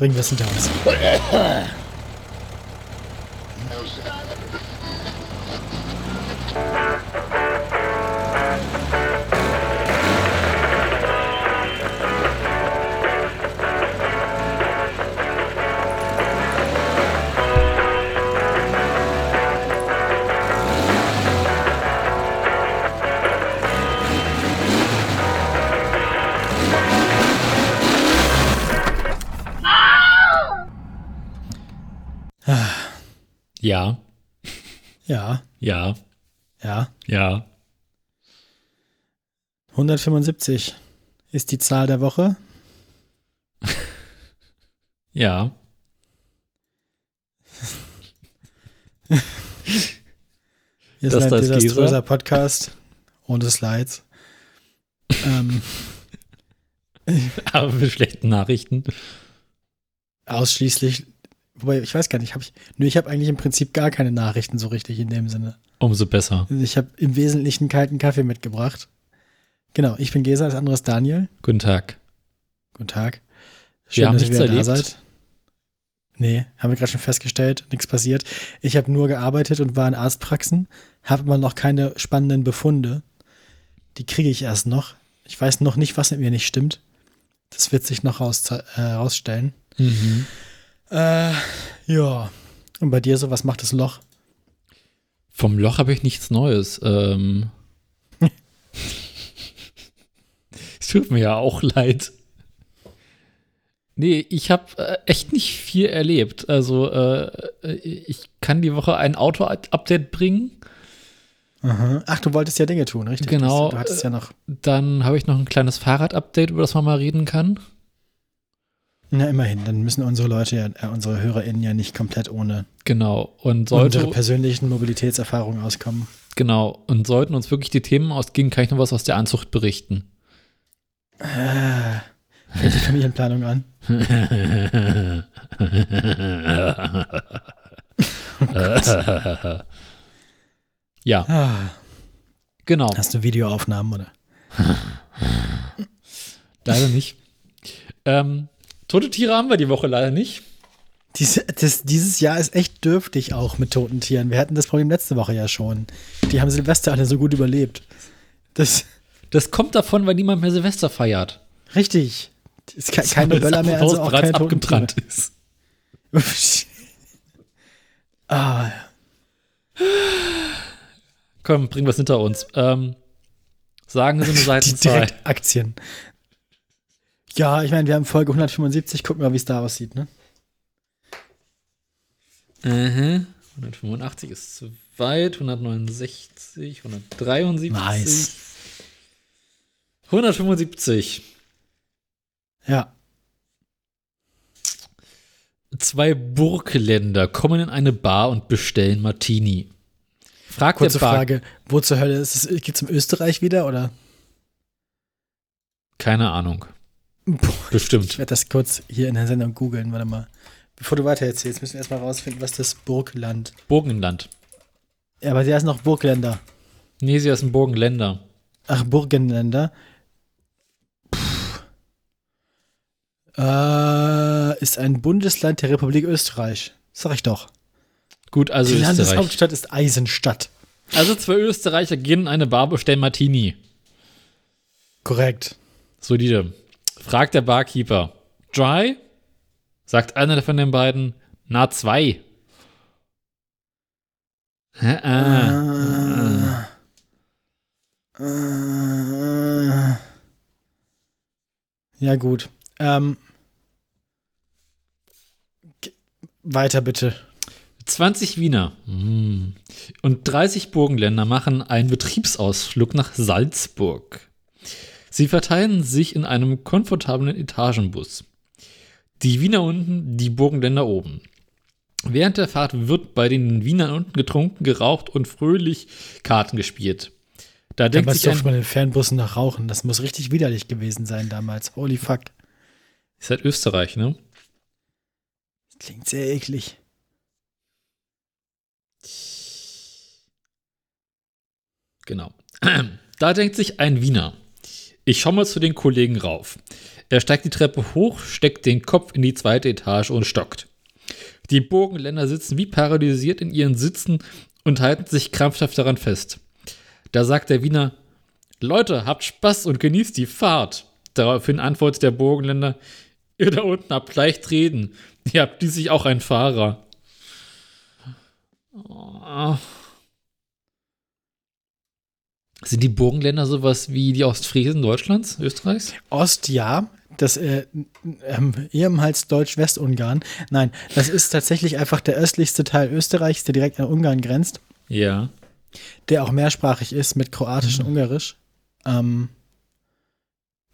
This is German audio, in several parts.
Bringen wir es hinter uns. Ja, Ja, ja, ja. ja. 175 ist die Zahl der Woche. Ja. Hier ist Das ein da ist desaströser Gesa. Podcast ohne Slides. ähm, Aber mit schlechten Nachrichten. ausschließlich, wobei ich weiß gar nicht, habe ich, nö, ich habe eigentlich im Prinzip gar keine Nachrichten so richtig in dem Sinne. Umso besser. Ich habe im Wesentlichen kalten Kaffee mitgebracht. Genau, ich bin Gesa, das andere ist Daniel. Guten Tag. Guten Tag. Wir haben dass ihr wieder da seid. Nee, haben wir gerade schon festgestellt, nichts passiert. Ich habe nur gearbeitet und war in Arztpraxen, habe aber noch keine spannenden Befunde. Die kriege ich erst noch. Ich weiß noch nicht, was mit mir nicht stimmt. Das wird sich noch raus, äh, rausstellen. Mhm. Äh, ja. Und bei dir so, was macht das Loch? Vom Loch habe ich nichts Neues. Ähm. es tut mir ja auch leid. Nee, ich habe äh, echt nicht viel erlebt. Also, äh, ich kann die Woche ein Auto-Update bringen. Aha. Ach, du wolltest ja Dinge tun, richtig? Genau, Du hattest ja noch. Dann habe ich noch ein kleines Fahrrad-Update, über das man mal reden kann. Na, immerhin. Dann müssen unsere Leute ja, äh, unsere HörerInnen ja nicht komplett ohne Genau. Und sollte, unsere persönlichen Mobilitätserfahrungen auskommen. genau. Und sollten uns wirklich die Themen ausgehen, kann ich noch was aus der Anzucht berichten. Äh, fängt die Familienplanung an. ja, Ah, genau. hast du Videoaufnahmen oder? Leider nicht. Ähm, tote Tiere haben wir die Woche leider nicht. Diese, das, dieses Jahr ist echt dürftig auch mit toten Tieren. Wir hatten das Problem letzte Woche ja schon. Die haben Silvester alle so gut überlebt. Das, Das kommt davon, weil niemand mehr Silvester feiert. richtig. Es ist ke- keine Weil das Böller mehr, also auch keine abgebrannt ist. Tiere. ah, Komm, bringen wir es hinter uns. Ähm, sagen Sie eine die Seitenzahl. Direktaktien. Ja, ich meine, wir haben Folge 175. Gucken wir, wie es da aussieht, ne? Mhm. 185 ist zu weit. 169, 173. Nice. 175. Ja. Zwei Burgländer kommen in eine Bar und bestellen Martini. Fragt Kurze der Bar Frage, wo zur Hölle ist es? Geht's um Österreich wieder oder? Keine Ahnung. Boah, Bestimmt. Ich werde das kurz hier in der Sendung googeln, warte mal. Bevor du weiter erzählst, müssen wir erstmal rausfinden, was das Burgland. Burgenland. Ja, aber der ist noch Burgländer. Nee, sie ein Burgenländer. Ach, Burgenländer. Äh, ist ein Bundesland der Republik Österreich. Sag ich doch. Gut, also Die Österreich. Landeshauptstadt ist Eisenstadt. Also zwei Österreicher gehen in eine Bar, bestellen Martini. Korrekt. Solide. Fragt der Barkeeper. Dry? Sagt einer von den beiden. Na, zwei. Hä? Ah. Äh, äh, ja, gut. Ähm, weiter bitte. 20 Wiener mm, und 30 Burgenländer machen einen Betriebsausflug nach Salzburg. Sie verteilen sich in einem komfortablen Etagenbus. Die Wiener unten, die Burgenländer oben. Während der Fahrt wird bei den Wienern unten getrunken, geraucht und fröhlich Karten gespielt. Da denkt Damals sich ein, man in Fernbussen noch rauchen. Das muss richtig widerlich gewesen sein damals. Holy fuck. ist halt Österreich, ne? Klingt sehr eklig. Genau. Da denkt sich ein Wiener. Ich schau mal zu den Kollegen rauf. Er steigt die Treppe hoch, steckt den Kopf in die zweite Etage und stockt. Die Burgenländer sitzen wie paralysiert in ihren Sitzen und halten sich krampfhaft daran fest. Da sagt der Wiener, Leute, habt Spaß und genießt die Fahrt. Daraufhin antwortet der Burgenländer, ihr da unten habt leicht reden. Ihr habt schließlich auch einen Fahrer. Oh. Sind die Burgenländer sowas wie die Ostfriesen Deutschlands, Österreichs? Ost, ja. Das äh, ähm, ehemals Deutsch-Westungarn. Nein, das ist tatsächlich einfach der östlichste Teil Österreichs, der direkt an Ungarn grenzt. Ja. Der auch mehrsprachig ist mit Kroatisch und Ungarisch. Ähm,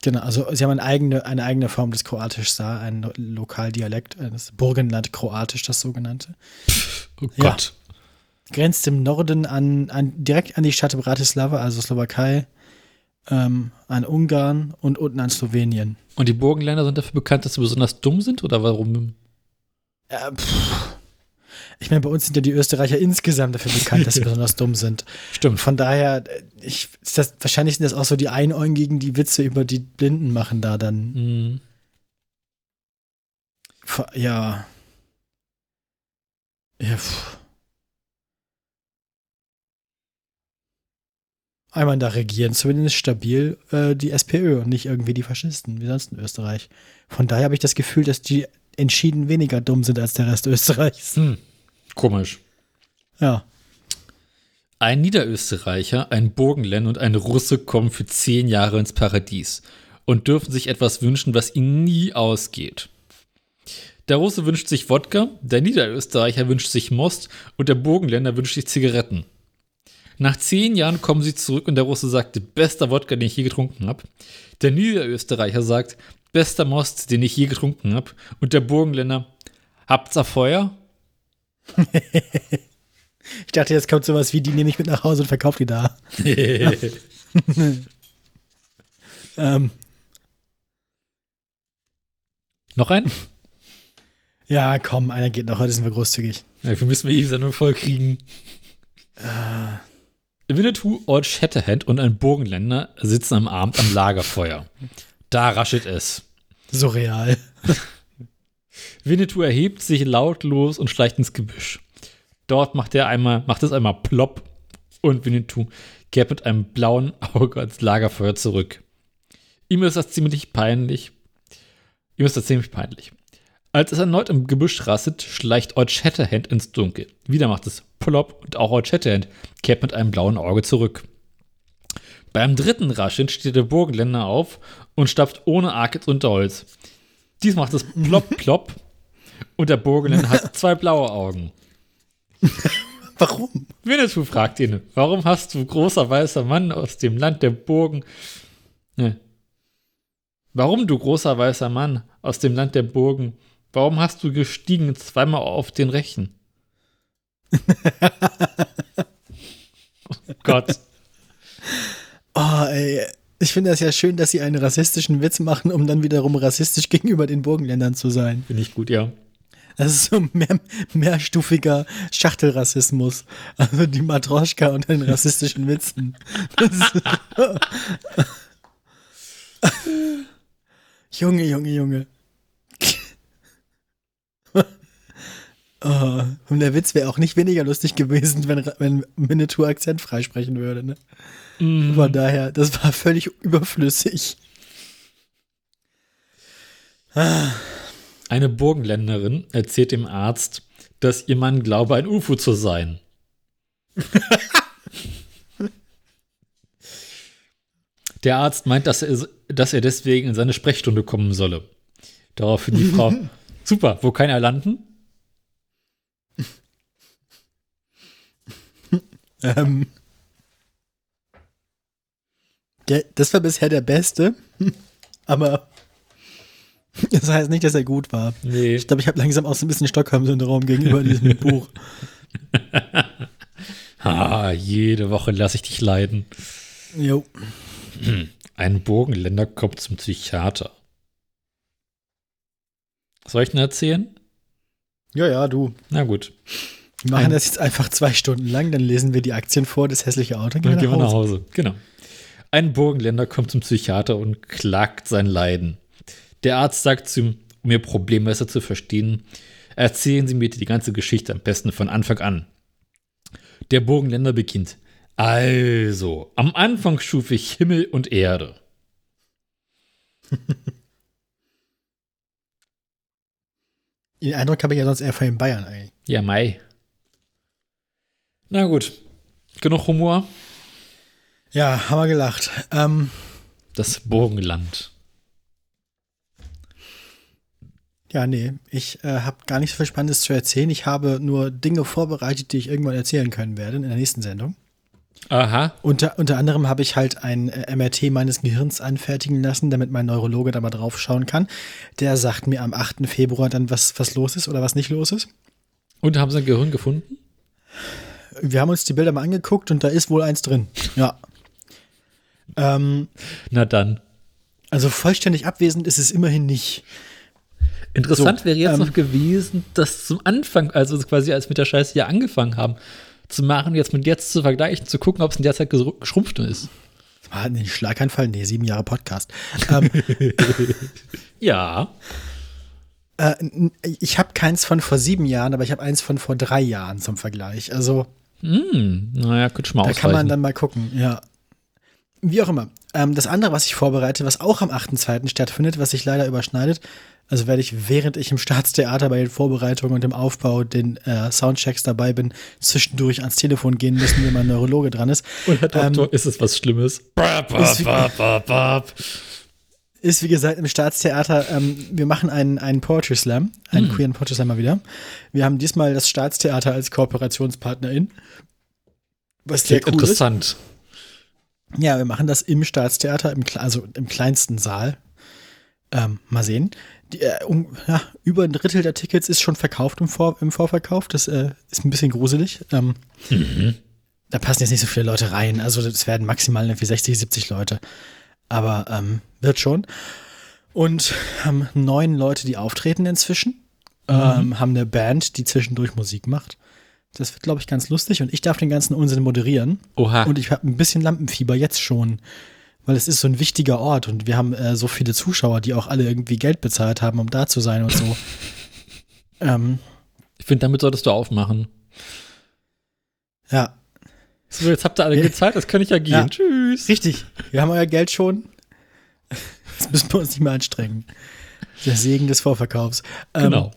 genau, also sie haben eine eigene, eine eigene Form des Kroatischs da, ein Lo Lokaldialekt, das Burgenland Kroatisch, das sogenannte. Oh Gott. Ja. Grenzt im Norden an, an, direkt an die Stadt Bratislava, also Slowakei, ähm, an Ungarn und unten an Slowenien. Und die Burgenländer sind dafür bekannt, dass sie besonders dumm sind oder warum? Äh, ich meine, bei uns sind ja die Österreicher insgesamt dafür bekannt, dass sie besonders dumm sind. Stimmt. Von daher, ich, das, wahrscheinlich sind das auch so die Einäugigen, die Witze über die Blinden machen da dann. Mhm. Ja. Ja. Pff. Einmal da regieren zumindest stabil äh, die SPÖ und nicht irgendwie die Faschisten, wie sonst in Österreich. Von daher habe ich das Gefühl, dass die entschieden weniger dumm sind als der Rest Österreichs. Hm. Komisch. Ja. Ein Niederösterreicher, ein Burgenländer und ein Russe kommen für zehn Jahre ins Paradies und dürfen sich etwas wünschen, was ihnen nie ausgeht. Der Russe wünscht sich Wodka, der Niederösterreicher wünscht sich Most und der Burgenländer wünscht sich Zigaretten. Nach zehn Jahren kommen sie zurück und der Russe sagt, bester Wodka, den ich je getrunken habe. Der Niederösterreicher sagt, bester Most, den ich je getrunken habe. Und der Burgenländer, habt's auf Feuer? ich dachte, jetzt kommt sowas wie, die nehme ich mit nach Hause und verkaufe die da. ähm. Noch ein? Ja, komm, einer geht noch, heute sind wir großzügig. Ja, wir müssen wir die Sendung voll kriegen. Äh. Winnetou, Old Shatterhand und ein Burgenländer sitzen am Abend am Lagerfeuer. Da raschelt es. Surreal. Winnetou erhebt sich lautlos und schleicht ins Gebüsch. Dort macht er einmal, macht es einmal plopp und Winnetou kehrt mit einem blauen Auge ans Lagerfeuer zurück. Ihm ist das ziemlich peinlich. Ihm ist das ziemlich peinlich. Als es erneut im Gebüsch rasselt, schleicht Old Shatterhand ins Dunkel. Wieder macht es plopp und auch Old Shatterhand kehrt mit einem blauen Auge zurück. Beim dritten Rascheln steht der Burgenländer auf und stapft ohne Arg ins Unterholz. Dies macht es plopp plopp und der Burgenländer hat zwei blaue Augen. Warum? Winnetou fragt ihn, warum hast du, großer weißer Mann aus dem Land der Burgen, ne. Warum, du großer weißer Mann aus dem Land der Burgen, warum hast du gestiegen zweimal auf den Rechen? oh Gott. Oh, ey. Ich finde das ja schön, dass sie einen rassistischen Witz machen, um dann wiederum rassistisch gegenüber den Burgenländern zu sein. Finde ich gut, ja. Das ist so mehr, mehrstufiger Schachtelrassismus. Also die Matroschka und den rassistischen Witzen. Junge, Junge, Junge. Oh, und der Witz wäre auch nicht weniger lustig gewesen, wenn, wenn Winnetou Akzent freisprechen würde. Ne? Mm. Von daher, das war völlig überflüssig. Ah. Eine Burgenländerin erzählt dem Arzt, dass ihr Mann glaube, ein UFO zu sein. Der Arzt meint, dass er, dass er deswegen in seine Sprechstunde kommen solle. Daraufhin die Frau, super, wo kann er landen? Ähm, der, das war bisher der beste, aber das heißt nicht, dass er gut war. Nee. Ich glaube, ich habe langsam auch so ein bisschen Stockholm-Syndrom gegenüber diesem Buch. ah, jede Woche lasse ich dich leiden. Jo. Ein Burgenländer kommt zum Psychiater. Soll ich denn erzählen? Ja, ja, du. Na gut. Wir machen Ein- das jetzt einfach zwei Stunden lang, dann lesen wir die Aktien vor, das hässliche Auto. Dann gehen wir nach Hause. Genau. Ein Burgenländer kommt zum Psychiater und klagt sein Leiden. Der Arzt sagt zu ihm, um ihr Problem besser zu verstehen, erzählen Sie mir die ganze Geschichte am besten von Anfang an. Der Burgenländer beginnt. Also, am Anfang schuf ich Himmel und Erde. Den Eindruck habe ich ja sonst eher von den Bayern eigentlich. Ja, Mai. Na gut. Genug Humor. Ja, haben wir gelacht. Ähm, Das Burgenland. ja, nee, ich äh, habe gar nicht so viel Spannendes zu erzählen. Ich habe nur Dinge vorbereitet, die ich irgendwann erzählen können werde in der nächsten Sendung. Aha. Unter, unter anderem habe ich halt ein äh, MRT meines Gehirns anfertigen lassen, damit mein Neurologe da mal drauf schauen kann. Der sagt mir am 8. Februar dann, was, was los ist oder was nicht los ist. Und haben sie ein Gehirn gefunden? Wir haben uns die Bilder mal angeguckt und da ist wohl eins drin. Ja. Ähm, Na dann. also vollständig abwesend ist es immerhin nicht. Interessant So, wäre jetzt ähm, noch gewesen, das zum Anfang, also quasi als mit der Scheiße hier angefangen haben, zu machen, jetzt mit jetzt zu vergleichen, zu gucken, ob es in der Zeit gesch- geschrumpft ist. War ein Schlaganfall? Nee, sieben Jahre Podcast. ähm, Ja. äh, ich habe keins von vor sieben Jahren, aber ich habe eins von vor drei Jahren zum Vergleich. Also Hm, naja, könnte schon mal Da kann man ausreichen. dann mal gucken, ja. Wie auch immer. Ähm, das andere, was ich vorbereite, was auch am 8.2. stattfindet, was sich leider überschneidet, also werde ich, während ich im Staatstheater bei den Vorbereitungen und dem Aufbau den äh, Soundchecks dabei bin, zwischendurch ans Telefon gehen müssen, wenn mein Neurologe dran ist. Und Herr Ähm, Doktor, ist es was Schlimmes? Bap, wie- bap, bap, bap. Ist wie gesagt im Staatstheater, ähm, wir machen einen, einen Poetry Slam, einen queeren Poetry Slam mal wieder. Wir haben diesmal das Staatstheater als Kooperationspartnerin. Was sehr cool ist. interessant. Ja, wir machen das im Staatstheater, im, also im kleinsten Saal. Ähm, mal sehen. Die, äh, um, ja, über ein Drittel der Tickets ist schon verkauft im, Vor im Vorverkauf. Das äh, ist ein bisschen gruselig. Ähm, Da passen jetzt nicht so viele Leute rein. Also es werden maximal irgendwie 60, 70 Leute. Aber ähm, wird schon. Und haben neun Leute, die auftreten inzwischen. Ähm, haben eine Band, die zwischendurch Musik macht. Das wird, glaube ich, ganz lustig. Und ich darf den ganzen Unsinn moderieren. Oha. Und ich habe ein bisschen Lampenfieber jetzt schon, weil es ist so ein wichtiger Ort und wir haben äh, so viele Zuschauer, die auch alle irgendwie Geld bezahlt haben, um da zu sein und so. ähm, ich finde, damit solltest du aufmachen. ja, So, jetzt habt ihr alle gezahlt, das kann ich ja gehen. Ja. Tschüss. richtig. Wir haben euer Geld schon. Jetzt müssen wir uns nicht mehr anstrengen. Der Segen des Vorverkaufs. Ähm, Genau.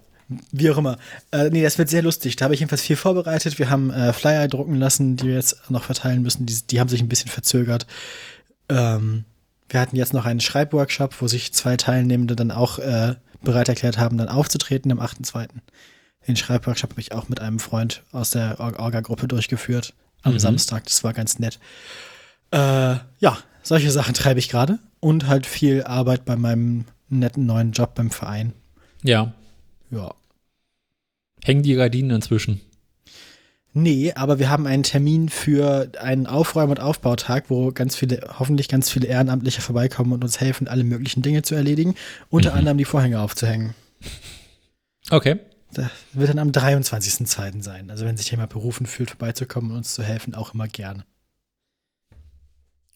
Wie auch immer. Äh, nee, das wird sehr lustig. Da habe ich jedenfalls viel vorbereitet. Wir haben äh, Flyer drucken lassen, die wir jetzt noch verteilen müssen. Die, die haben sich ein bisschen verzögert. Ähm, wir hatten jetzt noch einen Schreibworkshop, wo sich zwei Teilnehmende dann auch äh, bereit erklärt haben, dann aufzutreten am 8.2. Den Schreibworkshop habe ich auch mit einem Freund aus der Or- Orga-Gruppe durchgeführt am Mhm. Samstag. Das war ganz nett. Äh, ja, solche Sachen treibe ich gerade. Und halt viel Arbeit bei meinem netten neuen Job beim Verein. Ja. Ja. Hängen die Gardinen inzwischen. Nee, aber wir haben einen Termin für einen Aufräum- und Aufbautag, wo ganz viele, hoffentlich ganz viele Ehrenamtliche vorbeikommen und uns helfen, alle möglichen Dinge zu erledigen, unter anderem die Vorhänge aufzuhängen. Okay. Das wird dann am 23.02. sein. Also wenn sich jemand berufen fühlt, vorbeizukommen und uns zu helfen, auch immer gerne.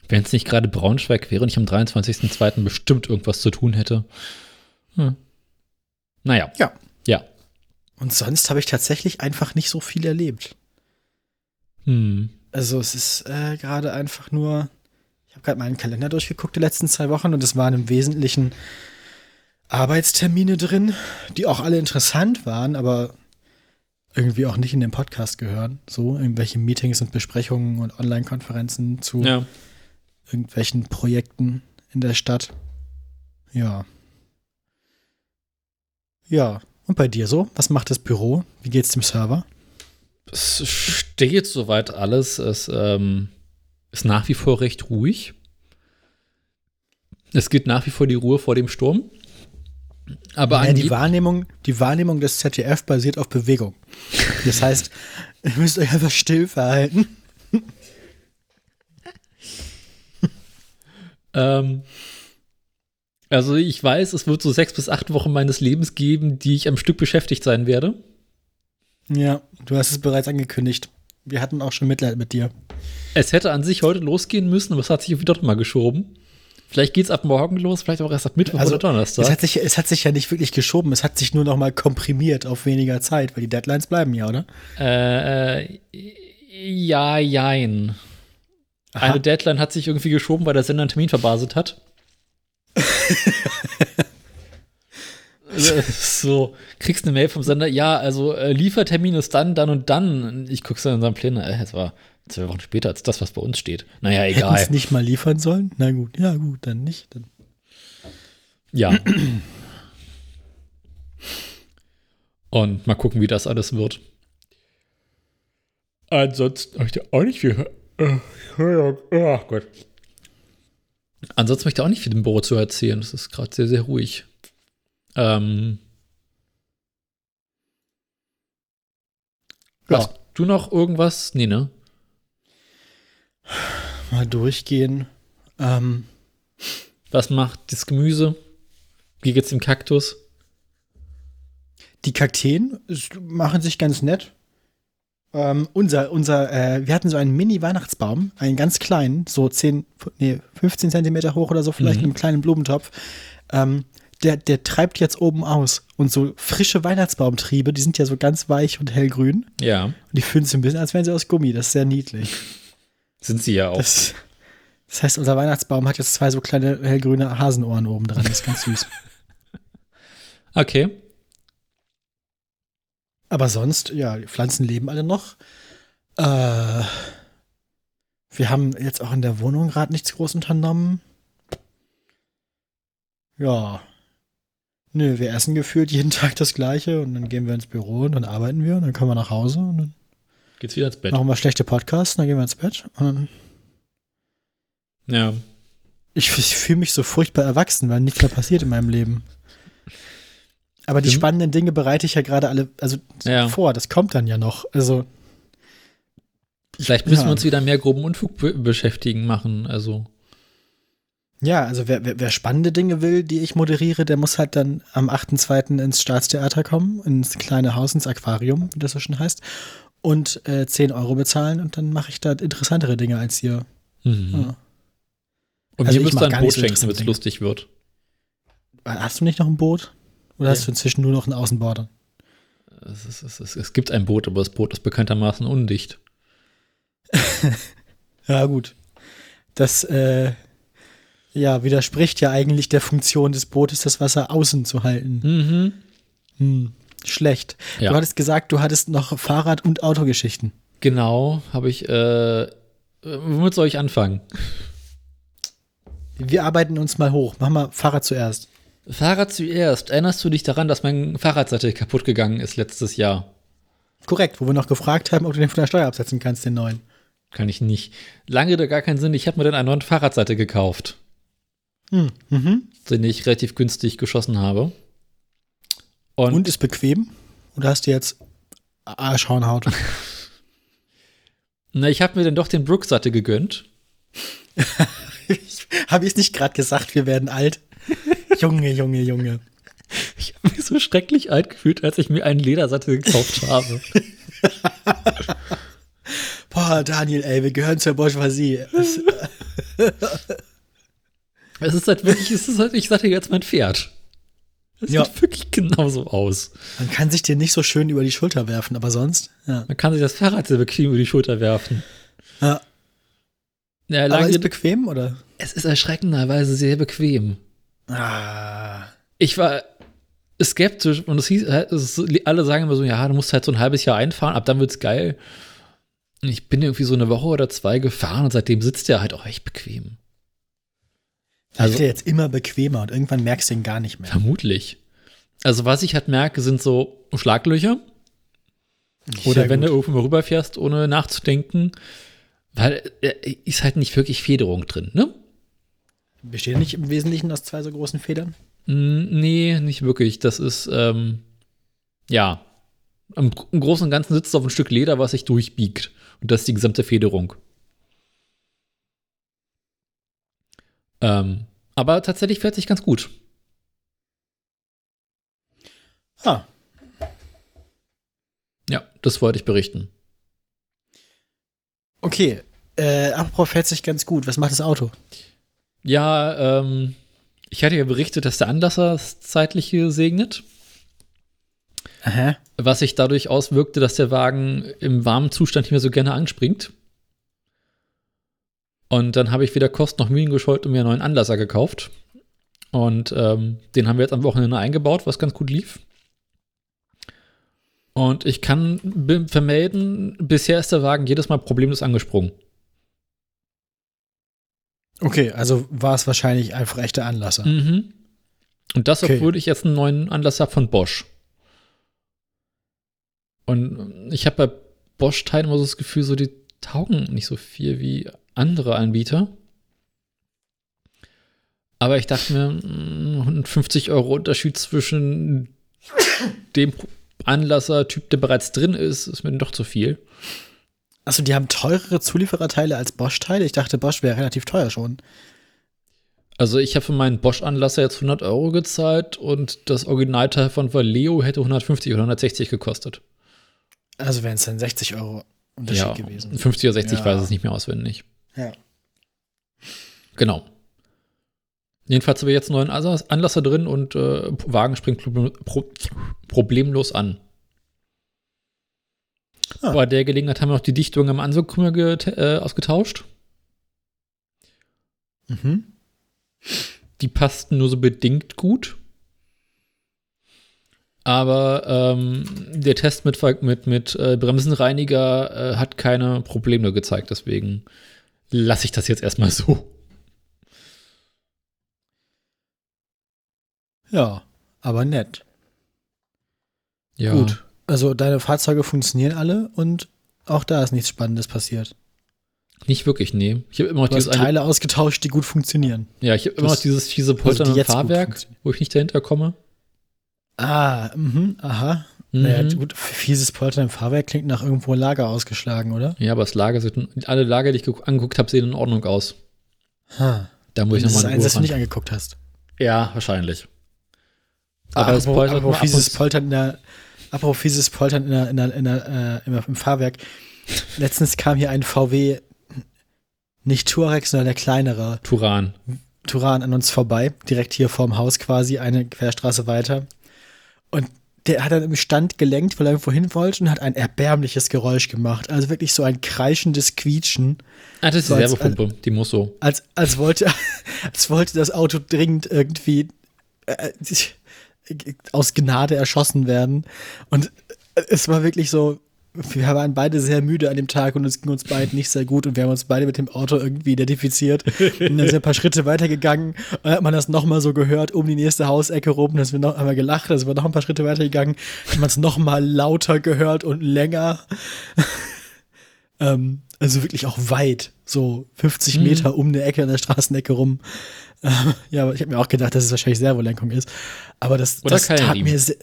Wenn es nicht gerade Braunschweig wäre und ich am 23.02. bestimmt irgendwas zu tun hätte. Hm. Naja. Ja. Ja. Und sonst habe ich tatsächlich einfach nicht so viel erlebt. Hm. Also es ist äh, gerade einfach nur, ich habe gerade meinen Kalender durchgeguckt die letzten zwei Wochen und es waren im Wesentlichen Arbeitstermine drin, die auch alle interessant waren, aber irgendwie auch nicht in den Podcast gehören. So, irgendwelche Meetings und Besprechungen und Online-Konferenzen zu Ja. irgendwelchen Projekten in der Stadt. Ja. Ja. Und bei dir so? Was macht das Büro? Wie geht's dem Server? Es steht soweit alles. Es ähm, ist nach wie vor recht ruhig. Es gilt nach wie vor die Ruhe vor dem Sturm. Aber Ja, die Wahrnehmung, die Wahrnehmung des ZDF basiert auf Bewegung. Das heißt, ihr müsst euch einfach still verhalten. ähm, also ich weiß, es wird so sechs bis acht Wochen meines Lebens geben, die ich am Stück beschäftigt sein werde. Ja, du hast es bereits angekündigt. Wir hatten auch schon Mitleid mit dir. Es hätte an sich heute losgehen müssen, aber es hat sich wieder mal geschoben. Vielleicht geht's ab morgen los, vielleicht auch erst ab Mittwoch Also, oder Donnerstag. Es hat, sich, es hat sich ja nicht wirklich geschoben, es hat sich nur noch mal komprimiert auf weniger Zeit, weil die Deadlines bleiben ja, oder? Äh, ja, jein. Aha. Eine Deadline hat sich irgendwie geschoben, weil der Sender einen Termin verbaselt hat. So, kriegst eine Mail vom Sender, ja, also äh, Liefertermin ist dann, dann und dann. Ich guck's dann in seinen Plänen, äh, es war zwei Wochen später als das, was bei uns steht. Naja, Hätten egal. es nicht mal liefern sollen? Na gut, ja gut, dann nicht. Dann. Ja. Und mal gucken, wie das alles wird. Ansonsten habe ich da auch nicht viel. Oh Gott. Ansonsten möchte ich auch nicht viel im Büro zu erzählen. Das ist gerade sehr, sehr ruhig. Ähm, Ja. Hast du noch irgendwas? Nee, ne? Mal durchgehen. Ähm, Was macht das Gemüse? Wie geht's dem Kaktus? die Kakteen machen sich ganz nett. Ähm, unser, unser, äh, wir hatten so einen Mini-Weihnachtsbaum, einen ganz kleinen, so 10, nee, 15 Zentimeter hoch oder so, vielleicht Mhm. mit einem kleinen Blumentopf. Ähm, der, der treibt jetzt oben aus. Und so frische Weihnachtsbaumtriebe, die sind ja so ganz weich und hellgrün. Ja, Und die fühlen sich ein bisschen, als wären sie aus Gummi. Das ist sehr niedlich. Sind sie ja auch. Das, das heißt, unser Weihnachtsbaum hat jetzt zwei so kleine hellgrüne Hasenohren oben dran. Das ist ganz süß. Okay. Aber sonst, ja, die Pflanzen leben alle noch. Äh, wir haben jetzt auch in der Wohnung gerade nichts groß unternommen. Ja. Nö, wir essen gefühlt jeden Tag das Gleiche und dann gehen wir ins Büro und dann arbeiten wir und dann kommen wir nach Hause und dann Geht's wieder ins Bett. machen wir schlechte Podcasts dann gehen wir ins Bett. Ja. ich ich fühle mich so furchtbar erwachsen, weil nichts mehr passiert in meinem Leben. Aber die Stimmt. spannenden Dinge bereite ich ja gerade alle also Ja. vor. Das kommt dann ja noch. Also Vielleicht müssen Ja. wir uns wieder mehr groben Unfug be beschäftigen machen. Also, Ja, also wer, wer, wer spannende Dinge will, die ich moderiere, der muss halt dann am 8.2. ins Staatstheater kommen, ins kleine Haus, ins Aquarium, wie das so schon heißt, und äh, 10 Euro bezahlen und dann mache ich da interessantere Dinge als hier. mhm. Ja. Und Also dann gar ein Boot so schenken, damit es lustig wird. Hast du nicht noch ein Boot? Oder Ja. hast du inzwischen nur noch einen Außenborder? Es, ist, es, ist, es gibt ein Boot, aber das Boot ist bekanntermaßen undicht. Ja, gut. Das äh, ja, widerspricht ja eigentlich der Funktion des Bootes, das Wasser außen zu halten. Mhm. Hm, schlecht. Ja. Du hattest gesagt, du hattest noch Fahrrad- und Autogeschichten. Genau, habe ich. Äh, womit soll ich anfangen? Wir arbeiten uns mal hoch. Mach mal Fahrrad zuerst. Fahrrad zuerst. Erinnerst du dich daran, dass mein Fahrradsattel kaputt gegangen ist letztes Jahr? Korrekt, wo wir noch gefragt haben, ob du den von der Steuer absetzen kannst, den neuen. Kann ich nicht. Lange da gar keinen Sinn. Ich habe mir dann einen neuen Fahrradsattel gekauft, Hm. Mhm. den ich relativ günstig geschossen habe. Und, Und ist bequem? Oder hast du jetzt Arschhornhaut? na, ich habe mir dann doch den Brooks-Sattel gegönnt. Habe ich es nicht gerade gesagt, wir werden alt? Junge, Junge, Junge. Ich habe mich so schrecklich alt gefühlt, als ich mir einen Ledersattel gekauft habe. Boah, Daniel, ey, wir gehören zur Bourgeoisie. Es- ist halt wirklich, es ist halt, ich sage jetzt mein Pferd. Es Ja. sieht wirklich genauso aus. Man kann sich den nicht so schön über die Schulter werfen, aber sonst, ja. Man kann sich das Fahrrad sehr bequem über die Schulter werfen. ja. Ja, Aber ist bequem, oder? es ist erschreckenderweise sehr bequem. Ah. Ich war skeptisch und es hieß, es alle sagen immer so, ja, du musst halt so ein halbes Jahr einfahren, ab dann wird's geil. Und ich bin irgendwie so eine Woche oder zwei gefahren und seitdem sitzt der halt auch echt bequem. Also, der jetzt immer bequemer und irgendwann merkst du ihn gar nicht mehr. Vermutlich. Also was ich halt merke, sind so Schlaglöcher. Oder wenn gut. du irgendwo mal rüberfährst, ohne nachzudenken. Weil äh, ist halt nicht wirklich Federung drin, ne? Besteht nicht im Wesentlichen aus zwei so großen Federn? Mm, Nee, nicht wirklich. Das ist, ähm, ja. Im, Im Großen und Ganzen sitzt es auf ein Stück Leder, was sich durchbiegt. Und das ist die gesamte Federung. Ähm, aber tatsächlich fährt sich ganz gut. Ah, Ja, das wollte ich berichten. okay. Äh, apropos fährt sich ganz gut. Was macht das Auto? Ja, ähm, ich hatte ja berichtet, dass der Anlasser es zeitlich gesegnet. Aha. was sich dadurch auswirkte, dass der Wagen im warmen Zustand nicht mehr so gerne anspringt. Und dann habe ich weder Kosten noch Mühen gescheut und mir einen neuen Anlasser gekauft. Und ähm, den haben wir jetzt am Wochenende eingebaut, was ganz gut lief. Und ich kann vermelden, bisher ist der Wagen jedes Mal problemlos angesprungen. Okay, also war es wahrscheinlich einfach echter Anlasser. Mhm. Und das, Okay. obwohl ich jetzt einen neuen Anlasser von Bosch. Und ich habe bei Bosch-Teilen immer so das Gefühl, so die taugen nicht so viel wie andere Anbieter. Aber ich dachte mir, mm, 150 Euro Unterschied zwischen dem Anlasser-Typ, der bereits drin ist, ist mir doch zu viel. Achso, die haben teurere Zuliefererteile als Bosch-Teile? Ich dachte, Bosch wäre relativ teuer schon. Also ich habe für meinen Bosch-Anlasser jetzt 100 Euro gezahlt und das Originalteil von Valeo hätte 150 oder 160 gekostet. Also wären es dann 60 Euro Unterschied ja, gewesen. 50 oder 60, Ja. weiß es nicht mehr auswendig. Ja. Genau. Jedenfalls haben wir jetzt einen neuen Anlass- Anlasser drin und äh, Wagen springt pro, problemlos an. Ah. Bei der Gelegenheit haben wir noch die Dichtung am Ansaugkrümmer geta- äh, ausgetauscht. Mhm. Die passten nur so bedingt gut. Aber ähm, der Test mit, mit, mit äh, Bremsenreiniger äh, hat keine Probleme gezeigt. Deswegen lasse ich das jetzt erstmal so. Ja, aber nett. Ja. Gut. Also deine Fahrzeuge funktionieren alle und auch da ist nichts Spannendes passiert. Nicht wirklich, nee. Ich habe immer noch Du hast dieses eine, Teile ausgetauscht, die gut funktionieren. ja, ich habe immer noch dieses fiese also Poltern die im jetzt gut Fahrwerk, wo ich nicht dahinter komme. Ah, mhm, aha. Mhm. Naja, gut, fieses Poltern im Fahrwerk klingt nach irgendwo Lager ausgeschlagen, oder? Ja, aber das Lager sieht, alle Lager, die ich geguckt- angeguckt habe, sehen in Ordnung aus. Ha. Da muss ich das ist nochmal eins, das du nicht angeguckt hast. Ja, wahrscheinlich. Aber das apropos, poltert apropos fieses Poltern in der, apropos fieses Poltern in der, in der, in der, äh, im, im Fahrwerk. Letztens kam hier ein VW, nicht Touareg, sondern der kleinere Turan. Turan an uns vorbei, direkt hier vorm Haus quasi, eine Querstraße weiter. Und der hat dann im Stand gelenkt, weil er irgendwo hin wollte und hat ein erbärmliches Geräusch gemacht. Also wirklich so ein kreischendes Quietschen, Ah, das ist So die als- Werbepumpe, die muss so. als, als, wollte, als wollte das Auto dringend irgendwie äh, aus Gnade erschossen werden. Und es war wirklich so, wir waren beide sehr müde an dem Tag und es ging uns beiden nicht sehr gut und wir haben uns beide mit dem Auto irgendwie identifiziert und dann sind ein paar Schritte weitergegangen und dann hat man das nochmal so gehört um die nächste Hausecke rum, dass wir noch einmal gelacht, dann sind wir noch ein paar Schritte weitergegangen, hat man es nochmal lauter gehört und länger. ähm, also wirklich auch weit, so 50 Mhm. Meter um eine Ecke an der Straßenecke rum. Ähm, ja, aber ich habe mir auch gedacht, dass es wahrscheinlich Servolenkung ist. Aber das, Oder das tat Keilriemen. mir sehr.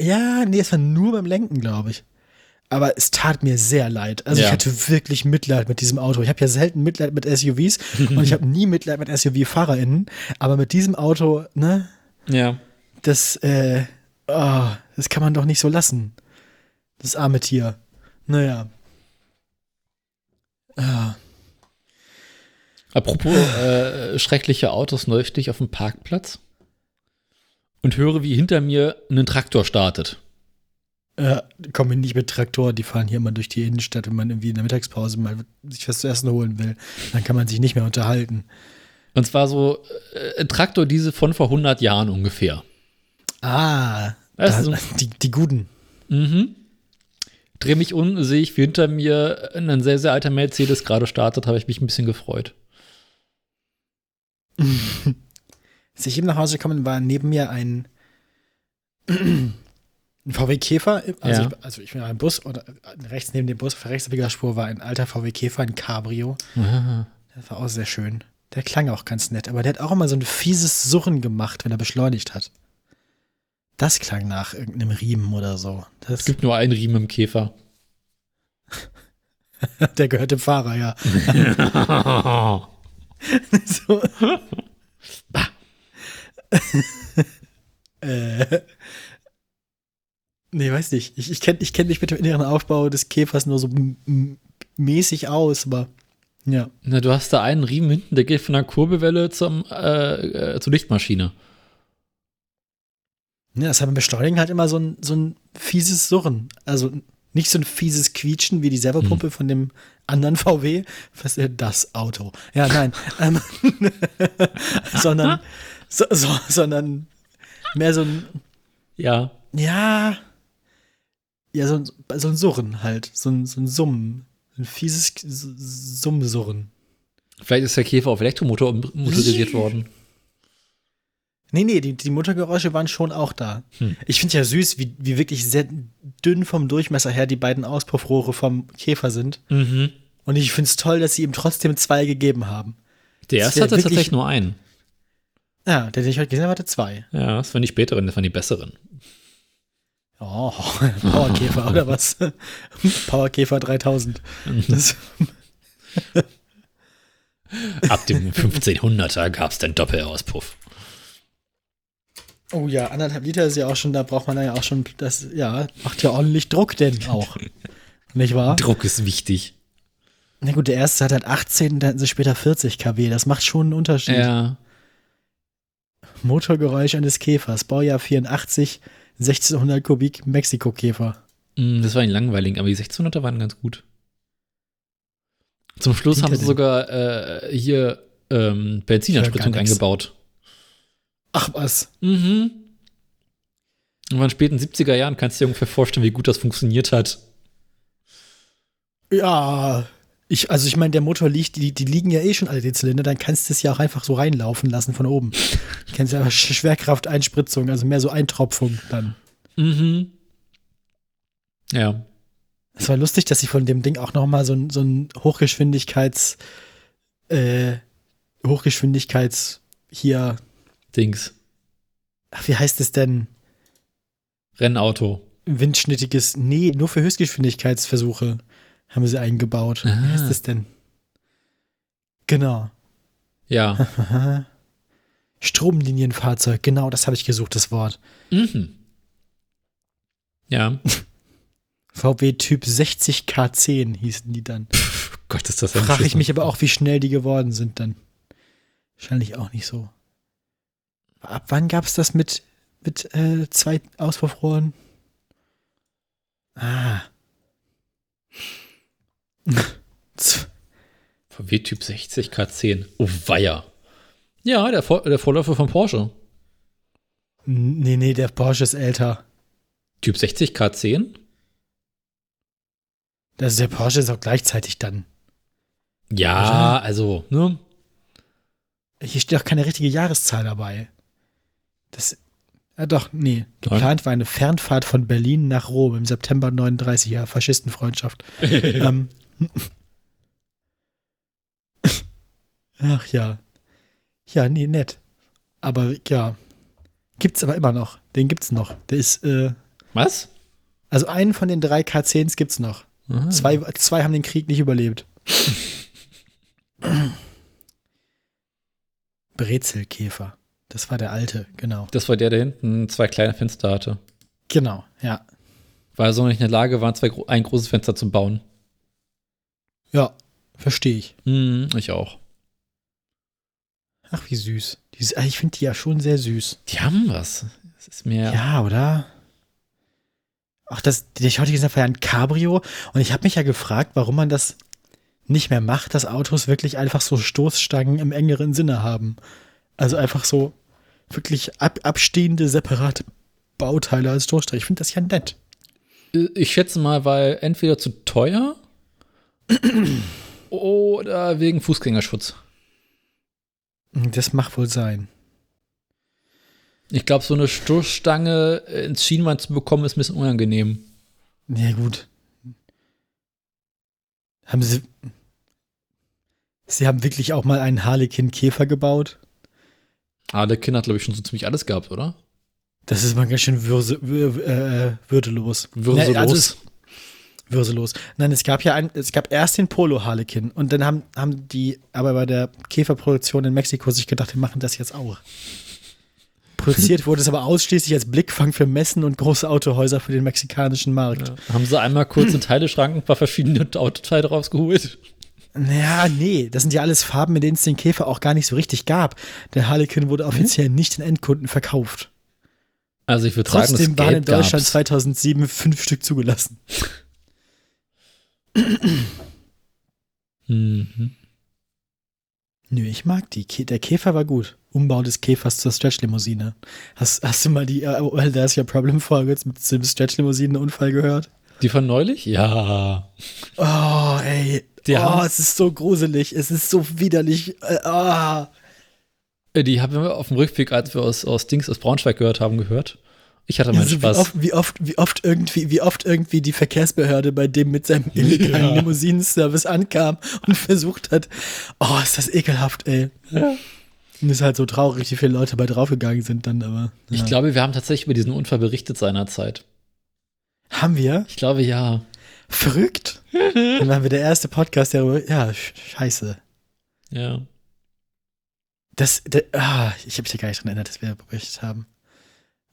Ja, nee, es war nur beim Lenken, glaube ich. Aber es tat mir sehr leid. Also Ja. ich hatte wirklich Mitleid mit diesem Auto. Ich habe ja selten Mitleid mit SUVs und ich habe nie Mitleid mit SUV-FahrerInnen. Aber mit diesem Auto, ne, Ja. das, äh, oh, das kann man doch nicht so lassen. Das arme Tier. Naja. Ja. Apropos äh, schreckliche Autos, neulich stehe ich auf dem Parkplatz und höre, wie hinter mir ein Traktor startet. Äh, kommen wir nicht mit Traktor, die fahren hier immer durch die Innenstadt, wenn man irgendwie in der Mittagspause mal sich was zu essen holen will. Dann kann man sich nicht mehr unterhalten. Und zwar so äh, Traktordiesel von vor 100 Jahren ungefähr. Ah, Das da, ist die, die Guten. Mhm. Dreh mich um, sehe ich, hinter mir ein sehr, sehr alter Mercedes gerade startet, habe ich mich ein bisschen gefreut. Als ich eben nach Hause gekommen war, neben mir ein, ein VW Käfer. Also, Ja. ich, also ich bin im Bus oder rechts neben dem Bus auf der Rechtsabbiegerspur war ein alter VW Käfer, ein Cabrio. Das war auch sehr schön. Der klang auch ganz nett, aber der hat auch immer so ein fieses Surren gemacht, wenn er beschleunigt hat. Das klang nach irgendeinem Riemen oder so. Das, Es gibt nur einen Riemen im Käfer. der gehört dem Fahrer, ja. so. äh. Nee, weiß nicht. Ich, ich kenne ich kenn mich mit dem inneren Aufbau des Käfers nur so mäßig aus, aber Ja. Na, du hast da einen Riemen hinten, der geht von der Kurbelwelle zum, äh, äh, zur Lichtmaschine. Ja, das hat beim Beschleunigen halt immer so ein, so ein fieses Surren. Also nicht so ein fieses Quietschen wie die Servopumpe von dem anderen VW. Was ist das Auto? Ja, nein. ähm, sondern, so, so, sondern mehr so ein, Ja. ja, ja, so ein, so ein Surren halt. So ein, so ein Summen. Ein fieses Summsurren. Vielleicht ist der Käfer auf Elektromotor motorisiert worden. Nee, nee, die, die Motorgeräusche waren schon auch da. Hm. Ich finde ja süß, wie, wie wirklich sehr dünn vom Durchmesser her die beiden Auspuffrohre vom Käfer sind. Mhm. Und ich finde es toll, dass sie ihm trotzdem zwei gegeben haben. Der erste hatte wirklich- tatsächlich nur einen. Ja, der, den ich heute gesehen habe, hatte zwei. Ja, das waren die späteren, das waren die besseren. Oh, Powerkäfer oder was? Powerkäfer 3000. Das, Ab dem 1500er gab es den Doppelauspuff. oh ja, anderthalb Liter ist ja auch schon, da braucht man ja auch schon, das, ja, macht ja ordentlich Druck denn auch. Nicht wahr? Druck ist wichtig. Na gut, der erste hat halt 18, dann hatten sie später 40 kW. Das macht schon einen Unterschied. Ja. Motorgeräusch eines Käfers, Baujahr 84, 1600 Kubik, Mexiko-Käfer. Mm, Das war ein langweilig, aber die 1600er waren ganz gut. Zum Schluss haben sie sogar äh, hier ähm, Benzinerspritzung eingebaut. Ach was. Mhm. Und in den späten 70er Jahren kannst du dir ungefähr vorstellen, wie gut das funktioniert hat. Ja, ich, also ich meine, der Motor liegt, die, die liegen ja eh schon alle die Zylinder, dann kannst du es ja auch einfach so reinlaufen lassen von oben. Du kennst ja Sch- Schwerkrafteinspritzung, also mehr so Eintropfung dann. Mhm. Ja. Es war lustig, dass sie von dem Ding auch noch mal so ein, so ein Hochgeschwindigkeits, äh, Hochgeschwindigkeits hier, Dings. ach, wie heißt es denn? Rennauto. Windschnittiges, nee, nur für Höchstgeschwindigkeitsversuche haben sie eingebaut. Wie Ah. heißt es denn? Genau. Ja. Stromlinienfahrzeug, genau, das habe ich gesucht, das Wort. mhm. Ja. VW Typ 60K10 hießen die dann. Oh Gott, ist das ein Frage ich mich aber auch, wie schnell die geworden sind dann. Wahrscheinlich auch nicht so. Ab wann gab es das mit, mit äh, zwei Auspuffrohren? Ah. Z- VW Typ 60 K10. Oh, weia. Ja, der, Vor der Vorläufer von Porsche. nee, nee, der Porsche ist älter. Typ 60 K10? Also der Porsche ist auch gleichzeitig dann. Ja, also, ne? Hier steht auch keine richtige Jahreszahl dabei. Das, ja doch, nee. Geplant war eine Fernfahrt von Berlin nach Rom im September 39, ja, Faschistenfreundschaft. ähm. Ach ja. Ja, nee, nett. Aber ja. Gibt's aber immer noch. Den gibt's noch. Der ist, äh, Was? also einen von den drei K10s gibt's noch. Ah. Zwei, zwei haben den Krieg nicht überlebt. Brezelkäfer. Das war der alte, genau. Das war der, der hinten zwei kleine Fenster hatte. Genau, ja. Weil er so nicht in der Lage war, zwei, ein großes Fenster zu bauen. Ja, verstehe ich. Hm, ich auch. Ach, wie süß. Die, ist- ich finde die ja schon sehr süß. Die haben was. Das ist mir. Ja, oder? Ach, das, ich heute gesehen habe, war ja ein Cabrio. Und ich habe mich ja gefragt, warum man das nicht mehr macht, dass Autos wirklich einfach so Stoßstangen im engeren Sinne haben. Also einfach so wirklich ab, abstehende, separate Bauteile als Stoßstange. Ich finde das ja nett. Ich schätze mal, weil entweder zu teuer oder wegen Fußgängerschutz. Das mag wohl sein. Ich glaube, so eine Stoßstange ins Schienbein zu bekommen, ist ein bisschen unangenehm. Ja, gut. Haben Sie. Sie haben wirklich auch mal einen Harlequin-Käfer gebaut? Harlequin hat, glaube ich, schon so ziemlich alles gehabt, oder? Das ist mal ganz schön würse, wür, äh, würdelos. Würselos. Ne, also es- würselos. Nein, es gab ja ein, es gab erst den Polo Harlequin und dann haben, haben die aber bei der Käferproduktion in Mexiko sich gedacht, wir machen das jetzt auch. Produziert wurde es aber ausschließlich als Blickfang für Messen und große Autohäuser für den mexikanischen Markt. Haben sie einmal kurz in Teileschrank ein paar verschiedene Autoteile rausgeholt? Naja, nee, das sind ja alles Farben, in denen es den Käfer auch gar nicht so richtig gab. Der Harlequin wurde offiziell nicht den Endkunden verkauft. Also ich würde sagen, Trotzdem waren in Deutschland gab's. 2007 fünf Stück zugelassen. Mhm. Nö, ich mag die. Der Käfer war gut. Umbau des Käfers zur Stretch-Limousine. Hast, hast du mal die äh, Well, There's Your Problem-Folge jetzt mit dem Stretch-Limousinen-Unfall gehört? Die von neulich? Ja. Oh, ey. Die oh, es ist so gruselig. Es ist so widerlich. Äh, ah. Äh, Die haben wir auf dem Rückweg, als wir aus, aus Dings aus Braunschweig gehört haben, gehört. Ich hatte meinen Also wie, Spaß. oft, wie, oft, wie, oft irgendwie, wie oft irgendwie die Verkehrsbehörde bei dem mit seinem illegalen Ja. Limousinenservice ankam und versucht hat, oh, ist das ekelhaft, ey. Ja. Und ist halt so traurig, wie viele Leute bei draufgegangen sind dann, aber. Ich ja. glaube, wir haben tatsächlich über diesen Unfall berichtet seinerzeit. Haben wir? Ich glaube, ja. Verrückt? Dann waren wir der erste Podcast, der darüber. Ja, sch- scheiße. Ja. Das, der, ah, ich habe mich da gar nicht dran erinnert, dass wir berichtet haben.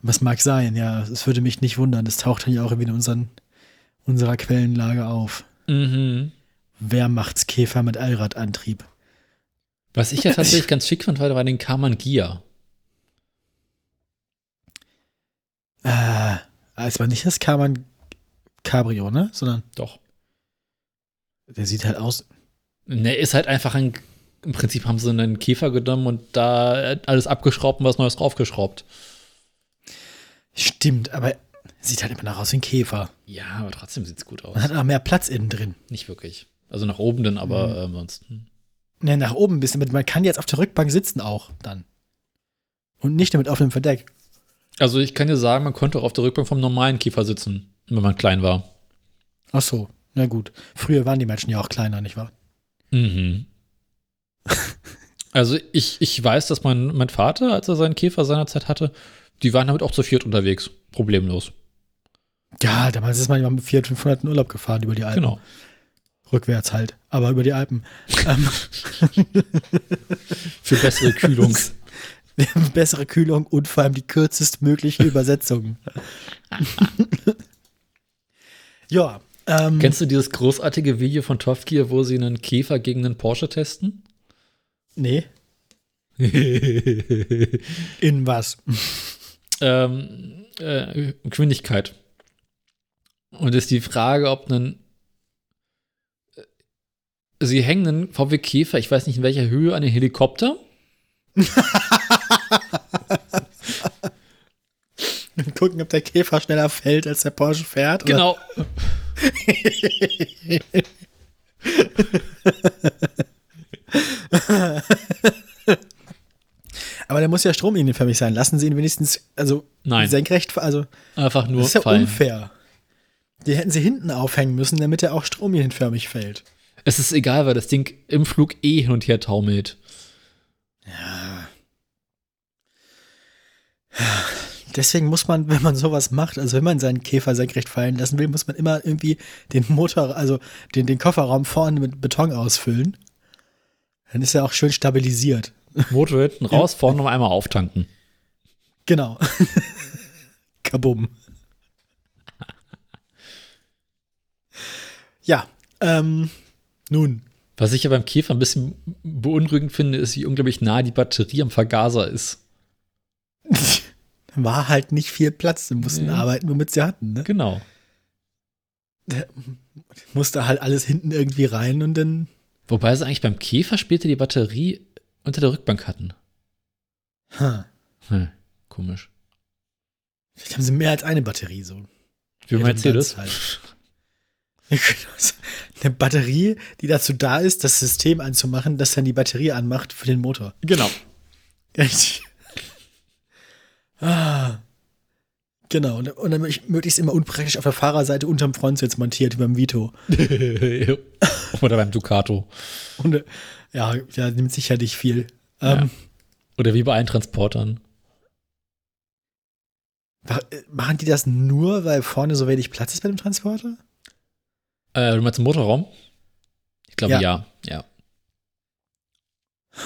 Was mag sein, ja. Es würde mich nicht wundern. Das taucht ja auch irgendwie in unseren, unserer Quellenlage auf. Mhm. Wer macht's Käfer mit Allradantrieb? Was ich ja tatsächlich ganz schick fand, war, war den Karmann Gia. Äh, es war nicht das Karmann Cabrio, ne? Sondern Doch. der sieht halt aus. Ne, ist halt einfach ein. Im Prinzip haben sie einen Käfer genommen und da alles abgeschraubt und was Neues draufgeschraubt. Stimmt, aber sieht halt immer noch aus wie ein Käfer. Ja, aber trotzdem sieht's gut aus. Man hat auch mehr Platz innen drin. Nicht wirklich. Also nach oben dann, aber Mhm. äh, ansonsten. Ne, nach oben ein bisschen. Man kann jetzt auf der Rückbank sitzen auch dann. Und nicht nur mit offenem Verdeck. Also ich kann dir sagen, man konnte auch auf der Rückbank vom normalen Käfer sitzen, wenn man klein war. Ach so, na gut. Früher waren die Menschen ja auch kleiner, nicht wahr? Mhm. Also ich, ich weiß, dass mein, mein Vater, als er seinen Käfer seinerzeit hatte, die waren damit auch zu viert unterwegs. Problemlos. Ja, damals ist man ja mit 400, 500 in Urlaub gefahren über die Alpen. Genau. Rückwärts halt, aber über die Alpen. ähm, Für bessere Kühlung. bessere Kühlung und vor allem die kürzestmögliche Übersetzung. ja, ähm, Kennst du dieses großartige Video von Top Gear, wo sie einen Käfer gegen einen Porsche testen? nee, in was? Ähm, äh, Geschwindigkeit. Und ist die Frage, ob ein äh, Sie hängen einen VW Käfer, ich weiß nicht in welcher Höhe, an den Helikopter. Und gucken, ob der Käfer schneller fällt, als der Porsche fährt. oder? Genau. Aber der muss ja stromlinienförmig sein. Lassen Sie ihn wenigstens, also Nein. senkrecht, also Einfach nur das ist ja fallen. unfair. Die hätten sie hinten aufhängen müssen, damit er auch stromlinienförmig fällt. Es ist egal, weil das Ding im Flug eh hin und her taumelt. Deswegen muss man, wenn man sowas macht, also wenn man seinen Käfer senkrecht fallen lassen will, muss man immer irgendwie den Motor, also den, den Kofferraum vorne mit Beton ausfüllen. Dann ist er auch schön stabilisiert. Motor hinten raus, vorne noch einmal auftanken. Genau. Kabum. Ja, ähm, nun. Was ich ja beim Käfer ein bisschen beunruhigend finde, ist, wie unglaublich nah die Batterie am Vergaser ist. War halt nicht viel Platz. Sie mussten Ja. arbeiten, womit sie hatten. Ne? Genau. Musste halt alles hinten irgendwie rein und dann. Wobei sie eigentlich beim Käfer später die Batterie unter der Rückbank hatten. Ha. Hm, komisch. Vielleicht haben sie mehr als eine Batterie so. Wie bei Redundanz Mercedes. halt. Eine Batterie, die dazu da ist, das System anzumachen, das dann die Batterie anmacht für den Motor. Genau. ah. Genau, und, dann mög- möglichst immer unpraktisch auf der Fahrerseite unterm Frontsitz montiert, wie beim Vito. Oder beim Ducato. Und ja, ja, nimmt sicherlich viel. Ähm, Oder wie bei allen Transportern. äh, Machen die das nur, weil vorne so wenig Platz ist bei dem Transporter? Äh, du meinst im Motorraum? Ich glaube Ja. ja. ja.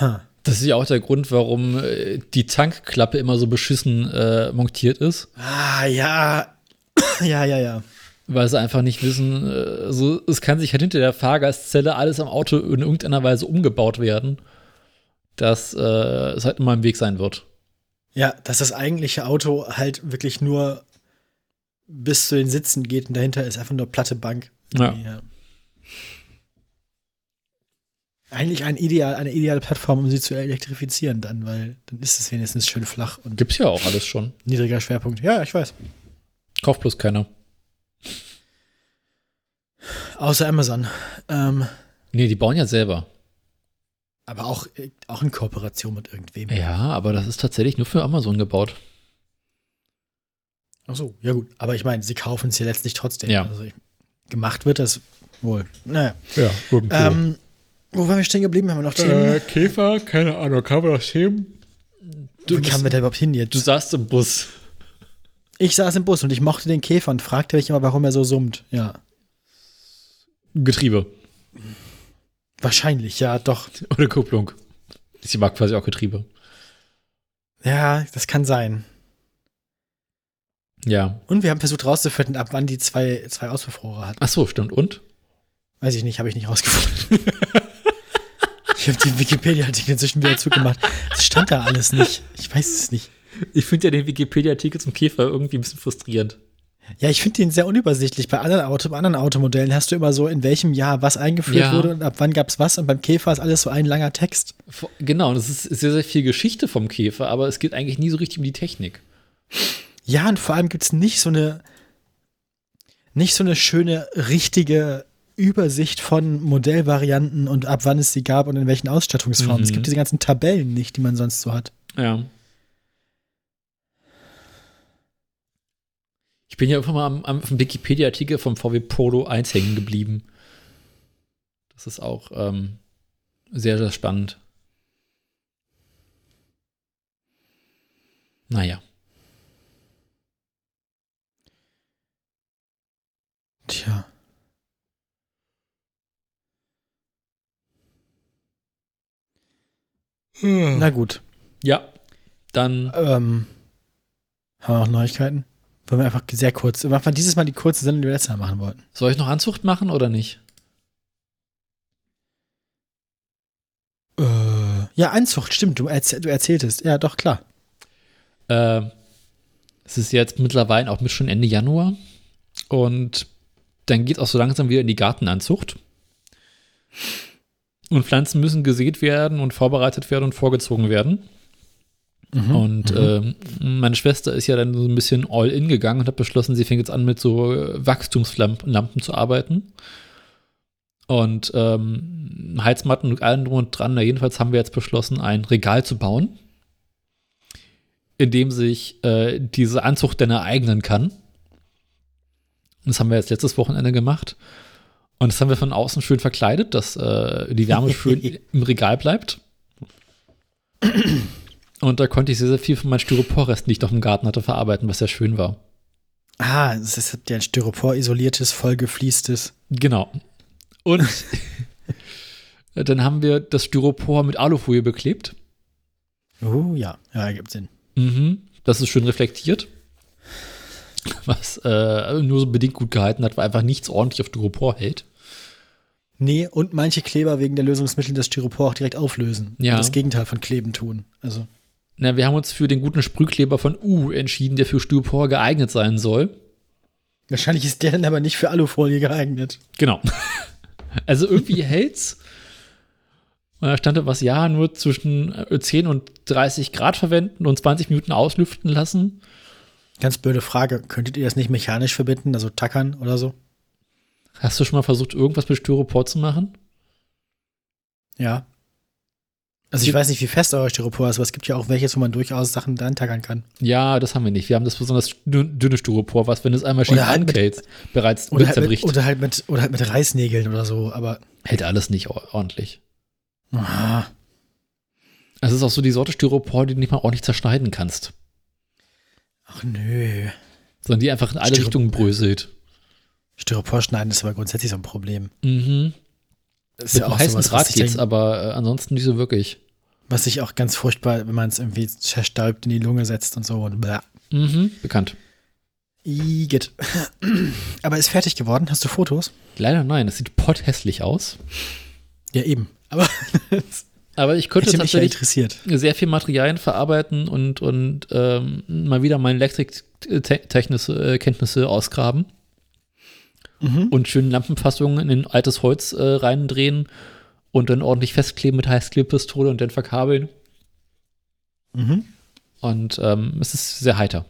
Ha. Das ist ja auch der Grund, warum äh, die Tankklappe immer so beschissen äh, montiert ist. Ah, ja. ja, ja, ja. Weil sie einfach nicht wissen, äh, so, es kann sich halt hinter der Fahrgastzelle alles am Auto in irgendeiner Weise umgebaut werden, dass äh, es halt immer im Weg sein wird. Ja, dass das eigentliche Auto halt wirklich nur bis zu den Sitzen geht und dahinter ist einfach nur platte Bank. Ja. Ja. Eigentlich ein ideal, eine ideale Plattform, um sie zu elektrifizieren dann, weil dann ist es wenigstens schön flach und Gibt's ja auch alles schon. niedriger Schwerpunkt. Ja, ich weiß. Kauft bloß keiner. Außer Amazon. Ähm, Nee, die bauen ja selber. aber auch, auch in Kooperation mit irgendwem. Ja, aber das ist tatsächlich nur für Amazon gebaut. Ach so, ja gut. Aber ich meine, sie kaufen es ja letztlich trotzdem. Ja. Also ich, gemacht wird das wohl. Naja. Ja, irgendwo. Ähm, wo waren wir stehen geblieben? Haben wir noch Themen? äh, Käfer, keine Ahnung, kann man das heben? Wo kamen wir da überhaupt hin jetzt? Du saßt im Bus. Ich saß im Bus und ich mochte den Käfer und fragte mich immer, warum er so summt. Ja. Getriebe. Wahrscheinlich, ja, doch. Oder Kupplung. Sie mag quasi auch Getriebe. Ja, das kann sein. Ja. Und wir haben versucht rauszufinden, ab wann die zwei, zwei Auspuffrohre hat. Ach so, stimmt. Und? Weiß ich nicht, habe ich nicht rausgefunden. ich habe den Wikipedia-Artikel inzwischen wieder zugemacht. Es stand da alles nicht. Ich weiß es nicht. Ich finde ja den Wikipedia-Artikel zum Käfer irgendwie ein bisschen frustrierend. Ja, ich finde den sehr unübersichtlich. Bei anderen, Auto, anderen Automodellen hast du immer so, in welchem Jahr was eingeführt Ja. wurde und ab wann gab es was. Und beim Käfer ist alles so ein langer Text. Genau, das ist sehr, sehr viel Geschichte vom Käfer, aber es geht eigentlich nie so richtig um die Technik. Ja, und vor allem gibt es nicht so eine, nicht so eine schöne, richtige Übersicht von Modellvarianten und ab wann es sie gab und in welchen Ausstattungsformen. Es Mhm. gibt diese ganzen Tabellen nicht, die man sonst so hat. Ja. Ich bin ja einfach mal am, am am Wikipedia-Artikel vom VW Polo 1 hängen geblieben. Das ist auch ähm, sehr, sehr spannend. Naja. Tja. Na gut. Ja. Dann, Ähm, haben wir noch Neuigkeiten? Wollen wir einfach sehr kurz, machen wir dieses Mal die kurze Sendung, die wir letztes Mal machen wollten. soll ich noch Anzucht machen oder nicht? Äh, ja, Anzucht, stimmt, du, erzähl, du erzähltest. Ja, doch, klar. Äh, es ist jetzt mittlerweile auch mit schon Ende Januar. Und dann geht auch so langsam wieder in die Gartenanzucht. Und Pflanzen müssen gesät werden und vorbereitet werden und vorgezogen werden. Mhm. Und ähm, meine Schwester ist ja dann so ein bisschen all in gegangen und hat beschlossen, sie fängt jetzt an mit so äh, Wachstumslampen Lampen zu arbeiten. Und ähm, Heizmatten und allem drum und dran. Na, jedenfalls haben wir jetzt beschlossen, ein Regal zu bauen, in dem sich äh, diese Anzucht dann ereignen kann. Das haben wir jetzt letztes Wochenende gemacht. Und das haben wir von außen schön verkleidet, dass äh, die Wärme schön im Regal bleibt. Und da konnte ich sehr, sehr viel von meinen Styroporresten, die ich noch im Garten hatte, verarbeiten, was sehr schön war. Ah, das ist ja ein Styropor-isoliertes, vollgefliestes. Genau. Und dann haben wir das Styropor mit Alufolie beklebt. Oh ja, ja, ergibt Sinn. Mhm. Das ist schön reflektiert. Was äh, nur so bedingt gut gehalten hat, weil einfach nichts ordentlich auf Styropor hält. Nee, und manche Kleber wegen der Lösungsmittel das Styropor auch direkt auflösen. Ja. Und das Gegenteil von Kleben tun. Also, Na, wir haben uns für den guten Sprühkleber von U entschieden, der für Styropor geeignet sein soll. wahrscheinlich ist der dann aber nicht für Alufolie geeignet. Genau. Also irgendwie hält's. Und da stand da was, ja, nur zwischen äh, 10 und 30 Grad verwenden und 20 Minuten auslüften lassen. Ganz blöde Frage. Könntet ihr das nicht mechanisch verbinden, also tackern oder so? Hast du schon mal versucht, irgendwas mit Styropor zu machen? Ja. Also ich weiß nicht, wie fest euer Styropor ist, aber es gibt ja auch welches, wo man durchaus Sachen dran tackern kann. Ja, das haben wir nicht. Wir haben das besonders dünn- dünne Styropor, was, wenn es einmal schief halt mit- ankältst, bereits Oder mit halt, mit, zerbricht. oder, halt mit, oder halt mit Reißnägeln oder so, aber. Hält alles nicht or- ordentlich. Ah, Es ist auch so die Sorte Styropor, die du nicht mal ordentlich zerschneiden kannst. ach nö. Sondern die einfach in alle Styro- Richtungen bröselt. Styropor schneiden ist aber grundsätzlich so ein Problem. Mhm. Das ist Mit ja auch heißen sowas, Draht geht's, denk, aber äh, ansonsten nicht so wirklich. was sich auch ganz furchtbar, wenn man es irgendwie zerstäubt in die Lunge setzt und so und bla. Mhm. Bekannt. Igitt. Aber ist fertig geworden? Hast du Fotos? Leider nein, es sieht potthässlich aus. Ja, eben. Aber Aber ich könnte tatsächlich interessiert. sehr viel Materialien verarbeiten und, und ähm, mal wieder meine Elektrikkenntnisse Kenntnisse ausgraben Mhm. und schön Lampenfassungen in altes Holz äh, reindrehen und dann ordentlich festkleben mit Heißklebpistole und dann verkabeln. Mhm. Und ähm, es ist sehr heiter.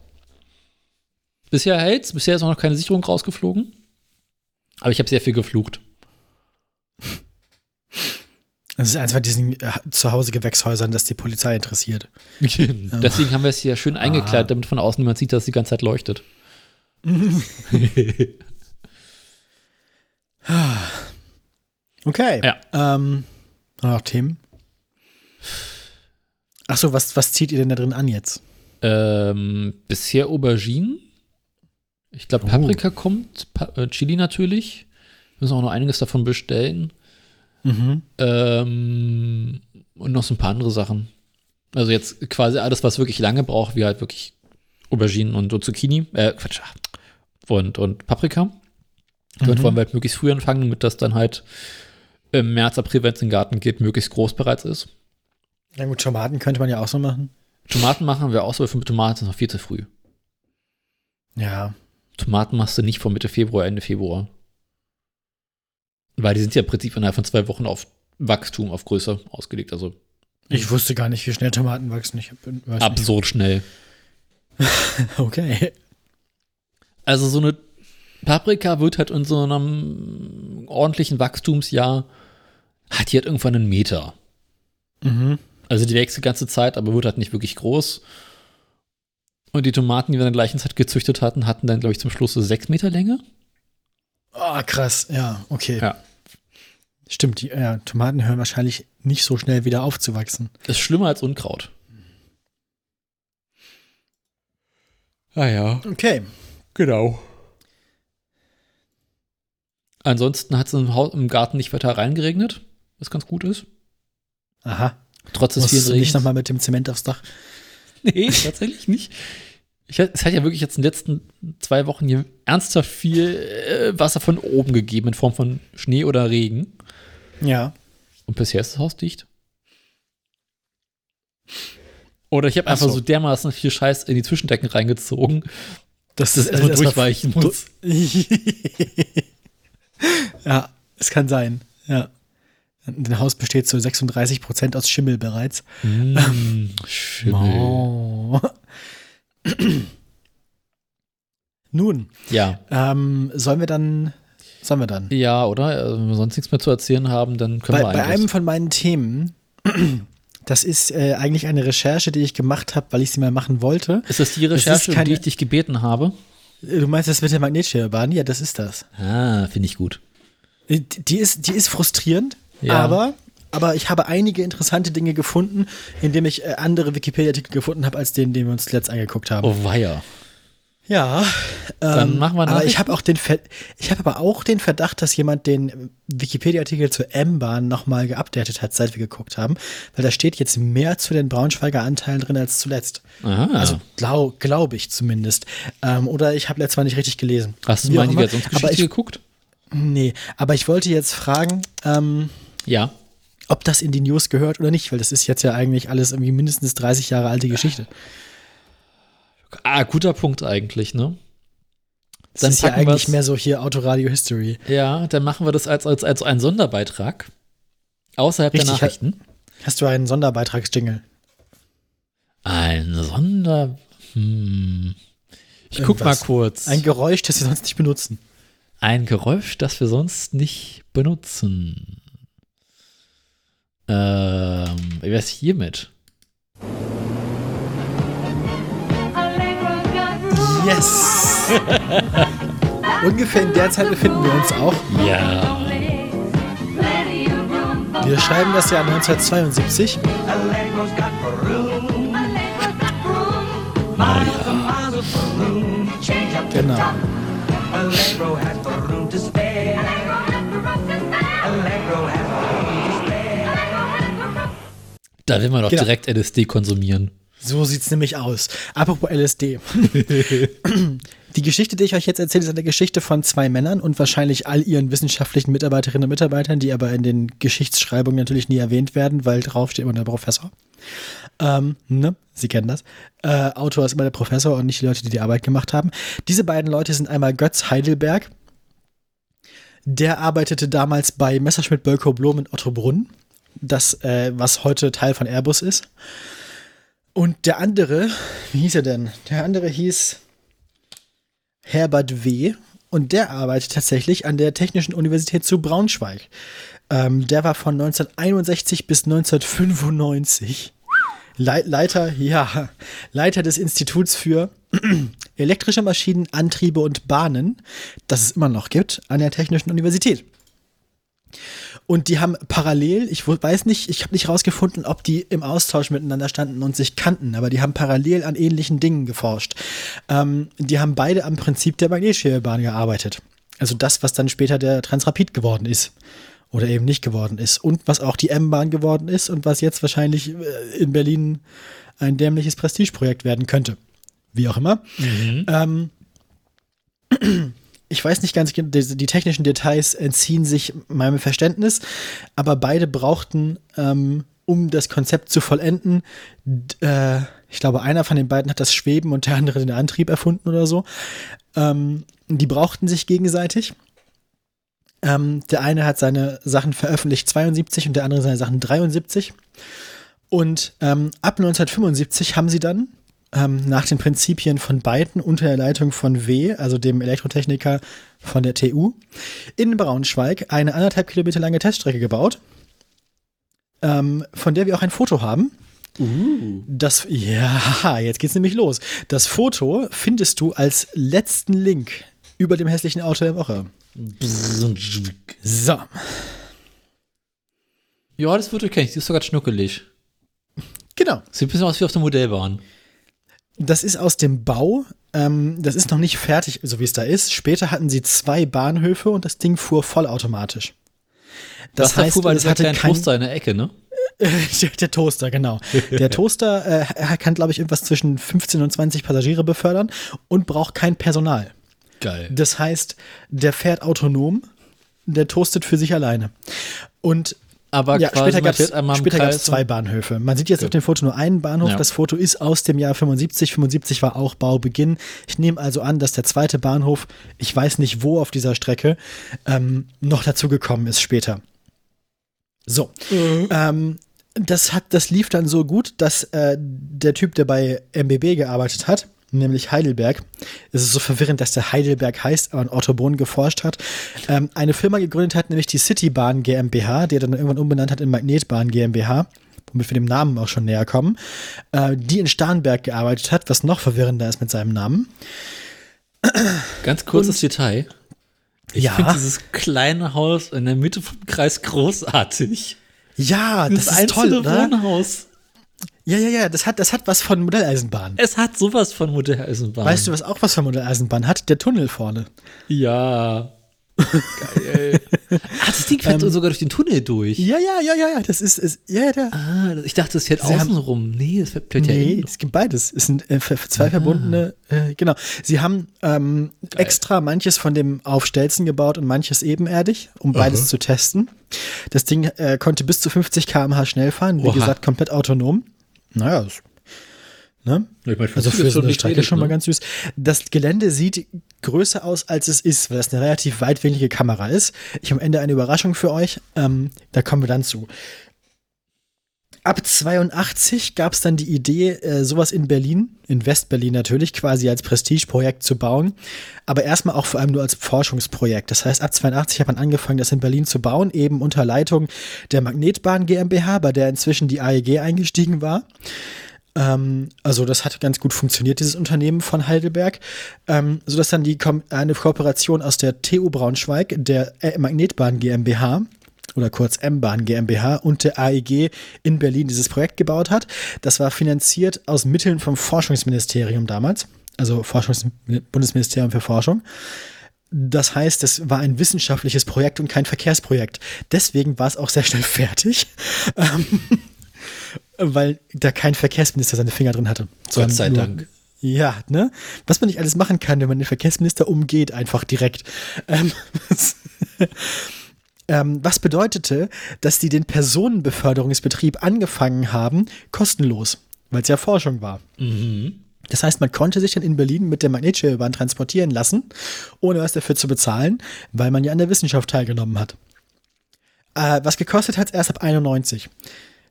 Bisher hält's, bisher ist auch noch keine Sicherung rausgeflogen. Aber ich habe sehr viel geflucht. Das ist eins von diesen äh, Zuhause-Gewächshäusern, das die Polizei interessiert. Deswegen haben wir es hier schön eingekleidet, damit von außen niemand sieht, dass es die ganze Zeit leuchtet. Okay. Ja. Ähm, noch Themen? Achso, was, was zieht ihr denn da drin an jetzt? Ähm, bisher Auberginen. Ich glaube, Oh. Paprika kommt, pa äh, Chili natürlich. Wir müssen auch noch einiges davon bestellen. Mhm. Ähm, und noch so ein paar andere Sachen. Also jetzt quasi alles, was wirklich lange braucht, wie halt wirklich Auberginen und, und Zucchini, äh, Quatsch, und, und Paprika. Damit Mhm. wollen wir halt möglichst früh anfangen, damit das dann halt im März, April, wenn es in den Garten geht, möglichst groß bereits ist. Na gut, Tomaten könnte man ja auch so machen. Tomaten machen wir auch so, für Tomaten ist noch viel zu früh. Ja. Tomaten machst du nicht vor Mitte Februar, Ende Februar. Weil die sind ja im Prinzip innerhalb von zwei Wochen auf Wachstum, auf Größe ausgelegt. Also Ich wusste gar nicht, wie schnell Tomaten wachsen. Ich weiß absurd schnell. nicht. Okay. Also so eine Paprika wird halt in so einem ordentlichen Wachstumsjahr, hat die halt irgendwann einen Meter. Mhm. Also die wächst die ganze Zeit, aber wird halt nicht wirklich groß. Und die Tomaten, die wir in der gleichen Zeit gezüchtet hatten, hatten dann, glaube ich, zum Schluss so sechs Meter Länge. Ah, krass. Ja, okay. Ja. Stimmt, die ja, Tomaten hören wahrscheinlich nicht so schnell wieder aufzuwachsen. Ist schlimmer als Unkraut. Ah ja, Okay. genau. Ansonsten hat es im, im Garten nicht weiter reingeregnet, was ganz gut ist. Aha. Trotz des vielen du nicht Regens. nochmal mit dem Zement aufs Dach? Nee, tatsächlich nicht. Ich, es hat ja wirklich jetzt in den letzten zwei Wochen hier ernsthaft viel äh, Wasser von oben gegeben in Form von Schnee oder Regen. Ja. Und bisher ist das Haus dicht. Oder ich habe Ach einfach so. so dermaßen viel Scheiß in die Zwischendecken reingezogen, Das dass es erstmal durchweichen muss. ja, es kann sein. Ja. Dein Haus besteht zu 36 Prozent aus Schimmel bereits. Mm, Schimmel. Oh. Nun, Ja. ähm, sollen wir dann, sollen wir dann? Ja, oder? Also, wenn wir sonst nichts mehr zu erzählen haben, dann können Bei, wir bei eigentlich. einem von meinen Themen, das ist äh, eigentlich eine Recherche, die ich gemacht habe, weil ich sie mal machen wollte. ist das die Recherche, um keine- die ich dich gebeten habe? Du meinst das mit der Magnetschwebebahn? Ja, das ist das. Ah, finde ich gut. Äh, Die ist, die ist frustrierend, Ja. aber, aber ich habe einige interessante Dinge gefunden, indem ich äh, andere Wikipedia-Artikel gefunden habe, als den, den wir uns zuletzt angeguckt haben. Oh, weia. Ja. Dann ähm, machen wir Aber ich habe auch den Ver ich habe aber auch den Verdacht, dass jemand den Wikipedia-Artikel zur M-Bahn nochmal geupdatet hat, seit wir geguckt haben, weil da steht jetzt mehr zu den Braunschweiger Anteilen drin als zuletzt. Aha. Also glaube glaub ich zumindest. Ähm, oder ich habe letztes Mal nicht richtig gelesen. Hast du Wie mal die. Versionsgeschichte ich, geguckt? nee, aber ich wollte jetzt fragen, ähm, Ja. ob das in die News gehört oder nicht, weil das ist jetzt ja eigentlich alles irgendwie mindestens 30 Jahre alte Geschichte. Ah, guter Punkt eigentlich, ne? Das Dann ist ja eigentlich mehr so hier Autoradio History. Ja, dann machen wir das als, als, als einen Sonderbeitrag. Außerhalb Richtig, der Nachrichten. Hast du einen Sonderbeitragsjingle? Ein Sonder. Hm. Ich guck mal Irgendwas. kurz. Ein Geräusch, das wir sonst nicht benutzen. Ein Geräusch, das wir sonst nicht benutzen. Ähm, wie wär's hiermit? Yes! Ungefähr in der Zeit befinden wir uns auch. Ja. Wir schreiben das Jahr 1972. Genau. Allegro has the room to spare. Allegro has the room to spare. Da will man doch Genau. direkt LSD konsumieren. So sieht's nämlich aus. Apropos LSD. Die Geschichte, die ich euch jetzt erzähle, ist eine Geschichte von zwei Männern und wahrscheinlich all ihren wissenschaftlichen Mitarbeiterinnen und Mitarbeitern, die aber in den Geschichtsschreibungen natürlich nie erwähnt werden, weil drauf steht immer der Professor. Ähm, ne? Sie kennen das. Äh, Autor ist immer der Professor und nicht die Leute, die die Arbeit gemacht haben. Diese beiden Leute sind einmal Götz Heidelberg. Der arbeitete damals bei Messerschmitt Bölkow Blom in Ottobrunn, das, äh, was heute Teil von Airbus ist. Und der andere, wie hieß er denn? Der andere hieß Herbert W. Und der arbeitet tatsächlich an der Technischen Universität zu Braunschweig. Ähm, der war von 1961 bis 1995 Lei- Leiter, ja, Leiter des Instituts für elektrische Maschinen, Antriebe und Bahnen, das es immer noch gibt, an der Technischen Universität. Und die haben parallel, ich weiß nicht, ich habe nicht rausgefunden, ob die im Austausch miteinander standen und sich kannten, aber die haben parallel an ähnlichen Dingen geforscht. Ähm, die haben beide am Prinzip der Magnetschwebebahn gearbeitet. Also das, was dann später der Transrapid geworden ist. Oder eben nicht geworden ist. Und was auch die M-Bahn geworden ist und was jetzt wahrscheinlich äh, in Berlin ein dämliches Prestigeprojekt werden könnte. Wie auch immer. Ähm, ich weiß nicht ganz genau, die, die technischen Details entziehen sich meinem Verständnis, aber beide brauchten, ähm, um das Konzept zu vollenden, äh, ich glaube, einer von den beiden hat das Schweben und der andere den Antrieb erfunden oder so. Ähm, die brauchten sich gegenseitig. Ähm, der eine hat seine Sachen veröffentlicht 72 und der andere seine Sachen 73. Und ähm, ab 1975 haben sie dann ähm, nach den Prinzipien von beiden unter der Leitung von W, also dem Elektrotechniker von der TU, in Braunschweig eine anderthalb Kilometer lange Teststrecke gebaut, ähm, von der wir auch ein Foto haben. Das, ja, jetzt geht's nämlich los. Das Foto findest du als letzten Link über dem hässlichen Auto der Woche. So. Ja, das Foto kenne ich. Die ist sogar schnuckelig. Genau. Sieht ein bisschen aus wie auf der Modellbahn. Das ist aus dem Bau. Ähm, das ist noch nicht fertig, so wie es da ist. Später hatten sie zwei Bahnhöfe und das Ding fuhr vollautomatisch. Das, das heißt, bei es dieser hatte kleinen kein, Toaster in der Ecke, ne? der, Toaster, genau. Der Toaster äh, kann, glaube ich, irgendwas zwischen 15 und 20 Passagiere befördern und braucht kein Personal. Geil. Das heißt, der fährt autonom, der toastet für sich alleine. Und Aber ja, quasi später gab es zwei Bahnhöfe. Man sieht jetzt auf dem Foto nur einen Bahnhof. Ja. Das Foto ist aus dem Jahr 75. 75 war auch Baubeginn. Ich nehme also an, dass der zweite Bahnhof, ich weiß nicht wo auf dieser Strecke, ähm, noch dazugekommen ist später. So. Ähm, das, hat, das lief dann so gut, dass äh, der Typ, der bei MBB gearbeitet hat, nämlich Heidelberg, es ist so verwirrend, dass der Heidelberg heißt, aber in Ottobrunn geforscht hat, ähm, eine Firma gegründet hat, nämlich die Citybahn GmbH, die er dann irgendwann umbenannt hat in Magnetbahn GmbH, womit wir dem Namen auch schon näher kommen, äh, die in Starnberg gearbeitet hat, was noch verwirrender ist mit seinem Namen. Ganz kurzes Detail. Ich Ja. finde dieses kleine Haus in der Mitte vom Kreis großartig. Ja, das, ist toll, oder? Wohnhaus. Ja, ja, ja, das hat, das hat was von Modelleisenbahn. Es hat sowas von Modelleisenbahn. Weißt du, was auch was von Modelleisenbahn hat? Der Tunnel vorne. Ja. Geil. ah, das Ding fährt sogar durch den Tunnel durch. Ja, ja, ja, ja, ja, das ist, ist ja, ja. Ah, ich dachte, es fährt Sie haben- außen rum. Nee, es fährt fährt ja Nee, innen. es gibt beides. Es sind äh, zwei verbundene, äh, genau. Sie haben ähm, extra manches von dem auf Stelzen gebaut und manches ebenerdig, um beides zu testen. Das Ding äh, konnte bis zu 50 km/h schnell fahren, wie Oha. gesagt, komplett autonom. Naja, das, ne? Ich mein, Also für so eine Strecke schon mal ne? ganz süß. Das Gelände sieht größer aus, als es ist, weil das eine relativ weitwinklige Kamera ist. Ich habe am Ende eine Überraschung für euch. Ähm, da kommen wir dann zu. Ab 82 gab es dann die Idee, äh, sowas in Berlin, in Westberlin natürlich, quasi als Prestigeprojekt zu bauen, aber erstmal auch vor allem nur als Forschungsprojekt. Das heißt, ab 82 hat man angefangen, das in Berlin zu bauen, eben unter Leitung der Magnetbahn GmbH, bei der inzwischen die AEG eingestiegen war. Ähm, also das hat ganz gut funktioniert, dieses Unternehmen von Heidelberg, ähm, sodass dann die Kom eine Kooperation aus der TU Braunschweig, der äh, Magnetbahn GmbH oder kurz M-Bahn GmbH und der AEG in Berlin dieses Projekt gebaut hat. Das war finanziert aus Mitteln vom Forschungsministerium damals, also Forschungs Bundesministerium für Forschung. Das heißt, es war ein wissenschaftliches Projekt und kein Verkehrsprojekt. Deswegen war es auch sehr schnell fertig. Weil da kein Verkehrsminister seine Finger drin hatte. Gott sei nur- Dank. Ja, ne? Was man nicht alles machen kann, wenn man den Verkehrsminister umgeht, einfach direkt. Ähm, ähm, was bedeutete, dass die den Personenbeförderungsbetrieb angefangen haben, kostenlos, weil es ja Forschung war. Das heißt, man konnte sich dann in Berlin mit der Magnetschwebebahn transportieren lassen, ohne was dafür zu bezahlen, weil man ja an der Wissenschaft teilgenommen hat. Äh, was gekostet hat es erst ab 91.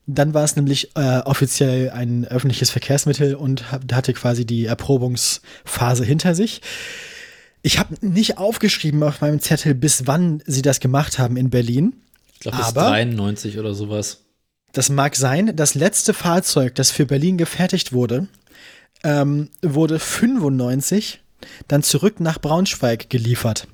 Dann war es nämlich äh, offiziell ein öffentliches Verkehrsmittel und hab- hatte quasi die Erprobungsphase hinter sich. Ich habe nicht aufgeschrieben auf meinem Zettel, bis wann sie das gemacht haben in Berlin. Ich glaube, bis Aber- 93 oder sowas. Das mag sein. Das letzte Fahrzeug, das für Berlin gefertigt wurde, ähm, wurde 95 dann zurück nach Braunschweig geliefert.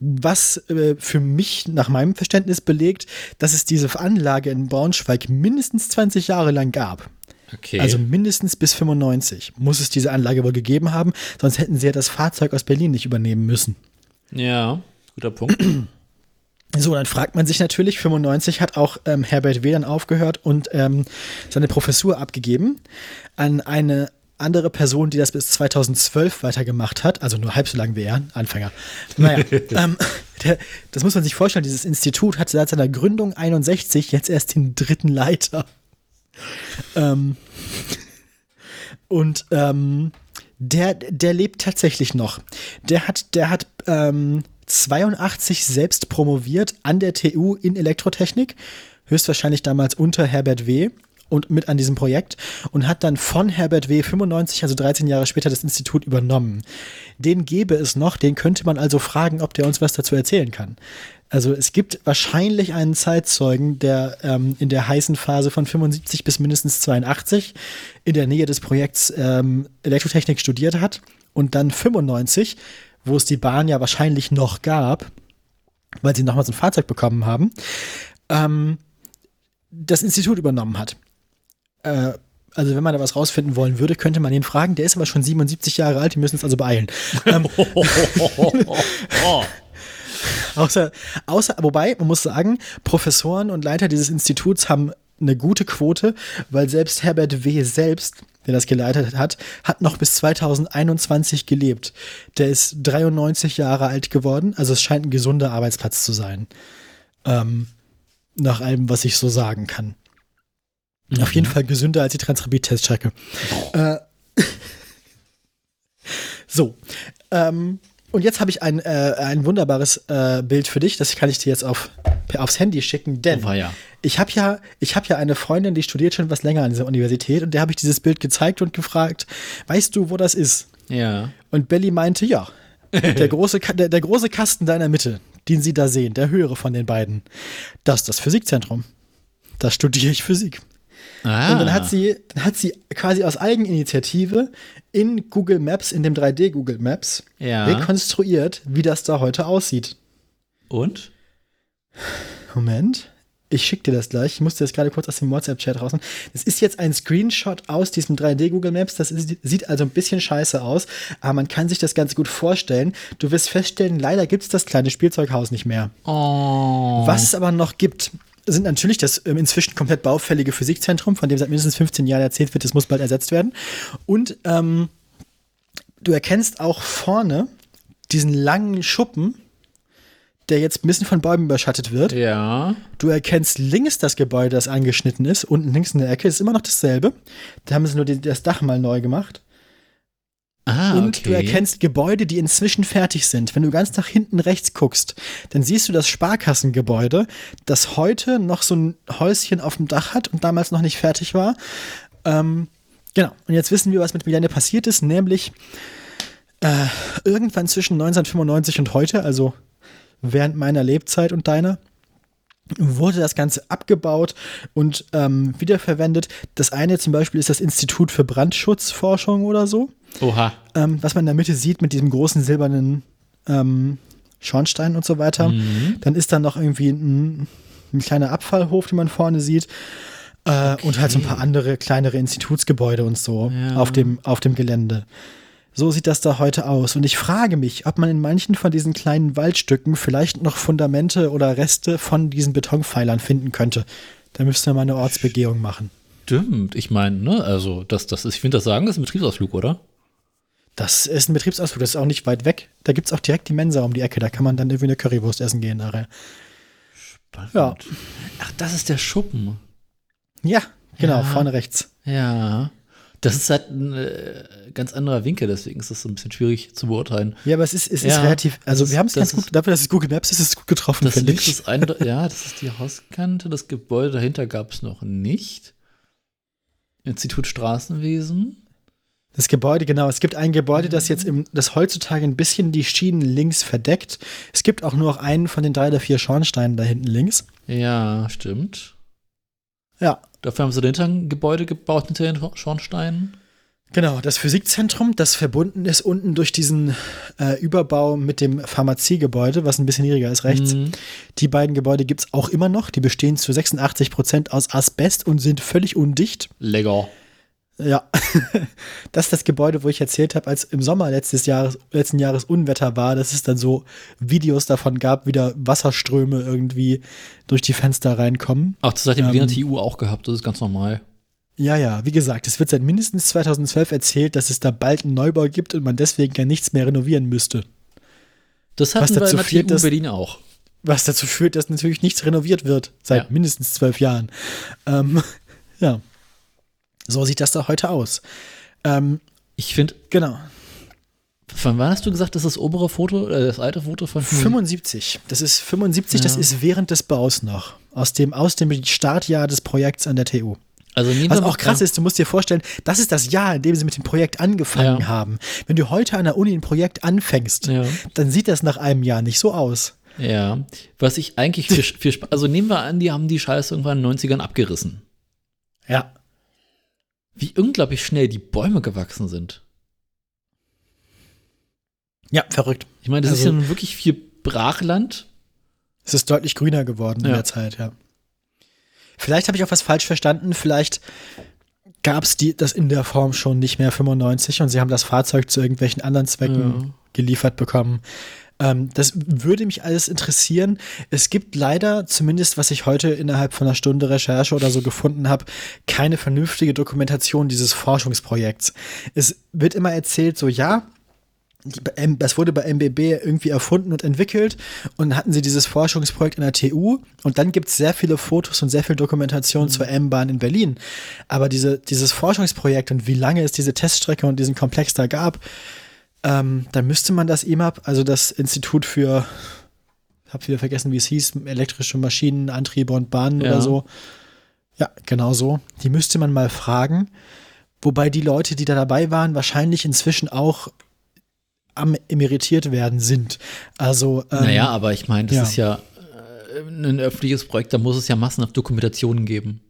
Was äh, für mich nach meinem Verständnis belegt, dass es diese Anlage in Braunschweig mindestens 20 Jahre lang gab. Okay. Also mindestens bis 95 muss es diese Anlage wohl gegeben haben, sonst hätten sie ja das Fahrzeug aus Berlin nicht übernehmen müssen. ja, guter Punkt. So, dann fragt man sich natürlich, 95 hat auch ähm, Herbert W. dann aufgehört und ähm, seine Professur abgegeben an eine andere Person, die das bis 2012 weitergemacht hat, also nur halb so lang wie er, Anfänger. Naja, ähm, der, das muss man sich vorstellen, dieses Institut hat seit seiner Gründung 61 jetzt erst den dritten Leiter. Ähm, und ähm, der, der lebt tatsächlich noch. Der hat, der hat ähm, 82 selbst promoviert an der TU in Elektrotechnik, höchstwahrscheinlich damals unter Herbert W. und mit an diesem Projekt und hat dann von Herbert W. 95, also 13 Jahre später, das Institut übernommen. Den gäbe es noch, den könnte man also fragen, ob der uns was dazu erzählen kann. Also es gibt wahrscheinlich einen Zeitzeugen, der ähm, in der heißen Phase von 75 bis mindestens 82 in der Nähe des Projekts ähm, Elektrotechnik studiert hat und dann 95, wo es die Bahn ja wahrscheinlich noch gab, weil sie nochmal so ein Fahrzeug bekommen haben, ähm, das Institut übernommen hat. Äh, also wenn man da was rausfinden wollen würde, könnte man ihn fragen. Der ist aber schon 77 Jahre alt, die müssen es also beeilen. Ähm. Außer, außer, wobei, man muss sagen, Professoren und Leiter dieses Instituts haben eine gute Quote, weil selbst Herbert W. selbst, der das geleitet hat, hat noch bis 2021 gelebt. Der ist 93 Jahre alt geworden, also es scheint ein gesunder Arbeitsplatz zu sein. Ähm, nach allem, was ich so sagen kann. Auf jeden Fall gesünder als die Transrapid-Teststrecke. Äh, so. Ähm, und jetzt habe ich ein, äh, ein wunderbares äh, Bild für dich. Das kann ich dir jetzt auf, aufs Handy schicken, denn Oh, weia. ich habe ja, ich habe ja eine Freundin, die studiert schon was länger an dieser Universität und der habe ich dieses Bild gezeigt und gefragt, weißt du, wo das ist? Ja. Und Belly meinte, ja. Der große, der, der große Kasten da in der Mitte, den Sie da sehen, der höhere von den beiden, das ist das Physikzentrum. Da studiere ich Physik. Ah. Und dann hat sie, dann hat sie quasi aus Eigeninitiative in Google Maps, in dem 3D Google Maps, Ja. rekonstruiert, wie das da heute aussieht. Und? Moment. Ich schicke dir das gleich. Ich musste das gerade kurz aus dem WhatsApp-Chat raus. Das ist jetzt ein Screenshot aus diesem 3D Google Maps. Das ist, sieht also ein bisschen scheiße aus, aber man kann sich das ganz gut vorstellen. Du wirst feststellen, leider gibt es das kleine Spielzeughaus nicht mehr. Oh. Was es aber noch gibt, sind natürlich das ähm, inzwischen komplett baufällige Physikzentrum, von dem seit mindestens 15 Jahren erzählt wird, das muss bald ersetzt werden. Und ähm, du erkennst auch vorne diesen langen Schuppen, der jetzt ein bisschen von Bäumen überschattet wird. Ja. Du erkennst links das Gebäude, das angeschnitten ist. Unten links in der Ecke ist immer noch dasselbe. Da haben sie nur die, das Dach mal neu gemacht. Ah, Und okay. du erkennst Gebäude, die inzwischen fertig sind. Wenn du ganz nach hinten rechts guckst, dann siehst du das Sparkassengebäude, das heute noch so ein Häuschen auf dem Dach hat und damals noch nicht fertig war. Ähm, genau. Und jetzt wissen wir, was mit Millennium passiert ist, nämlich äh, irgendwann zwischen 1995 und heute, also während meiner Lebzeit und deiner, wurde das Ganze abgebaut und ähm, wiederverwendet. Das eine zum Beispiel ist das Institut für Brandschutzforschung oder so Oha. ähm, was man in der Mitte sieht mit diesem großen silbernen ähm, Schornstein und so weiter. Dann ist da noch irgendwie ein, ein kleiner Abfallhof, den man vorne sieht. Äh, Und halt so ein paar andere kleinere Institutsgebäude und so Ja. auf, dem, auf dem Gelände. So sieht das da heute aus. Und ich frage mich, ob man in manchen von diesen kleinen Waldstücken vielleicht noch Fundamente oder Reste von diesen Betonpfeilern finden könnte. Da müsste man mal eine Ortsbegehung machen. Stimmt. Ich meine, ne, also, das, das ist, ich finde, das sagen, das ist ein Betriebsausflug, oder? Das ist ein Betriebsausflug, das ist auch nicht weit weg. Da gibt es auch direkt die Mensa um die Ecke. Da kann man dann irgendwie eine Currywurst essen gehen nachher. Spannend. Ja. Ach, das ist der Schuppen. Ja, genau, Ja. vorne rechts. Ja. Das ist halt ein äh, ganz anderer Winkel, deswegen ist das so ein bisschen schwierig zu beurteilen. Ja, aber es ist, es ist Ja, relativ, also das wir haben es ist- ganz gut, dafür, dass es Google Maps ist, ist es gut getroffen, Das finde ich. ist ein, ja, das ist die Hauskante. Das Gebäude dahinter gab es noch nicht. Institut Straßenwesen. Das Gebäude, genau. Es gibt ein Gebäude, das jetzt im, das heutzutage ein bisschen die Schienen links verdeckt. Es gibt auch nur noch einen von den drei oder vier Schornsteinen da hinten links. Ja, stimmt. Ja, Dafür haben sie dahinter ein Gebäude gebaut hinter den Schornsteinen. genau. Das Physikzentrum, das verbunden ist unten durch diesen äh, Überbau mit dem Pharmaziegebäude, was ein bisschen niedriger ist rechts. Mhm. Die beiden Gebäude gibt es auch immer noch. Die bestehen zu 86 Prozent aus Asbest und sind völlig undicht. Lecker. Ja, das ist das Gebäude, wo ich erzählt habe, als im Sommer letztes Jahres, letzten Jahres Unwetter war, dass es dann so Videos davon gab, wie da Wasserströme irgendwie durch die Fenster reinkommen. Ach, das hat die Ähm, Berliner TU auch gehabt, das ist ganz normal. Ja, ja, wie gesagt, es wird seit mindestens 2012 erzählt, dass es da bald einen Neubau gibt und man deswegen ja nichts mehr renovieren müsste. Das hatten wir dazu in der führt, dass- Berlin auch. Was dazu führt, dass natürlich nichts renoviert wird, seit Ja. mindestens zwölf Jahren. Ähm, ja, so sieht das da heute aus. Ähm, Ich finde, genau. von wann hast du gesagt, das ist das obere Foto, äh, das alte Foto von 75. Das ist 75, das Ja. ist während des Baus noch. Aus dem, aus dem Startjahr des Projekts an der TU. Also Was auch krass ist, du musst dir vorstellen, das ist das Jahr, in dem sie mit dem Projekt angefangen Ja. haben. Wenn du heute an der Uni ein Projekt anfängst, Ja. dann sieht das nach einem Jahr nicht so aus. Ja, was ich eigentlich für, für also nehmen wir an, die haben die Scheiße irgendwann in den 90ern abgerissen. Ja. Wie unglaublich schnell die Bäume gewachsen sind. Ja, verrückt. Ich meine, das ist Also- ja nun wirklich viel Brachland. Es ist deutlich grüner geworden in Ja. der Zeit, ja. Vielleicht habe ich auch was falsch verstanden. Vielleicht gab es das in der Form schon nicht mehr 95 und sie haben das Fahrzeug zu irgendwelchen anderen Zwecken Ja. geliefert bekommen. Ähm, das würde mich alles interessieren. Es gibt leider, zumindest was ich heute innerhalb von einer Stunde Recherche oder so gefunden habe, keine vernünftige Dokumentation dieses Forschungsprojekts. Es wird immer erzählt, so ja, das wurde bei MBB irgendwie erfunden und entwickelt und hatten sie dieses Forschungsprojekt an der TU und dann gibt es sehr viele Fotos und sehr viel Dokumentation zur M-Bahn in Berlin. Aber diese, dieses Forschungsprojekt und wie lange es diese Teststrecke und diesen Komplex da gab, ähm, da müsste man das IMAP, also das Institut für, hab wieder vergessen, wie es hieß, elektrische Maschinen, Antriebe und Bahnen Ja. oder so. Ja, genau so. Die müsste man mal fragen. Wobei die Leute, die da dabei waren, wahrscheinlich inzwischen auch am emeritiert werden sind. Also, ähm, naja, aber ich meine, das ja. ist ja äh, ein öffentliches Projekt, da muss es ja massenhaft Dokumentationen geben.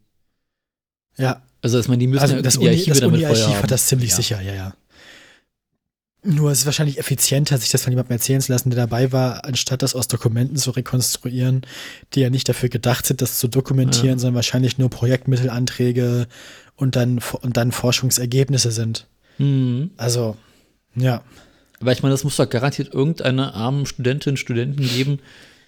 ja, Also, dass man die müssen also ja das Uni- das haben. hat das ziemlich Ja. sicher, ja, ja. Nur es ist wahrscheinlich effizienter, sich das von jemandem erzählen zu lassen, der dabei war, anstatt das aus Dokumenten zu rekonstruieren, die ja nicht dafür gedacht sind, das zu dokumentieren, Ja. sondern wahrscheinlich nur Projektmittelanträge und dann, und dann Forschungsergebnisse sind. Mhm. Also, ja. Aber ich meine, das muss doch garantiert irgendeine armen Studentin, Studenten geben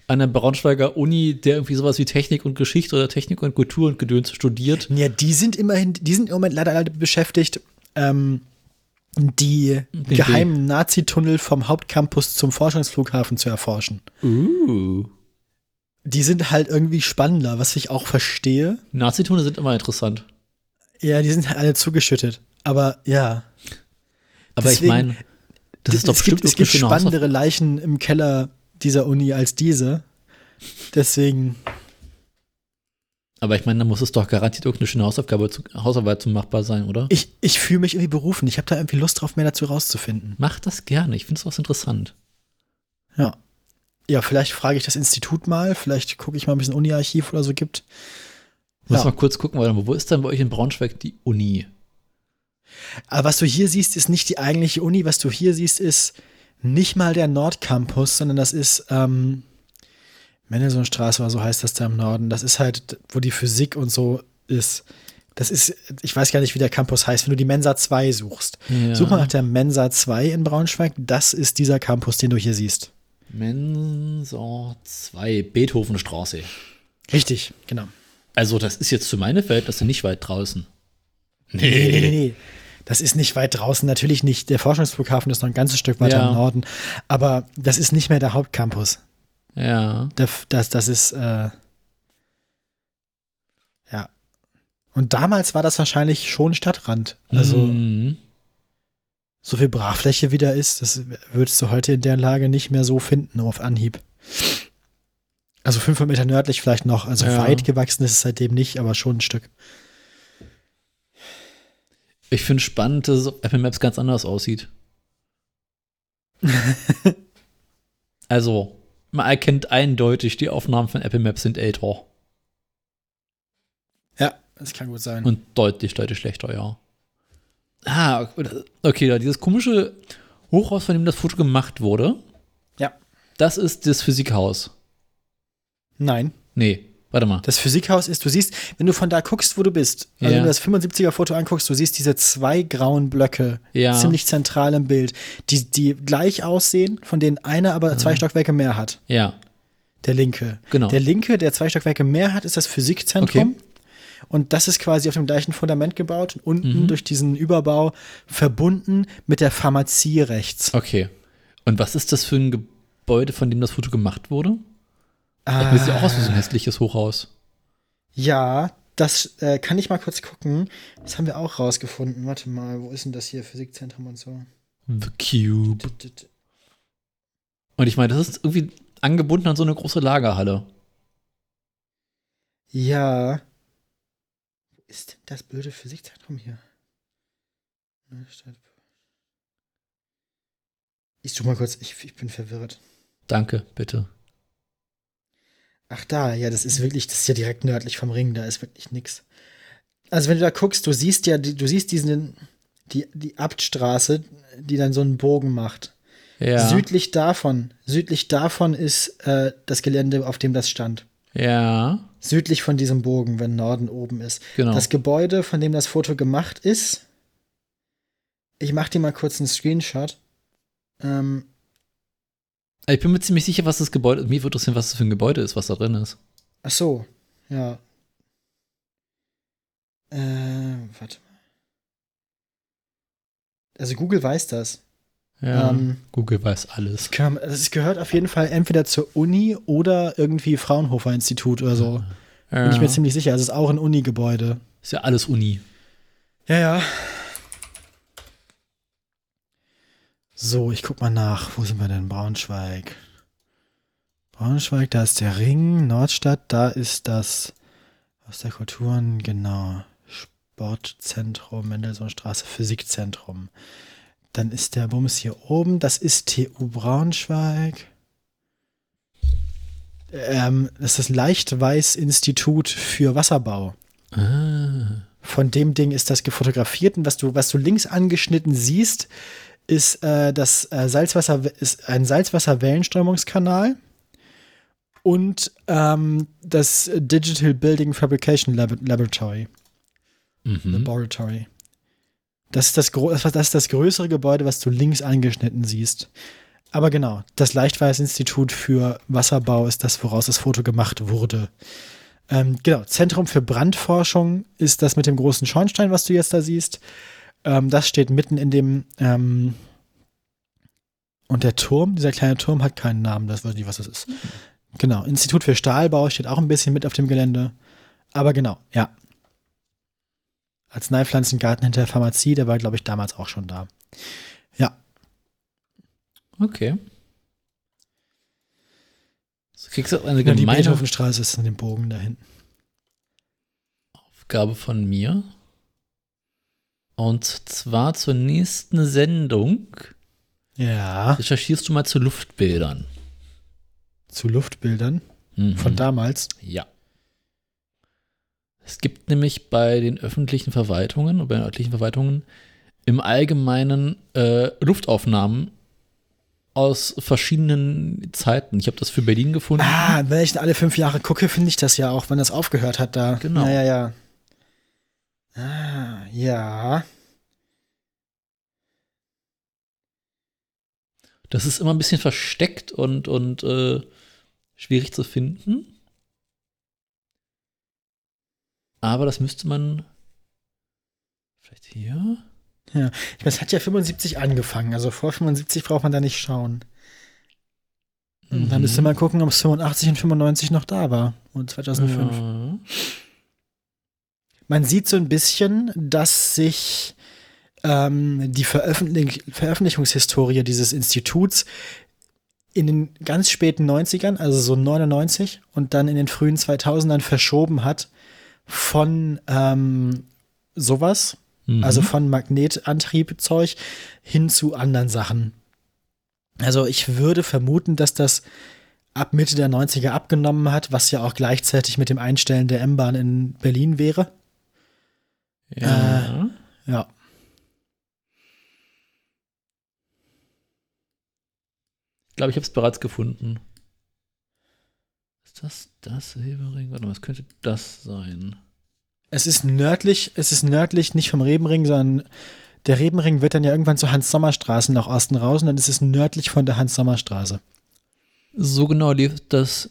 an der Braunschweiger Uni, der irgendwie sowas wie Technik und Geschichte oder Technik und Kultur und Gedöns studiert. Ja, die sind immerhin, die sind im Moment leider alle beschäftigt, ähm, die Den geheimen Nazi-Tunnel vom Hauptcampus zum Forschungsflughafen zu erforschen. Uh. Die sind halt irgendwie spannender, was ich auch verstehe. Nazitunnel sind immer interessant. Ja, die sind halt alle zugeschüttet. Aber ja. Aber Deswegen- ich meine, das ist doch es gibt, es gibt spannendere Leichen im Keller dieser Uni als diese. Deswegen, Aber ich meine, da muss es doch garantiert irgendeine schöne Hausaufgabe zu, Hausarbeit zum machbar sein, oder? ich, ich fühle mich irgendwie berufen. Ich habe da irgendwie Lust drauf, mehr dazu rauszufinden. Mach das gerne. Ich finde es was interessant. Ja. Ja, vielleicht frage ich das Institut mal. Vielleicht gucke ich mal ein bisschen Uni-Archiv oder so gibt. Muss Ja. mal kurz gucken, mal, wo ist denn bei euch in Braunschweig die Uni? Aber was du hier siehst, ist nicht die eigentliche Uni. Was du hier siehst, ist nicht mal der Nordcampus, sondern das ist ähm, Mendelssohnstraße oder so heißt das da im Norden. Das ist halt, wo die Physik und so ist. Das ist, ich weiß gar nicht, wie der Campus heißt, wenn du die Mensa 2 suchst. Ja. Such mal nach der Mensa 2 in Braunschweig. Das ist dieser Campus, den du hier siehst. Mensor 2, Beethovenstraße. Richtig, genau. Also, das ist jetzt zu meinen Verhältnissen nicht weit draußen. Nee, nee, nee, nee. Das ist nicht weit draußen, natürlich nicht. Der Forschungsflughafen ist noch ein ganzes Stück weiter Ja. im Norden, aber das ist nicht mehr der Hauptcampus. Ja. Das, das, das ist, äh, ja. Und damals war das wahrscheinlich schon Stadtrand. Also, Mhm. so viel Brachfläche wieder ist, das würdest du heute in der Lage nicht mehr so finden auf Anhieb. Also 500 Meter nördlich vielleicht noch. Also Ja. weit gewachsen ist es seitdem nicht, aber schon ein Stück. Ich finde spannend, dass es auf Apple Maps ganz anders aussieht. also, man erkennt eindeutig, die Aufnahmen von Apple Maps sind älter. Ja, das kann gut sein. Und deutlich, deutlich schlechter, ja. Ah, okay, da dieses komische Hochhaus, von dem das Foto gemacht wurde. Ja. Das ist das Physikhaus. Nein, Nee, warte mal. das Physikhaus ist, du siehst, wenn du von da guckst, wo du bist, also Ja. wenn du das 75er Foto anguckst, du siehst diese zwei grauen Blöcke, Ja. ziemlich zentral im Bild, die, die gleich aussehen, von denen einer aber zwei Stockwerke mehr hat. Ja, Der linke. Genau. Der linke, der zwei Stockwerke mehr hat, ist das Physikzentrum. Und das ist quasi auf dem gleichen Fundament gebaut, und unten Mhm. durch diesen Überbau verbunden mit der Pharmazie rechts. okay. Und was ist das für ein Gebäude, von dem das Foto gemacht wurde? Ah, Das sieht ja auch aus wie so ein hässliches Hochhaus. ja, das äh, kann ich mal kurz gucken. Das haben wir auch rausgefunden. Warte mal, wo ist denn das hier? Physikzentrum und so. The Cube. Und ich meine, das ist irgendwie angebunden an so eine große Lagerhalle. Ja. Wo ist denn das blöde Physikzentrum hier? Ich suche mal kurz, ich, ich bin verwirrt. Danke, bitte. Ach da, ja, das ist wirklich, das ist ja direkt nördlich vom Ring, da ist wirklich nix. Also wenn du da guckst, du siehst ja, die- du siehst diesen, die, die Abtstraße, die dann so einen Bogen macht. Ja. Südlich davon, südlich davon ist äh, das Gelände, auf dem das stand. ja, Südlich von diesem Bogen, wenn Norden oben ist. genau. Das Gebäude, von dem das Foto gemacht ist, ich mach dir mal kurz einen Screenshot. Ähm, ich bin mir ziemlich sicher, was das Gebäude, mir würde interessieren, was das für ein Gebäude ist, was da drin ist. ach so, ja. Äh, warte mal. Also Google weiß das. Ja. Ähm, Google weiß alles. Das gehört auf jeden Fall entweder zur Uni oder irgendwie Fraunhofer Institut oder so. Ja. Bin ich mir ziemlich sicher. Also es ist auch ein Uni-Gebäude. Ist ja alles Uni. Ja, ja. So, ich guck mal nach. Wo sind wir denn? Braunschweig. Braunschweig, da ist der Ring. Nordstadt, da ist das aus der Kulturen, genau. Sportzentrum, Mendelssohnstraße, Physikzentrum. Dann ist der Bums hier oben. Das ist TU Braunschweig. Ähm, das ist das Leichtweiß-Institut für Wasserbau. Ah. Von dem Ding ist das gefotografiert und was du, was du links angeschnitten siehst, ist äh, das äh, Salzwasser, ist ein Salzwasserwellenströmungskanal und ähm, das Digital Building Fabrication Lab Laboratory. Mhm. Laboratory. Das ist das, das ist das größere Gebäude, was du links angeschnitten siehst. Aber genau, das Leichtweiß-Institut für Wasserbau ist das, woraus das Foto gemacht wurde. Ähm, genau, Zentrum für Brandforschung ist das mit dem großen Schornstein, was du jetzt da siehst. Ähm, das steht mitten in dem. Ähm, und der Turm, dieser kleine Turm hat keinen Namen, das weiß ich nicht, was das ist. Genau, Institut für Stahlbau steht auch ein bisschen mit auf dem Gelände. Aber genau, ja. Arzneipflanzengarten hinter der Pharmazie, der war, glaube ich, damals auch schon da. Ja, Okay. So kriegst du eine ja die gemeine Beethovenstraße ist an dem Bogen da hinten. Aufgabe von mir. Und zwar zur nächsten Sendung Ja, recherchierst du mal zu Luftbildern. zu Luftbildern Mhm. von damals. Ja. Es gibt nämlich bei den öffentlichen Verwaltungen oder bei den örtlichen Verwaltungen im Allgemeinen äh, Luftaufnahmen aus verschiedenen Zeiten. Ich habe das für Berlin gefunden. Ah, wenn ich alle fünf Jahre gucke, finde ich das ja auch, wenn das aufgehört hat da. Genau. Ja, ja, ja. Ah, ja. Das ist immer ein bisschen versteckt und, und äh, schwierig zu finden. Aber das müsste man vielleicht hier. Ja, ich meine, es hat ja 75 angefangen, also vor 75 braucht man da nicht schauen. Und Dann müsste man gucken, ob es 85 und 95 noch da war. Und 2005. Ja. Man sieht so ein bisschen, dass sich ähm, die Veröffentlich Veröffentlichungshistorie dieses Instituts in den ganz späten 90ern, also so 99 und dann in den frühen 2000ern verschoben hat von ähm, sowas, Mhm. also von Magnetantriebzeug hin zu anderen Sachen. Also ich würde vermuten, dass das ab Mitte der 90er abgenommen hat, was ja auch gleichzeitig mit dem Einstellen der M-Bahn in Berlin wäre. Ja. Ja. Ich glaube, ich habe es bereits gefunden. Ist das das Silberring? Warte mal, was könnte das sein? Es ist nördlich, es ist nördlich nicht vom Rebenring, sondern der Rebenring wird dann ja irgendwann zur Hans-Sommer-Straße nach Osten raus und dann ist es nördlich von der Hans-Sommer-Straße. So genau lief das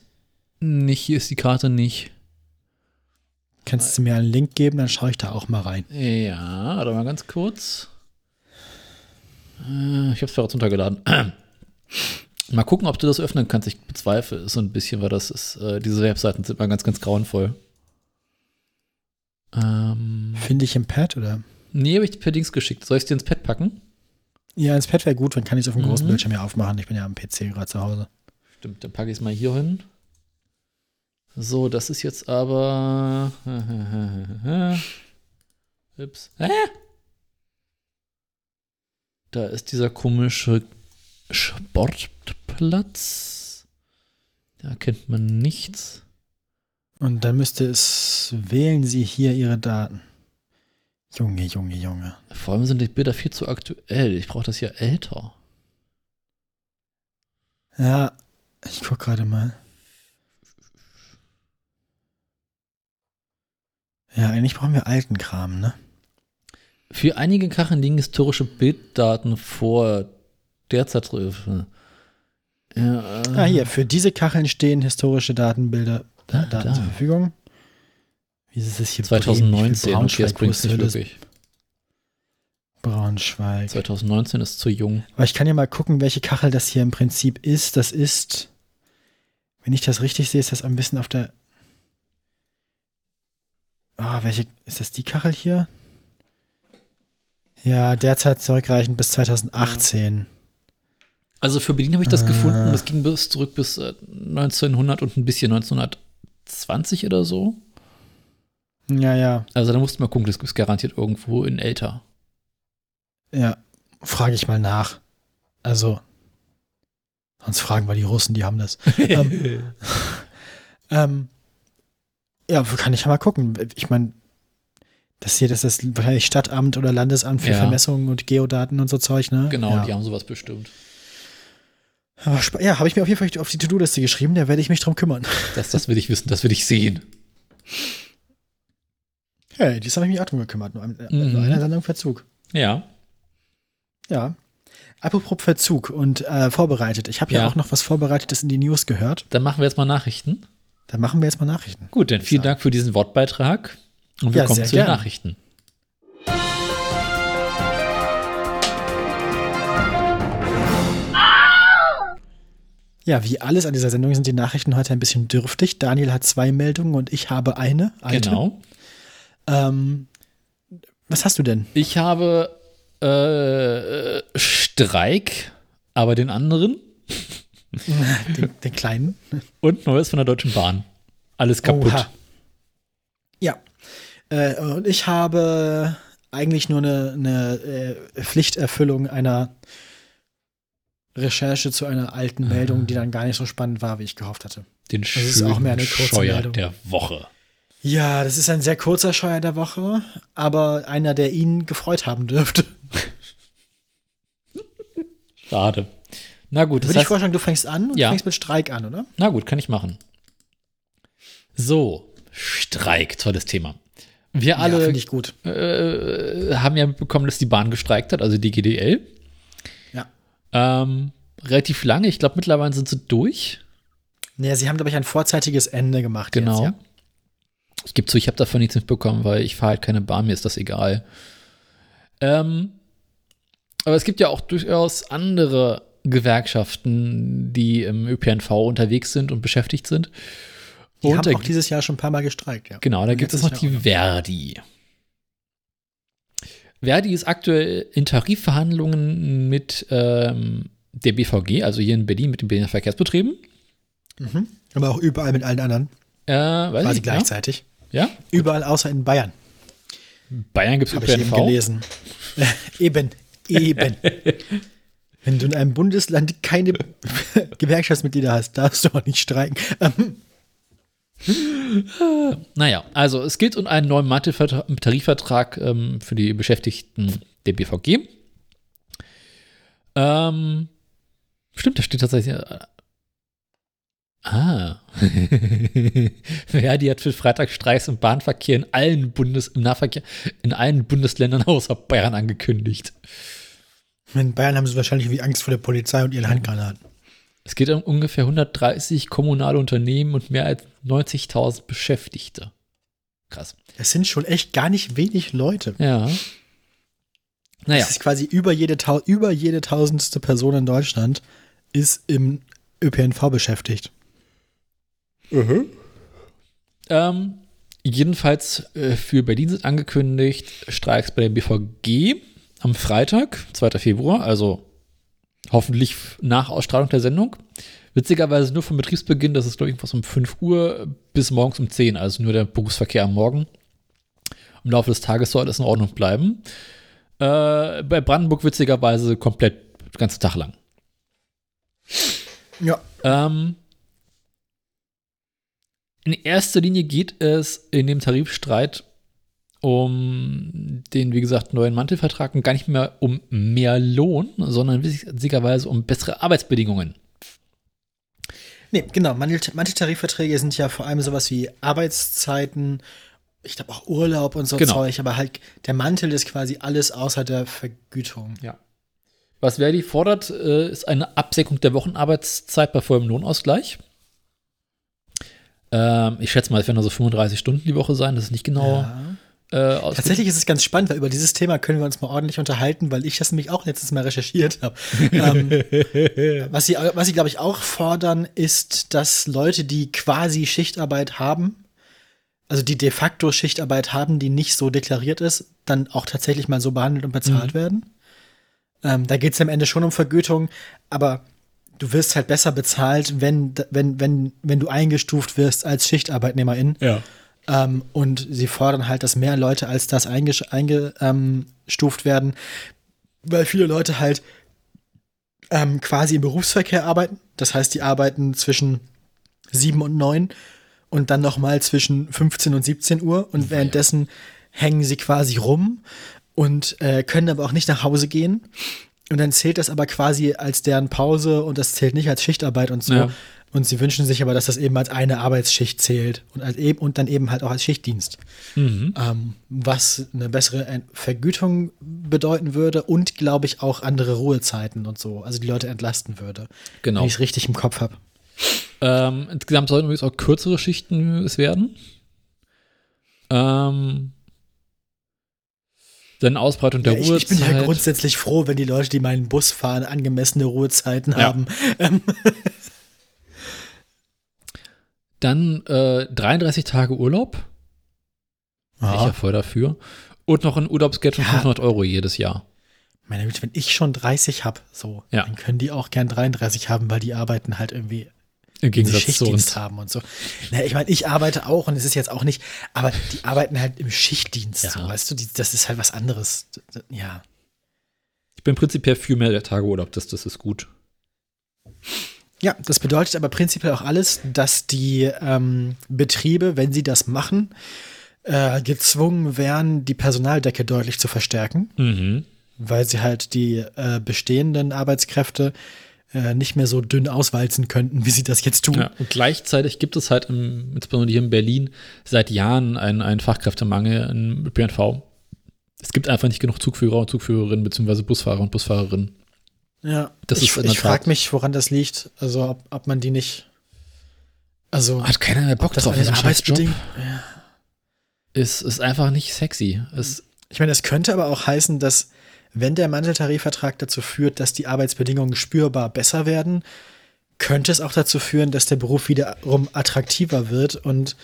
nicht. Hier ist die Karte nicht. Kannst du mir einen Link geben, dann schaue ich da auch mal rein. Ja, warte mal ganz kurz. Äh, Ich habe es bereits runtergeladen. mal gucken, ob du das öffnen kannst. Ich bezweifle es so ein bisschen, weil das ist, äh, diese Webseiten sind mal ganz, ganz grauenvoll. Ähm, Finde ich im Pad oder? nee, habe ich per Dings geschickt. Soll ich es dir ins Pad packen? Ja, ins Pad wäre gut, dann kann ich es auf dem großen Mhm. Bildschirm ja aufmachen. Ich bin ja am PC gerade zu Hause. Stimmt, dann packe ich es mal hier hin. So, das ist jetzt aber. Ups. Hä? Da ist dieser komische Sportplatz. Da kennt man nichts. Und dann müsste es, wählen Sie hier Ihre Daten. Junge, Junge, Junge. Vor allem sind die Bilder viel zu aktuell. Ich brauche das hier älter. Ja, ich guck gerade mal. Ja, eigentlich brauchen wir alten Kram, ne? Für einige Kacheln liegen historische Bilddaten vor der Zeitriffe. Ja, Ah, hier, für diese Kacheln stehen historische Datenbilder, Ah, Daten da. zur Verfügung. Wie ist es hier? 2019, Bremen? okay, das bringt Braunschweig, nicht wirklich. Braunschweig. 2019 ist zu jung. Aber ich kann ja mal gucken, welche Kachel das hier im Prinzip ist. Das ist, wenn ich das richtig sehe, ist das ein bisschen auf der. Ah, welche, ist das die Kachel hier? Ja, derzeit zurückreichend bis 2018. Also für Berlin habe ich das Ah. gefunden. Das ging bis zurück bis äh, 1900 und ein bisschen 1920 oder so. Ja, ja, Also da musste man gucken, das ist garantiert irgendwo in älter. ja. Frage ich mal nach. Also, sonst fragen wir die Russen, die haben das. ähm, ähm, ja, kann ich ja mal gucken. Ich meine, das hier, das ist wahrscheinlich Stadtamt oder Landesamt für Ja. Vermessungen und Geodaten und so Zeug, ne? genau, ja. die haben sowas bestimmt. Spa- ja, habe ich mir auf jeden Fall auf die To-Do-Liste geschrieben, da werde ich mich drum kümmern. Das, das will ich wissen, das will ich sehen. Hey, dies habe ich mich auch drum gekümmert, nur, ein, äh, Mhm. nur einer Sendung Verzug. Ja. Ja. Apropos Verzug und äh, vorbereitet. Ich habe ja. Ja. auch noch was Vorbereitetes in die News gehört. Dann machen wir jetzt mal Nachrichten. Dann machen wir jetzt mal Nachrichten. Gut, dann vielen Dank für diesen Wortbeitrag. Und wir Ja, kommen zu den. Nachrichten. Ja, wie alles an dieser Sendung sind die Nachrichten heute ein bisschen dürftig. Daniel hat zwei Meldungen und ich habe eine. Alte. Genau. Ähm, was hast du denn? Ich habe äh, Streik, aber den anderen. Den, den kleinen? Und Neues von der Deutschen Bahn. Alles kaputt. Oha. Ja. Äh, und ich habe eigentlich nur eine, eine äh, Pflichterfüllung einer Recherche zu einer alten Meldung, die dann gar nicht so spannend war, wie ich gehofft hatte. Den Das ist auch mehr eine kurze Scheuer Meldung. der Woche. Ja, das ist ein sehr kurzer Scheuer der Woche, aber einer, der ihn gefreut haben dürfte. Schade. Na gut, Würde ich vorschlagen, du fängst an und Ja. fängst mit Streik an, oder? na gut, kann ich machen. So, Streik, tolles Thema. Wir ja, alle gut. äh, haben ja mitbekommen, dass die Bahn gestreikt hat, also die GDL. Ja. Ähm, relativ lange, ich glaube mittlerweile sind sie durch. Naja, sie haben, glaube ich, ein vorzeitiges Ende gemacht. Genau. Jetzt, ja? Ich gebe zu, ich habe davon nichts mitbekommen, weil ich fahre halt keine Bahn, mir ist das egal. Ähm, Aber es gibt ja auch durchaus andere Gewerkschaften, die im ÖPNV unterwegs sind und beschäftigt sind. Die und haben auch dieses Jahr schon ein paar Mal gestreikt, ja. Genau, da gibt es noch Jahr die Verdi. Verdi ist aktuell in Tarifverhandlungen mit ähm, der BVG, also hier in Berlin mit den Berliner Verkehrsbetrieben. Mhm. Aber auch überall mit allen anderen. Äh, weiß Quasi ich, gleichzeitig. Ja? ja? Überall außer in Bayern. Bayern gibt es Habe ich eben ÖPNV. gelesen. eben, eben. Wenn du in einem Bundesland keine Gewerkschaftsmitglieder hast, darfst du auch nicht streiken. Naja, also es geht um einen neuen Tarifvertrag ähm, für die Beschäftigten der BVG. Ähm, stimmt, da steht tatsächlich. Äh, ah. Verdi hat für Freitagsstreiks im Bahnverkehr in allen Bundes im Nahverkehr in allen Bundesländern außer Bayern angekündigt. In Bayern haben sie wahrscheinlich wie Angst vor der Polizei und ihren Handgranaten. Es geht um ungefähr 130 kommunale Unternehmen und mehr als 90.000 Beschäftigte. Krass. Das sind schon echt gar nicht wenig Leute. Ja. Naja. Das ist quasi über jede, über jede tausendste Person in Deutschland ist im ÖPNV beschäftigt. Ähm, jedenfalls äh, für Berlin sind angekündigt Streiks bei der BVG am Freitag, 2. Februar, also hoffentlich nach Ausstrahlung der Sendung. Witzigerweise nur vom Betriebsbeginn, das ist glaube ich irgendwas um 5 Uhr bis morgens um 10, also nur der Berufsverkehr am Morgen. Im Laufe des Tages soll alles in Ordnung bleiben. Äh, bei Brandenburg witzigerweise komplett den ganzen Tag lang. Ja. Ähm, in erster Linie geht es in dem Tarifstreit um den, wie gesagt, neuen Mantelvertrag und gar nicht mehr um mehr Lohn, sondern witzigerweise um bessere Arbeitsbedingungen. Nee, genau. Manche, manche Tarifverträge sind ja vor allem sowas wie Arbeitszeiten, ich glaube auch Urlaub und so Genau. Zeug, aber halt der Mantel ist quasi alles außer der Vergütung. Ja. Was Verdi fordert, äh, ist eine Absenkung der Wochenarbeitszeit bei vollem Lohnausgleich. Ähm, ich schätze mal, es werden also 35 Stunden die Woche sein, das ist nicht genau Ja. Äh, Tatsächlich ist es ganz spannend, weil über dieses Thema können wir uns mal ordentlich unterhalten, weil ich das nämlich auch letztes Mal recherchiert habe. ähm, was sie, was sie glaube ich, auch fordern, ist, dass Leute, die quasi Schichtarbeit haben, also die de facto Schichtarbeit haben, die nicht so deklariert ist, dann auch tatsächlich mal so behandelt und bezahlt werden. Ähm, da geht es am Ende schon um Vergütung, aber du wirst halt besser bezahlt, wenn, wenn, wenn, wenn du eingestuft wirst als Schichtarbeitnehmerin. Ja. Ähm, und sie fordern halt, dass mehr Leute als das eingestuft einge, ähm, werden, weil viele Leute halt ähm, quasi im Berufsverkehr arbeiten. Das heißt, die arbeiten zwischen 7 und 9 und dann nochmal zwischen 15 und 17 Uhr und währenddessen hängen sie quasi rum und äh, können aber auch nicht nach Hause gehen. Und dann zählt das aber quasi als deren Pause und das zählt nicht als Schichtarbeit und so. Ja. Und sie wünschen sich aber, dass das eben als eine Arbeitsschicht zählt und, als eben, und dann eben halt auch als Schichtdienst. Mhm. Ähm, was eine bessere Ent- Vergütung bedeuten würde und, glaube ich, auch andere Ruhezeiten und so. Also die Leute entlasten würde. Genau. Wenn ich es richtig im Kopf habe. Ähm, insgesamt sollten übrigens auch kürzere Schichten es werden. Ähm, dann Ausbreitung der Ja, ich, Ruhezeit. ich bin ja grundsätzlich froh, wenn die Leute, die meinen Bus fahren, angemessene Ruhezeiten Ja. haben. Ähm, Dann äh, 33 Tage Urlaub. Wäre Ich ja voll dafür. Und noch ein Urlaubsgeld von Ja. 500 Euro jedes Jahr. Meine Güte, wenn ich schon 30 habe, so, Ja. dann können die auch gern 33 haben, weil die arbeiten halt irgendwie Im Gegensatz zu Schichtdienst uns. haben und so. Na, ich meine, ich arbeite auch und es ist jetzt auch nicht, aber die arbeiten halt im Schichtdienst, Ja. so, weißt du, die, das ist halt was anderes. Ja. Ich bin prinzipiell für mehr Tage Urlaub. Das, das ist gut. Ja, das bedeutet aber prinzipiell auch alles, dass die ähm, Betriebe, wenn sie das machen, äh, gezwungen wären, die Personaldecke deutlich zu verstärken, Mhm. weil sie halt die äh, bestehenden Arbeitskräfte äh, nicht mehr so dünn auswalzen könnten, wie sie das jetzt tun. Ja, und gleichzeitig gibt es halt, im, insbesondere hier in Berlin, seit Jahren einen, einen Fachkräftemangel im ÖPNV. Es gibt einfach nicht genug Zugführer und Zugführerinnen, beziehungsweise Busfahrer und Busfahrerinnen. Ja, Das ich, ist ich frage mich, woran das liegt. Also, ob, ob man die nicht. Also, Hat keiner mehr Bock drauf. das ist Job. Arbeitsbedingungen. Ist, ist einfach nicht sexy. Es, Ich meine, es könnte aber auch heißen, dass wenn der Manteltarifvertrag dazu führt, dass die Arbeitsbedingungen spürbar besser werden, könnte es auch dazu führen, dass der Beruf wiederum attraktiver wird und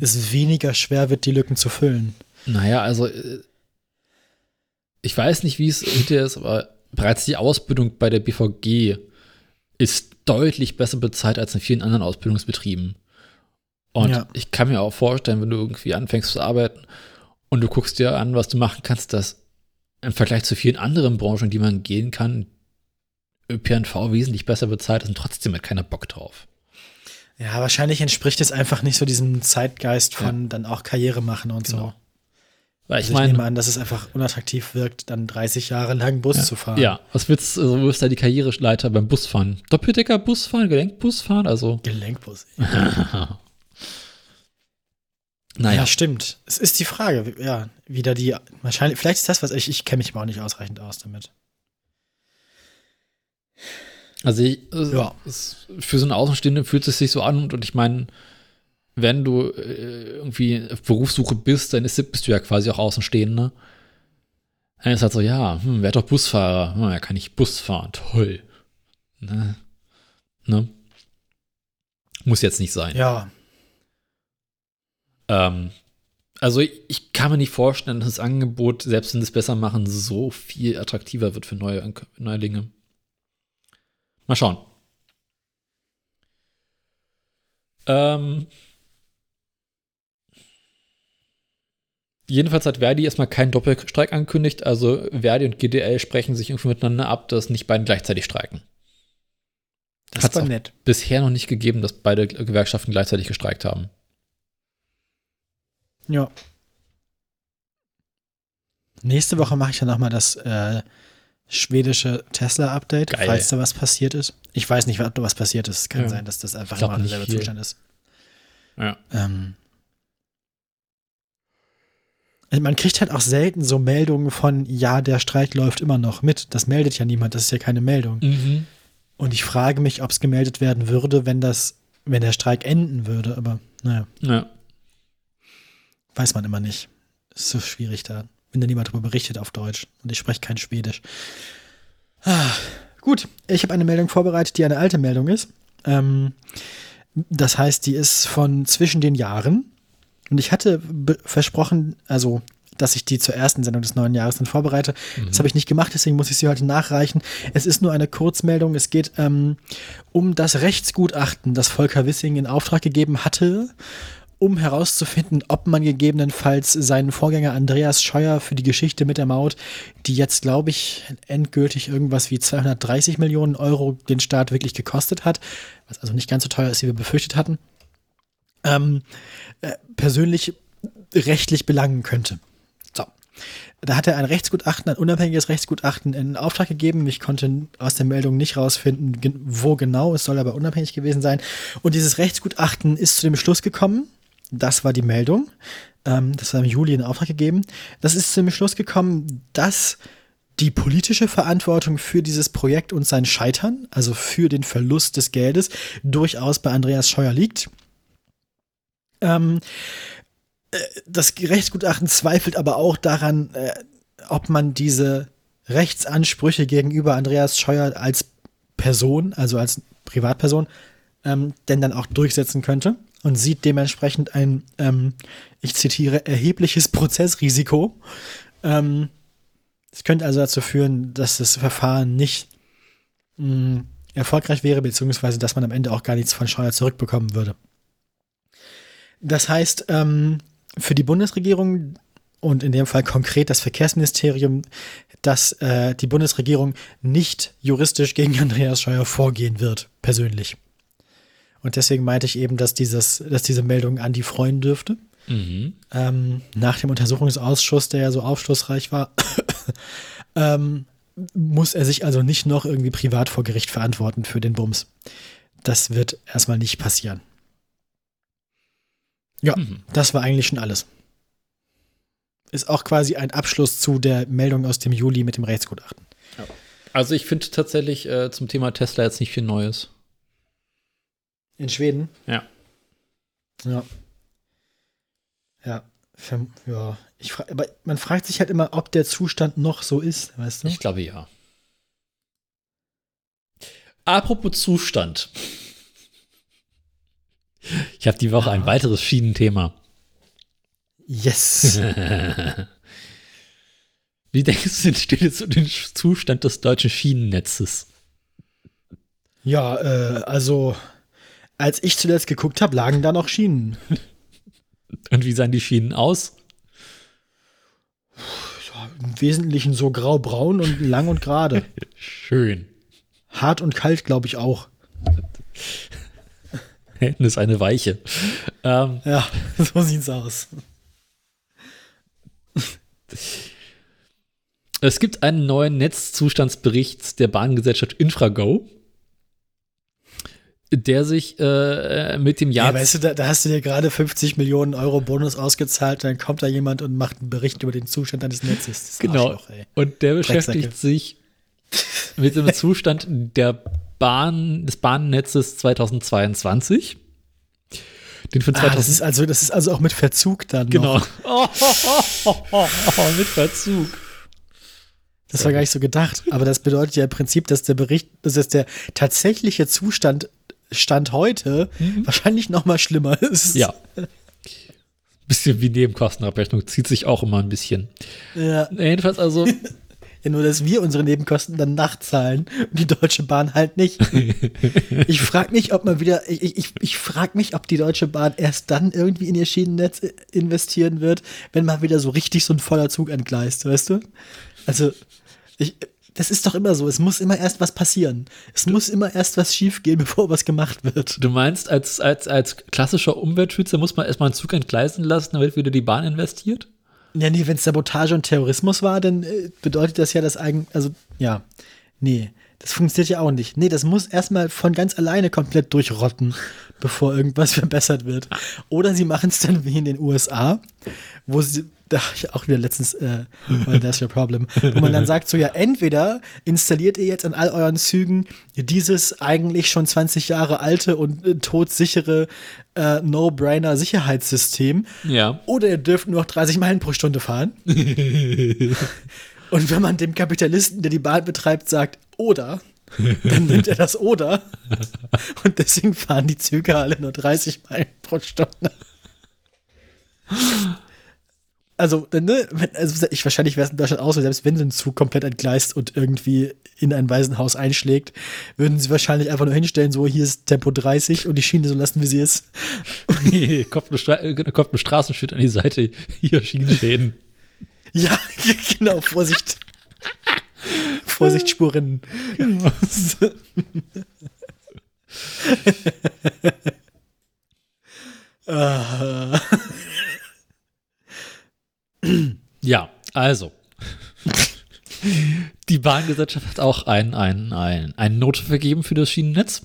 es weniger schwer wird, die Lücken zu füllen. Naja, also äh, ich weiß nicht, wie es hinterher ist, aber bereits die Ausbildung bei der BVG ist deutlich besser bezahlt als in vielen anderen Ausbildungsbetrieben. Und Ja. ich kann mir auch vorstellen, wenn du irgendwie anfängst zu arbeiten und du guckst dir an, was du machen kannst, dass im Vergleich zu vielen anderen Branchen, die man gehen kann, ÖPNV wesentlich besser bezahlt ist und trotzdem hat keiner Bock drauf. Ja, wahrscheinlich entspricht es einfach nicht so diesem Zeitgeist von dann auch Karriere machen und so. Weil Also ich ich meine, nehme an, dass es einfach unattraktiv wirkt, dann 30 Jahre lang Bus zu fahren. ja, was willst du, also, wo ist da die Karriereleiter beim Busfahren? Doppeldecker Busfahren, Gelenkbusfahren, also Gelenkbus. naja. Ja, stimmt. Es ist die Frage, ja, wieder die, wahrscheinlich, vielleicht ist das was, ich, ich kenne mich aber auch nicht ausreichend aus damit. Also ich, Ja. es, für so einen Außenstehenden fühlt es sich so an und, und ich meine, wenn du äh, irgendwie auf Berufssuche bist, dann ist, bist du ja quasi auch Außenstehender. Dann ist halt so, ja, hm, wer doch Busfahrer? Hm, ja, kann ich Bus fahren, toll. Ne? ne? Muss jetzt nicht sein. Ja, Ähm, also ich, ich kann mir nicht vorstellen, dass das Angebot, selbst wenn es besser machen, so viel attraktiver wird für neue Neulinge. Mal schauen. Ähm, jedenfalls hat Verdi erstmal keinen Doppelstreik angekündigt. Also Verdi und GDL sprechen sich irgendwie miteinander ab, dass nicht beiden gleichzeitig streiken. das auch nett. Bisher noch nicht gegeben, dass beide Gewerkschaften gleichzeitig gestreikt haben. Ja. Nächste Woche mache ich dann nochmal das äh, schwedische Tesla-Update, falls da was passiert ist. Ich weiß nicht, ob da was passiert ist. Es kann Ja. sein, dass das einfach immer derselbe. Zustand ist. Ja. Ähm, man kriegt halt auch selten so Meldungen von, ja, der Streik läuft immer noch mit. Das meldet ja niemand, das ist ja keine Meldung. Mhm. Und ich frage mich, ob es gemeldet werden würde, wenn das, wenn der Streik enden würde. Aber naja, Ja. weiß man immer nicht. Ist so schwierig da, wenn da niemand darüber berichtet auf Deutsch. Und ich spreche kein Schwedisch. Ah, gut, ich habe eine Meldung vorbereitet, die eine alte Meldung ist. Ähm, das heißt, die ist von zwischen den Jahren. Und ich hatte versprochen, also, dass ich die zur ersten Sendung des neuen Jahres dann vorbereite. Das habe ich nicht gemacht, deswegen muss ich sie heute nachreichen. Es ist nur eine Kurzmeldung. Es geht ähm, um das Rechtsgutachten, das Volker Wissing in Auftrag gegeben hatte, um herauszufinden, ob man gegebenenfalls seinen Vorgänger Andreas Scheuer für die Geschichte mit der Maut, die jetzt, glaube ich, endgültig irgendwas wie 230 Millionen Euro den Staat wirklich gekostet hat, was also nicht ganz so teuer ist, wie wir befürchtet hatten, ähm, äh, persönlich rechtlich belangen könnte. So. Da hat er ein Rechtsgutachten, ein unabhängiges Rechtsgutachten in Auftrag gegeben. Ich konnte aus der Meldung nicht rausfinden, wo genau. Es soll aber unabhängig gewesen sein. Und dieses Rechtsgutachten ist zu dem Schluss gekommen. Das war die Meldung. Ähm, das war im Juli in Auftrag gegeben. Das ist zu dem Schluss gekommen, dass die politische Verantwortung für dieses Projekt und sein Scheitern, also für den Verlust des Geldes, durchaus bei Andreas Scheuer liegt. Ähm, äh, das Rechtsgutachten zweifelt aber auch daran, äh, ob man diese Rechtsansprüche gegenüber Andreas Scheuer als Person, also als Privatperson, ähm, denn dann auch durchsetzen könnte und sieht dementsprechend ein, ähm, ich zitiere, erhebliches Prozessrisiko. Ähm, es könnte also dazu führen, dass das Verfahren nicht mh, erfolgreich wäre, beziehungsweise dass man am Ende auch gar nichts von Scheuer zurückbekommen würde. Das heißt, ähm, für die Bundesregierung und in dem Fall konkret das Verkehrsministerium, dass äh, die Bundesregierung nicht juristisch gegen Andreas Scheuer vorgehen wird, persönlich. Und deswegen meinte ich eben, dass, dieses, dass diese Meldung Andi freuen dürfte. Mhm. Ähm, nach dem Untersuchungsausschuss, der ja so aufschlussreich war, ähm, muss er sich also nicht noch irgendwie privat vor Gericht verantworten für den Bums. Das wird erstmal nicht passieren. Ja, Mhm. das war eigentlich schon alles. Ist auch quasi ein Abschluss zu der Meldung aus dem Juli mit dem Rechtsgutachten. Also ich finde tatsächlich äh, zum Thema Tesla jetzt nicht viel Neues. In Schweden? Ja. Ja. Ja. Ja, ich fra aber man fragt sich halt immer, ob der Zustand noch so ist, weißt du? Ich glaube ja. Apropos Zustand. Ich habe die Woche ein weiteres Schienenthema. Yes. Wie denkst du, denn steht jetzt um den Zustand des deutschen Schienennetzes? ja, äh, also, als ich zuletzt geguckt habe, lagen da noch Schienen. Und wie sahen die Schienen aus? Ja, Im Wesentlichen so grau-braun und lang und gerade. Schön. Hart und kalt, glaube ich auch. Hinten ist eine Weiche. Ähm, Ja, so sieht's aus. es gibt einen neuen Netzzustandsbericht der Bahngesellschaft Infrago, der sich äh, mit dem Jahr Ja, weißt du, da, da hast du dir gerade 50 Millionen Euro Bonus ausgezahlt, dann kommt da jemand und macht einen Bericht über den Zustand deines Netzes. Das Genau. Und der beschäftigt sich mit dem Zustand der Bahn, des Bahnnetzes 2022. Den Ah, 2000 das ist also, das ist also auch mit Verzug dann. genau. Oh, oh, oh, oh, oh, mit Verzug. Das war gar nicht so gedacht. Aber das bedeutet ja im Prinzip, dass der Bericht, dass der tatsächliche Zustand Stand heute wahrscheinlich noch mal schlimmer ist. Mhm. Ja. Bisschen wie Nebenkostenabrechnung, zieht sich auch immer ein bisschen. ja. Jedenfalls also, Ja, nur, dass wir unsere Nebenkosten dann nachzahlen und die Deutsche Bahn halt nicht. ich frage mich, ob man wieder, ich, ich, ich frage mich, ob die Deutsche Bahn erst dann irgendwie in ihr Schienennetz investieren wird, wenn mal wieder so richtig so ein voller Zug entgleist, weißt du? Also, ich, das ist doch immer so. Es muss immer erst was passieren. Es muss immer erst was schiefgehen, bevor was gemacht wird. du meinst, als, als, als klassischer Umweltschützer muss man erstmal einen Zug entgleisen lassen, damit wieder die Bahn investiert? Ja, nee, wenn es Sabotage und Terrorismus war, dann äh, bedeutet das ja das eigen, also ja, nee, das funktioniert ja auch nicht. Nee, das muss erstmal von ganz alleine komplett durchrotten, bevor irgendwas verbessert wird. Oder sie machen es dann wie in den USA, wo sie, da ich auch wieder letztens, äh, well, that's your problem, wo man dann sagt so, ja, entweder installiert ihr jetzt an all euren Zügen dieses eigentlich schon 20 Jahre alte und äh, todsichere äh, No-Brainer Sicherheitssystem, Ja. oder ihr dürft nur noch 30 Meilen pro Stunde fahren. Und wenn man dem Kapitalisten, der die Bahn betreibt, sagt, oder, dann nimmt er das oder. Und deswegen fahren die Züge alle nur 30 Meilen pro Stunde. Also, ne, also ich wahrscheinlich wäre es in Deutschland auch so, selbst wenn so ein Zug komplett entgleist und irgendwie in ein Waisenhaus einschlägt, würden sie wahrscheinlich einfach nur hinstellen, so hier ist Tempo 30 und die Schiene so lassen, wie sie ist. kommt, ein Stra äh, kommt ein Straßenschild an die Seite, hier Schienenschäden. Ja, genau, Vorsicht. Vorsicht, Ja, also. Die Bahngesellschaft hat auch ein, ein, ein, eine Note vergeben für das Schienennetz.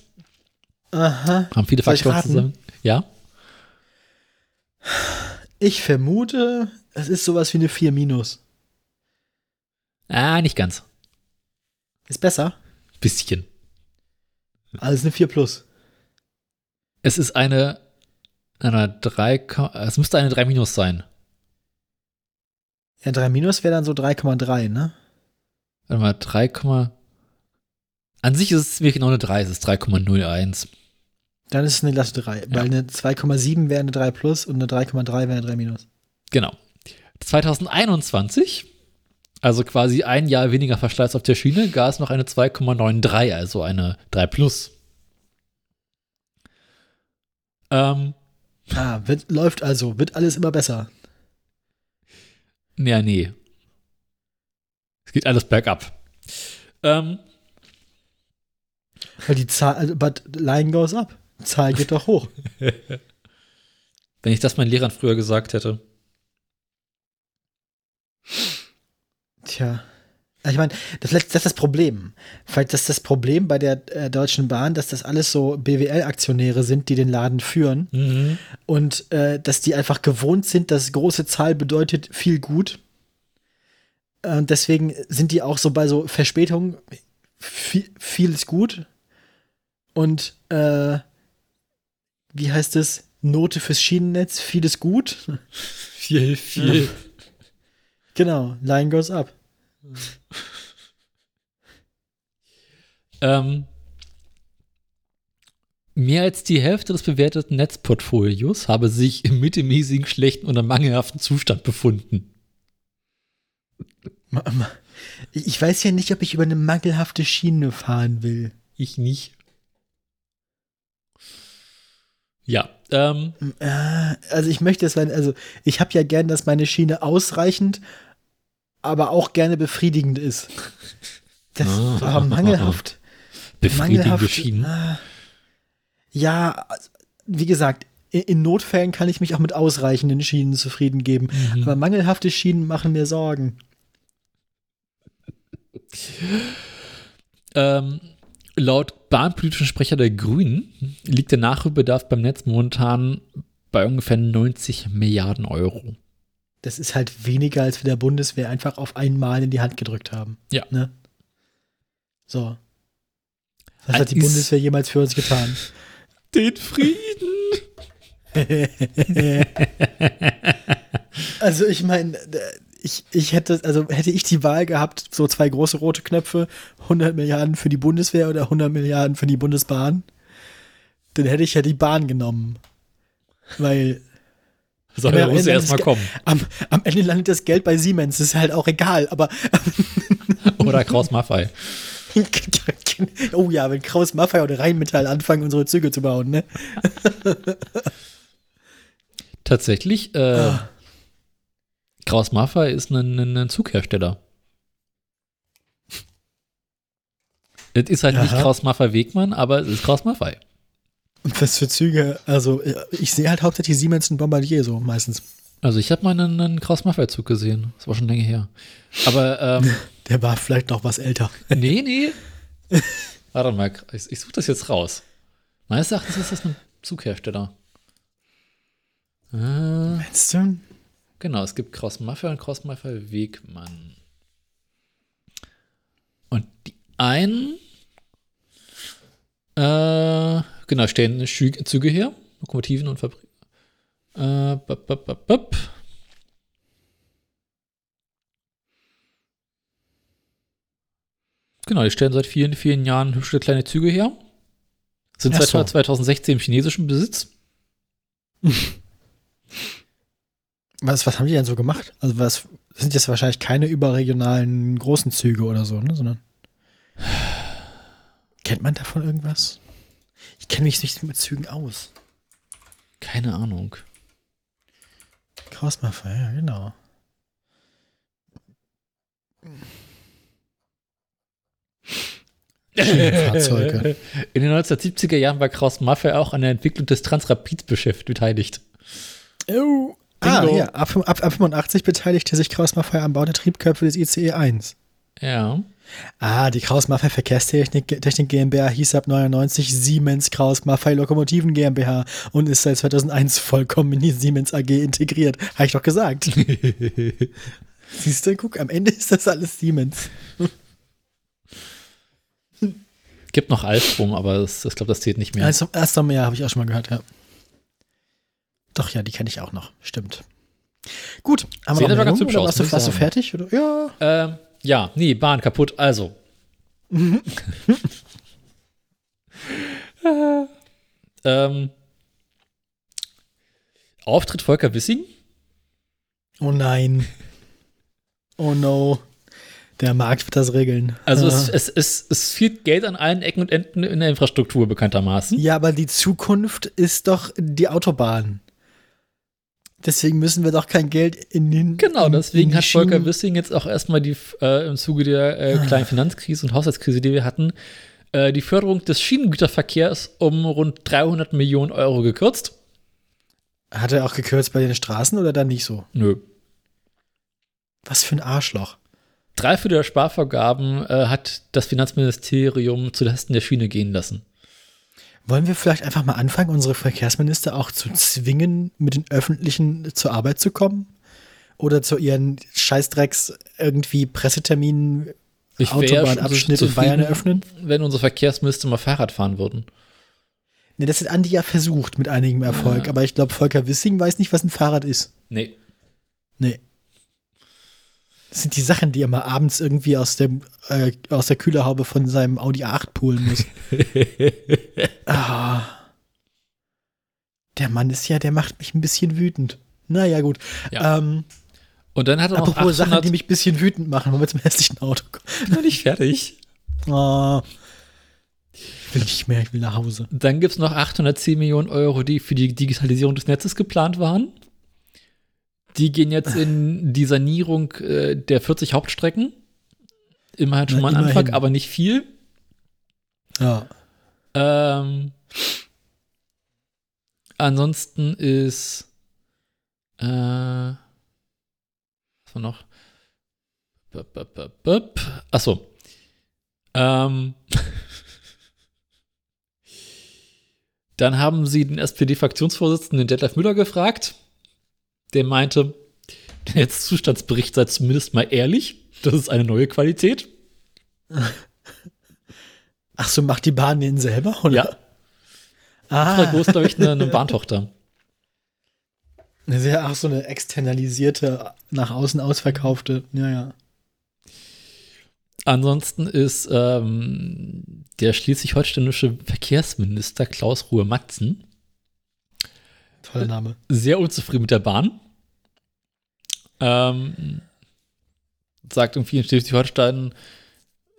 Aha. Haben viele Faktoren zusammen. Ja. Ich vermute, es ist sowas wie eine 4 minus. Ah, nicht ganz. Ist besser Bisschen. als eine 4 plus. Es ist eine, eine 3, Ko- es müsste eine 3 minus sein. Ja, 3 minus wäre dann so 3,3, ne? Warte mal, 3, Komma- an sich ist es ziemlich genau eine 3, es ist 3,01. Dann ist es eine glatte 3. Weil eine 2,7 wäre eine 3 plus und eine 3,3 wäre eine 3 minus. Genau. 2021, also quasi ein Jahr weniger Verschleiß auf der Schiene, gab es noch eine 2,93, also eine 3 plus. Ähm, Ah, wird, läuft also, wird alles immer besser. ja, nee. Es geht alles bergab. Ähm, Weil die Zahl, also, but line goes up. Zahl geht doch hoch. wenn ich das meinen Lehrern früher gesagt hätte. Tja. Ich meine, das, das ist das Problem. Vielleicht ist das Problem bei der äh, Deutschen Bahn, dass das alles so BWL-Aktionäre sind, die den Laden führen. Mhm. Und äh, dass die einfach gewohnt sind, dass große Zahl bedeutet viel gut. Und deswegen sind die auch so bei so Verspätungen viel, viel ist gut. Und äh, wie heißt es? Note fürs Schienennetz, vieles gut. Viel, viel. Genau, Line goes up. ähm, mehr als die Hälfte des bewerteten Netzportfolios habe sich im mittelmäßigen, schlechten oder mangelhaften Zustand befunden. Ich weiß ja nicht, ob ich über eine mangelhafte Schiene fahren will. Ich nicht. Ja, ähm, Äh, Also ich möchte es, wenn, also ich habe ja gern, dass meine Schiene ausreichend, aber auch gerne befriedigend ist. Das Ah. war mangelhaft. befriedigende mangelhaft. Schienen. äh, Ja, wie gesagt, in, in Notfällen kann ich mich auch mit ausreichenden Schienen zufrieden geben. Mhm. Aber mangelhafte Schienen machen mir Sorgen. Ähm, laut bahnpolitischen Sprecher der Grünen liegt der Nachholbedarf beim Netz momentan bei ungefähr 90 Milliarden Euro. Das ist halt weniger, als wir der Bundeswehr einfach auf einmal in die Hand gedrückt haben. Ja. Ne? So. Was Ein hat die Bundeswehr jemals für uns getan? Den Frieden. also ich meine, ich, ich hätte, also hätte ich die Wahl gehabt, so zwei große rote Knöpfe, 100 Milliarden für die Bundeswehr oder 100 Milliarden für die Bundesbahn, dann hätte ich ja die Bahn genommen. Weil Soll Ja, muss erstmal kommen. am, am Ende landet das Geld bei Siemens, ist halt auch egal, aber Oder Kraus Maffei. oh ja, wenn Kraus Maffei oder Rheinmetall anfangen, unsere Züge zu bauen, ne? Tatsächlich, äh, Ah. Kraus Maffei ist ein, ein, ein Zughersteller. Es ist halt nicht Aha. Kraus Maffei Wegmann, aber es ist Kraus Maffei. Und was für Züge, also ja, ich sehe halt hauptsächlich Siemens und Bombardier so meistens. Also ich habe mal einen, einen Kraus Maffei Zug gesehen. Das war schon länger her. Aber ähm, Der war vielleicht noch was älter. nee, nee. Warte mal, ich, ich suche das jetzt raus. Meines Erachtens ist das ein Zughersteller. Äh, Meinst du? Genau, es gibt Kraus Maffei und Kraus Maffei Wegmann. Und die einen, äh, genau, stellen Züge her, Lokomotiven und Fabrik. Äh, bap, bap, bap, bap. Genau, die stellen seit vielen, vielen Jahren hübsche kleine Züge her. Sind seit so. 2016 im chinesischen Besitz. Was, was haben die denn so gemacht? Also was das sind jetzt wahrscheinlich keine überregionalen großen Züge oder so, ne? Sondern kennt man davon irgendwas? Ich kenne mich nicht mit Zügen aus. Keine Ahnung. Krausmaffei, ja, genau. Schienenfahrzeuge. In den 1970er Jahren war Kraus Maffei auch an der Entwicklung des Transrapids beschäftigt, beteiligt. Oh. Ah, ja, ab, ab, ab 85 beteiligte sich Kraus-Maffei am Bau der Triebköpfe des ICE 1. Ja. Ah, die Kraus-Maffei Verkehrstechnik Technik GmbH hieß ab 99 Siemens Kraus-Maffei Lokomotiven GmbH und ist seit 2001 vollkommen in die Siemens AG integriert. Habe ich doch gesagt. Siehst du, guck, am Ende ist das alles Siemens. Gibt noch Alstrom, aber das, ich glaube, das zählt nicht mehr. Also, einmal, ja, habe ich auch schon mal gehört, ja. Doch, ja, die kenne ich auch noch. Stimmt. Gut, haben Sieht wir noch aber ganz hübsch warst du, warst du fertig? Oder? Ja. Ähm, ja, nee, Bahn kaputt. Also. Äh, ähm, Auftritt Volker Wissing. Oh nein. Oh no. Der Markt wird das regeln. Also Ah. es, es, es, es fehlt Geld an allen Ecken und Enden in der Infrastruktur bekanntermaßen. Ja, aber die Zukunft ist doch die Autobahn. Deswegen müssen wir doch kein Geld in den. Genau, deswegen hat Volker Wissing jetzt auch erstmal die äh, im Zuge der äh, kleinen Finanzkrise und Haushaltskrise, die wir hatten, äh, die Förderung des Schienengüterverkehrs um rund 300 Millionen Euro gekürzt. Hat er auch gekürzt bei den Straßen oder dann nicht so? Nö. Was für ein Arschloch. Drei Viertel der Sparvergaben äh, hat das Finanzministerium zu Lasten der Schiene gehen lassen. Wollen wir vielleicht einfach mal anfangen, unsere Verkehrsminister auch zu zwingen, mit den Öffentlichen zur Arbeit zu kommen? Oder zu ihren Scheißdrecks irgendwie Presseterminen, Ich wär schon Autobahnabschnitt so in Bayern eröffnen? Wenn unsere Verkehrsminister mal Fahrrad fahren würden. Ne, das hat Andi ja versucht mit einigem Erfolg, Ja. aber ich glaube, Volker Wissing weiß nicht, was ein Fahrrad ist. Nee. Nee. Das sind die Sachen, die er mal abends irgendwie aus, dem, äh, aus der Kühlerhaube von seinem Audi A8 poolen muss. ah. Der Mann ist ja, der macht mich ein bisschen wütend. Naja, gut. Ja. Ähm, Und dann hat er noch apropos Sachen, 800 die mich ein bisschen wütend machen, wenn wir zum hässlichen Auto kommen. noch nicht fertig. Ah. Ich will nicht mehr, ich will nach Hause. Dann gibt es noch 810 Millionen Euro, die für die Digitalisierung des Netzes geplant waren. Die gehen jetzt in die Sanierung äh, der 40 Hauptstrecken. Immerhin schon Na, mal ein immerhin. Anfang, aber nicht viel. Ja. Ähm, ansonsten ist äh, was war noch? Bup, bup, bup, bup. Ach so. Ähm, dann haben sie den SPD-Fraktionsvorsitzenden Detlef Müller gefragt. Der meinte, der Jetzt-Zustandsbericht sei zumindest mal ehrlich. Das ist eine neue Qualität. Ach so, macht die Bahn den selber? Oder? Ja. Ah. Frago ist, glaube ich, eine, eine Bahntochter. Sehr, ach so eine externalisierte, nach außen ausverkaufte. Ja, ja. Ansonsten ist ähm, der schleswig-holsteinische Verkehrsminister Klaus Ruhe-Matzen Toller Name. sehr unzufrieden mit der Bahn. Ähm, sagt irgendwie in Schleswig-Holstein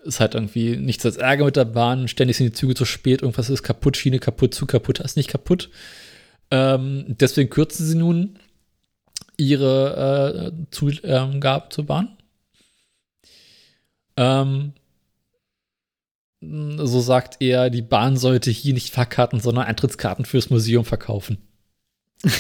ist halt irgendwie nichts als Ärger mit der Bahn, ständig sind die Züge zu spät, irgendwas ist kaputt, Schiene kaputt, Zug kaputt, ist nicht kaputt. Ähm, deswegen kürzen sie nun ihre äh, Zugaben zur Bahn. Ähm, so sagt er, die Bahn sollte hier nicht Fahrkarten, sondern Eintrittskarten fürs Museum verkaufen. Das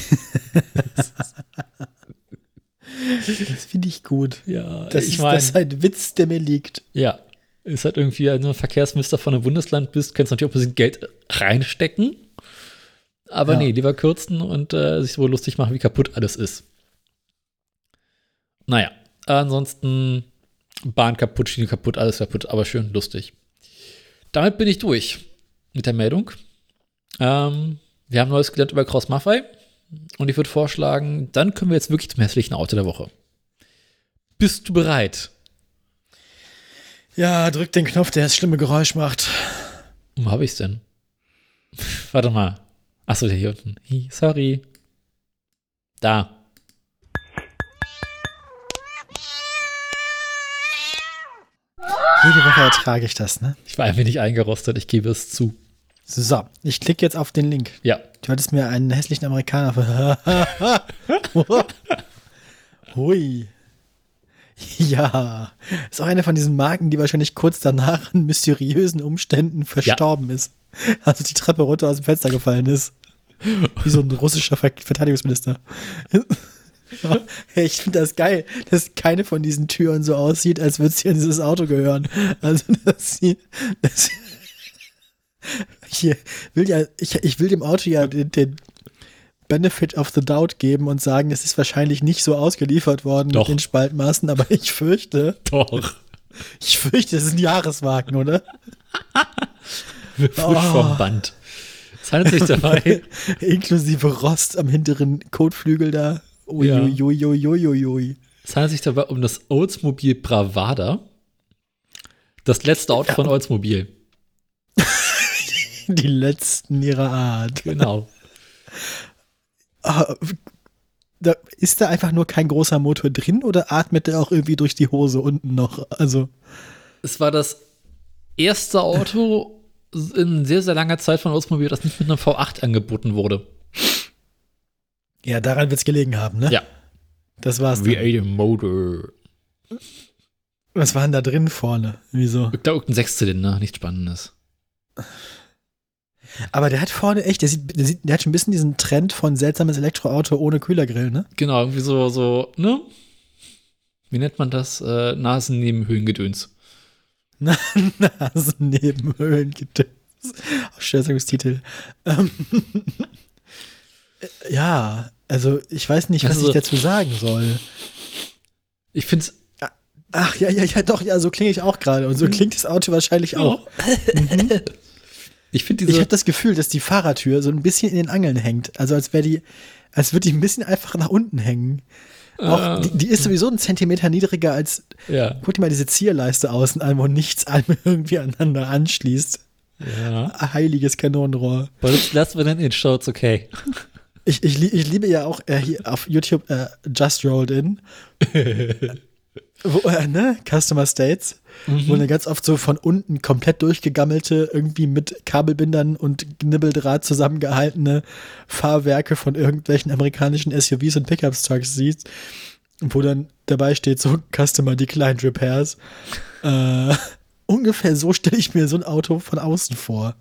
finde ich gut. Ja, Das, ich ist, meine, das ist ein Witz, der mir liegt. ja, ist halt irgendwie, wenn du Verkehrsminister von einem Bundesland bist, kannst du natürlich auch ein bisschen Geld reinstecken. Aber Ja. nee, lieber kürzen und äh, sich so lustig machen, wie kaputt alles ist. Naja, ansonsten Bahn kaputt, Schiene kaputt, alles kaputt, aber schön lustig. Damit bin ich durch mit der Meldung. Ähm, wir haben Neues gelernt über Cross Maffei und ich würde vorschlagen, dann können wir jetzt wirklich zum hässlichen Auto der Woche. Bist du bereit? Ja, drück den Knopf, der das schlimme Geräusch macht. Wo habe ich's denn? Warte mal. Achso, der hier unten. Sorry. Da. Jede Woche ertrage ich das, ne? Ich war ein wenig eingerostet, ich gebe es zu. So, ich klicke jetzt auf den Link. Ja. Du hattest mir einen hässlichen Amerikaner ver Hui. Ja. Ist auch eine von diesen Marken, die wahrscheinlich kurz danach in mysteriösen Umständen verstorben ist. Also die Treppe runter aus dem Fenster gefallen ist. Wie so ein russischer Ver Verteidigungsminister. Hey, ich finde das geil, dass keine von diesen Türen so aussieht, als würde sie an dieses Auto gehören. Also, dass sie, dass hier will ja, ich, ich will dem Auto ja den, den Benefit of the Doubt geben und sagen, es ist wahrscheinlich nicht so ausgeliefert worden Doch. mit den Spaltmaßen, aber ich fürchte, Doch. ich fürchte, es ist ein Jahreswagen, oder? Frisch vom Band. Es handelt sich dabei Inklusive Rost am hinteren Kotflügel da. Ja. Uiuiuiuiui. Es handelt sich dabei um das Oldsmobile Bravada. Das letzte Auto von Oldsmobile. Die letzten ihrer Art. Genau. Ah, Da, ist da einfach nur kein großer Motor drin oder atmet der auch irgendwie durch die Hose unten noch? Also, Es war das erste Auto in sehr, sehr langer Zeit von Oldsmobile, das nicht mit einem V8 angeboten wurde. ja, daran wird es gelegen haben, ne? Ja. Das war's. Dann. V8 Motor. Was war denn da drin vorne? Wieso? Ich glaube, irgendein Sechszylinder, nichts Spannendes. Aber der hat vorne echt, der, sieht, der, sieht, der hat schon ein bisschen diesen Trend von seltsames Elektroauto ohne Kühlergrill, ne? Genau, irgendwie so, so, ne? Wie nennt man das? Äh, Nasennebenhöhlengedöns. Nasennebenhöhlengedöns. Stellungstitel. Ähm, ja, also ich weiß nicht, was Also- ich dazu sagen soll. Ich finde es Ach ja, ja, ja, doch, ja, so klinge ich auch gerade. Und so klingt das Auto wahrscheinlich auch. Ich finde Ich diese. habe das Gefühl, dass die Fahrertür so ein bisschen in den Angeln hängt. Also als wäre die, als würde die ein bisschen einfach nach unten hängen. Auch, Äh. die, die ist sowieso einen Zentimeter niedriger als, ja. guck dir mal diese Zierleiste außen an, wo nichts einem irgendwie aneinander anschließt. ja. Heiliges Kanonenrohr. Aber das lassen wir dann in Show, it's okay. Ich, ich, ich liebe ja auch äh, hier auf YouTube äh, Just Rolled In. wo, äh, ne? Customer States. Wo dann ganz oft so von unten komplett durchgegammelte, irgendwie mit Kabelbindern und Knibbeldraht zusammengehaltene Fahrwerke von irgendwelchen amerikanischen SUVs und Pickups-Trucks siehst. Wo dann dabei steht so Customer Declined Repairs. Äh, ungefähr so stelle ich mir so ein Auto von außen vor.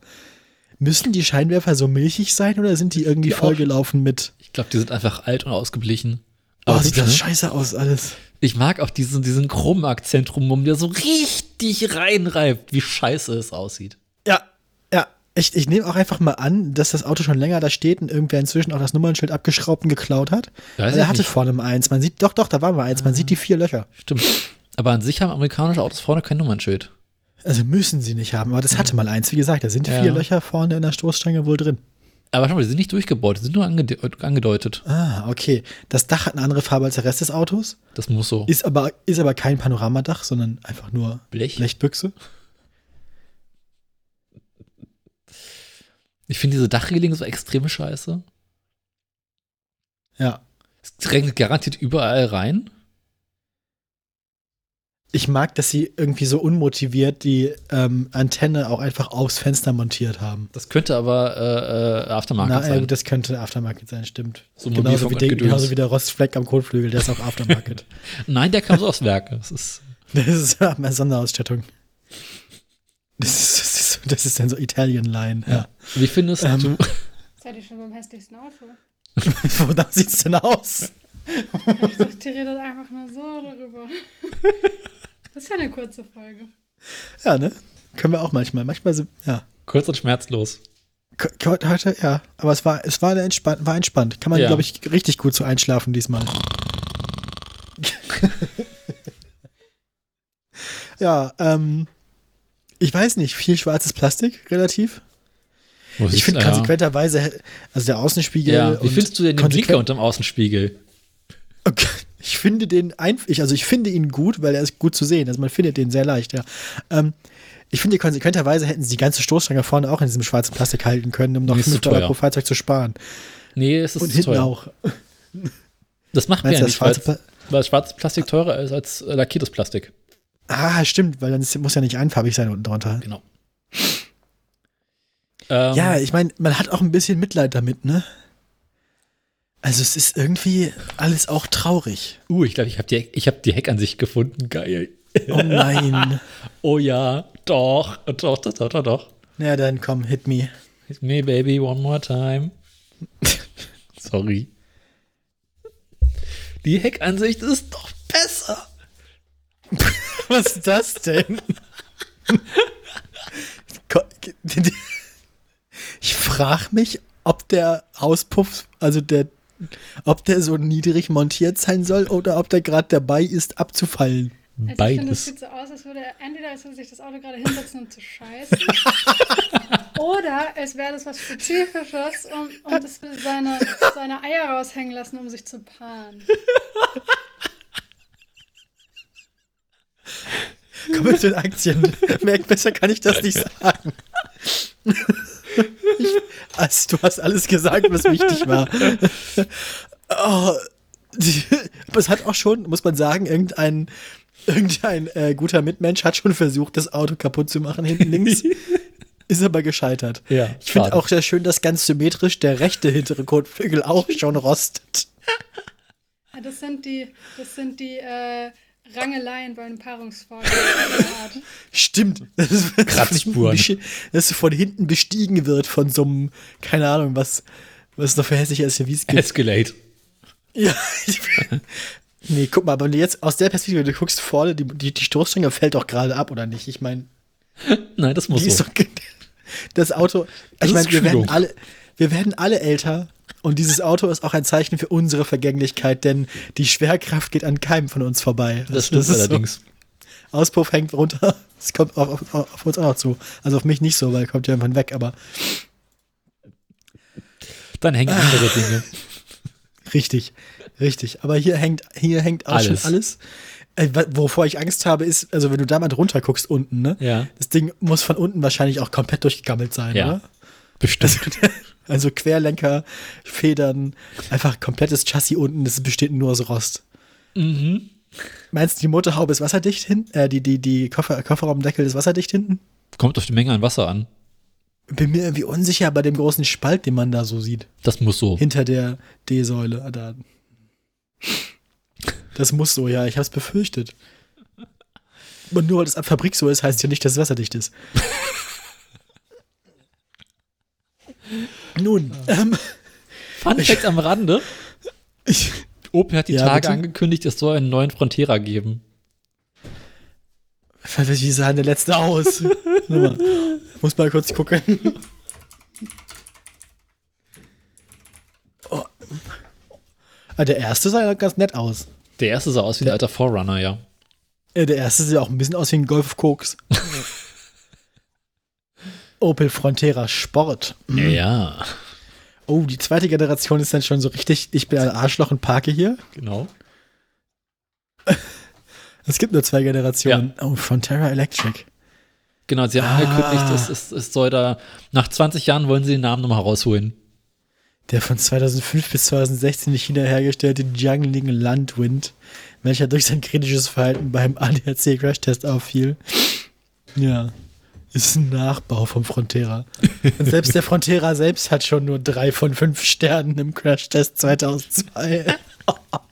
Müssen die Scheinwerfer so milchig sein oder sind die irgendwie auch. vollgelaufen mit Ich glaube, die sind einfach alt und ausgeblichen. Oh, sieht das ne? scheiße aus alles. Ich mag auch diesen, diesen krummen Akzent drumherum, der so richtig reinreibt, wie scheiße es aussieht. Ja, ja. Ich, ich nehme auch einfach mal an, dass das Auto schon länger da steht und irgendwer inzwischen auch das Nummernschild abgeschraubt und geklaut hat. Weiß er hatte nicht. vorne mal eins. Man sieht, doch, doch, da war mal eins. Man sieht die vier Löcher. Stimmt. Aber an sich haben amerikanische Autos vorne kein Nummernschild. Also müssen sie nicht haben, aber das hatte mal eins. Wie gesagt, da sind Ja. vier Löcher vorne in der Stoßstange wohl drin. Aber schau mal, die sind nicht durchgebaut, die sind nur angede angedeutet. Ah, okay. Das Dach hat eine andere Farbe als der Rest des Autos. Das muss so. Ist aber, ist aber kein Panoramadach, sondern einfach nur Blech. Blechbüchse. Ich finde diese Dachreling so extrem scheiße. Ja. Es regnet garantiert überall rein. Ich mag, dass sie irgendwie so unmotiviert die ähm, Antenne auch einfach aufs Fenster montiert haben. Das könnte aber äh, äh, Aftermarket Na, ja, sein. gut, das könnte Aftermarket sein, stimmt. So genauso, wie der, genauso wie der Rostfleck am Kotflügel, der ist auch Aftermarket. Nein, der kam so aus Werke. Das ist das ist ja eine Sonderausstattung. Das ist, das ist, das ist dann so Italian Line. Ja. Wie findest Ähm, du? Seid ihr schon beim hässlichsten Auto? Wonach sieht's denn aus? Ich dachte, ihr redet einfach nur so darüber. Das ist ja eine kurze Folge. Ja, ne? Können wir auch manchmal. Manchmal sind, ja. Kurz und schmerzlos. Heute, ja. Aber es war, es war, eine entspannt, war entspannt. Kann man, Ja. glaube ich, richtig gut so einschlafen diesmal. ja, ähm, ich weiß nicht, viel schwarzes Plastik, relativ. Muss Ich finde ja. konsequenterweise, also der Außenspiegel. Ja, wie und findest du denn den Blinker unterm Außenspiegel? Okay. Ich finde den einfach, also ich finde ihn gut, weil er ist gut zu sehen. Also man findet den sehr leicht, ja. Ähm, ich finde, konsequenterweise hätten sie die ganze Stoßstange vorne auch in diesem schwarzen Plastik halten können, um noch Nee, ist zu 5 Dollar pro Fahrzeug zu sparen. Nee, es ist Und hinten teuer. auch. Das macht man ja nicht, weil, schwarze Pla weil schwarzes Plastik teurer ist als äh, lackiertes Plastik. Ah, stimmt, weil dann ist, muss ja nicht einfarbig sein unten drunter. Genau. Ähm, Ja, ich meine, man hat auch ein bisschen Mitleid damit, ne? Also es ist irgendwie alles auch traurig. Uh, ich glaube, ich habe die, ich hab die Heckansicht gefunden. Geil. Oh nein. Oh ja, doch, doch, doch, doch, doch, doch. Na dann komm, hit me. Hit me, baby, one more time. Sorry. Die Heckansicht ist doch besser. Was ist das denn? Ich frage mich, ob der Auspuff, also der, ob der so niedrig montiert sein soll oder ob der gerade dabei ist, abzufallen. Also ich finde, es Beides. sieht so aus, als würde entweder als würde sich das Auto gerade hinsetzen, um zu scheißen. oder es wäre das was Spezifisches und, und es will seine, seine Eier raushängen lassen, um sich zu paaren. Komm mit den Aktien. Merk, besser kann ich das nicht sagen. Ich, also, du hast alles gesagt, was wichtig war. Oh, die, aber es hat auch schon, muss man sagen, irgendein, irgendein äh, guter Mitmensch hat schon versucht, das Auto kaputt zu machen hinten links. Ist aber gescheitert. Ja, Ich finde auch sehr schön, dass ganz symmetrisch der rechte hintere Kotflügel auch schon rostet. Ja, das sind die, das sind die äh, Rangeleien bei einem Paarungsvorgang. Stimmt. Das ist, Kratzspuren. Dass es von hinten bestiegen wird von so einem, keine Ahnung, was, was es noch für hässliche SUVs gibt. Escalate. Ja. ich- nee, guck mal, aber wenn du jetzt aus der Perspektive, du guckst vorne, die, die, die Stoßstange fällt doch gerade ab, oder nicht? Ich meine, Nein, das muss so. doch. Das Auto, Das ich meine, ist wir werden alle, wir werden alle älter. Und dieses Auto ist auch ein Zeichen für unsere Vergänglichkeit, denn die Schwerkraft geht an keinem von uns vorbei. Das stimmt ist so. allerdings. Auspuff hängt runter. Es kommt auf, auf, auf uns auch noch zu. Also auf mich nicht so, weil kommt ja irgendwann weg, aber Dann hängen andere Dinge. richtig, richtig. Aber hier hängt, hier hängt auch Alles. schon alles. Äh, wovor ich Angst habe, ist, also wenn du da mal drunter guckst unten, ne? Ja. Das Ding muss von unten wahrscheinlich auch komplett durchgegammelt sein, Ja. oder? Bestimmt. Also Querlenker, Federn, einfach komplettes Chassis unten, das besteht nur aus Rost. Mhm. Meinst du, die Motorhaube ist wasserdicht hinten? Äh, die, die, die Koffer, Kofferraumdeckel ist wasserdicht hinten? Kommt auf die Menge an Wasser an. Bin mir irgendwie unsicher bei dem großen Spalt, den man da so sieht. Das muss so. Hinter der D-Säule. Ah, Da. Das muss so, ja, ich habe es befürchtet. Und nur weil das ab Fabrik so ist, heißt ja nicht, dass es wasserdicht ist. Nun, ähm, Fun Fact am Rande. ich, Opel hat die Ja, Tage bitte? angekündigt, es soll einen neuen Frontera geben. wie sah denn der letzte aus? Mal, Muss mal kurz gucken. Oh. Ah, der erste sah ja ganz nett aus. Der erste sah aus wie ein alter Forerunner, ja. Der erste sieht auch ein bisschen aus wie ein Golf of Koks. Opel Frontera Sport. Ja, Oh, die zweite Generation ist dann schon so richtig, ich bin ein Arschloch und parke hier. genau. Es gibt nur zwei Generationen. Oh, Frontera Electric. Genau, sie haben Ah. angekündigt, es, es, es soll da, nach 20 Jahren wollen sie den Namen nochmal rausholen. Der von 2005 bis 2016 in China hergestellte Jiangling Landwind, welcher durch sein kritisches Verhalten beim ADAC-Crash-Test auffiel. Ja, ist ein Nachbau vom Frontera. Und selbst der Frontera selbst hat schon nur drei von fünf Sternen im Crash-Test 2002.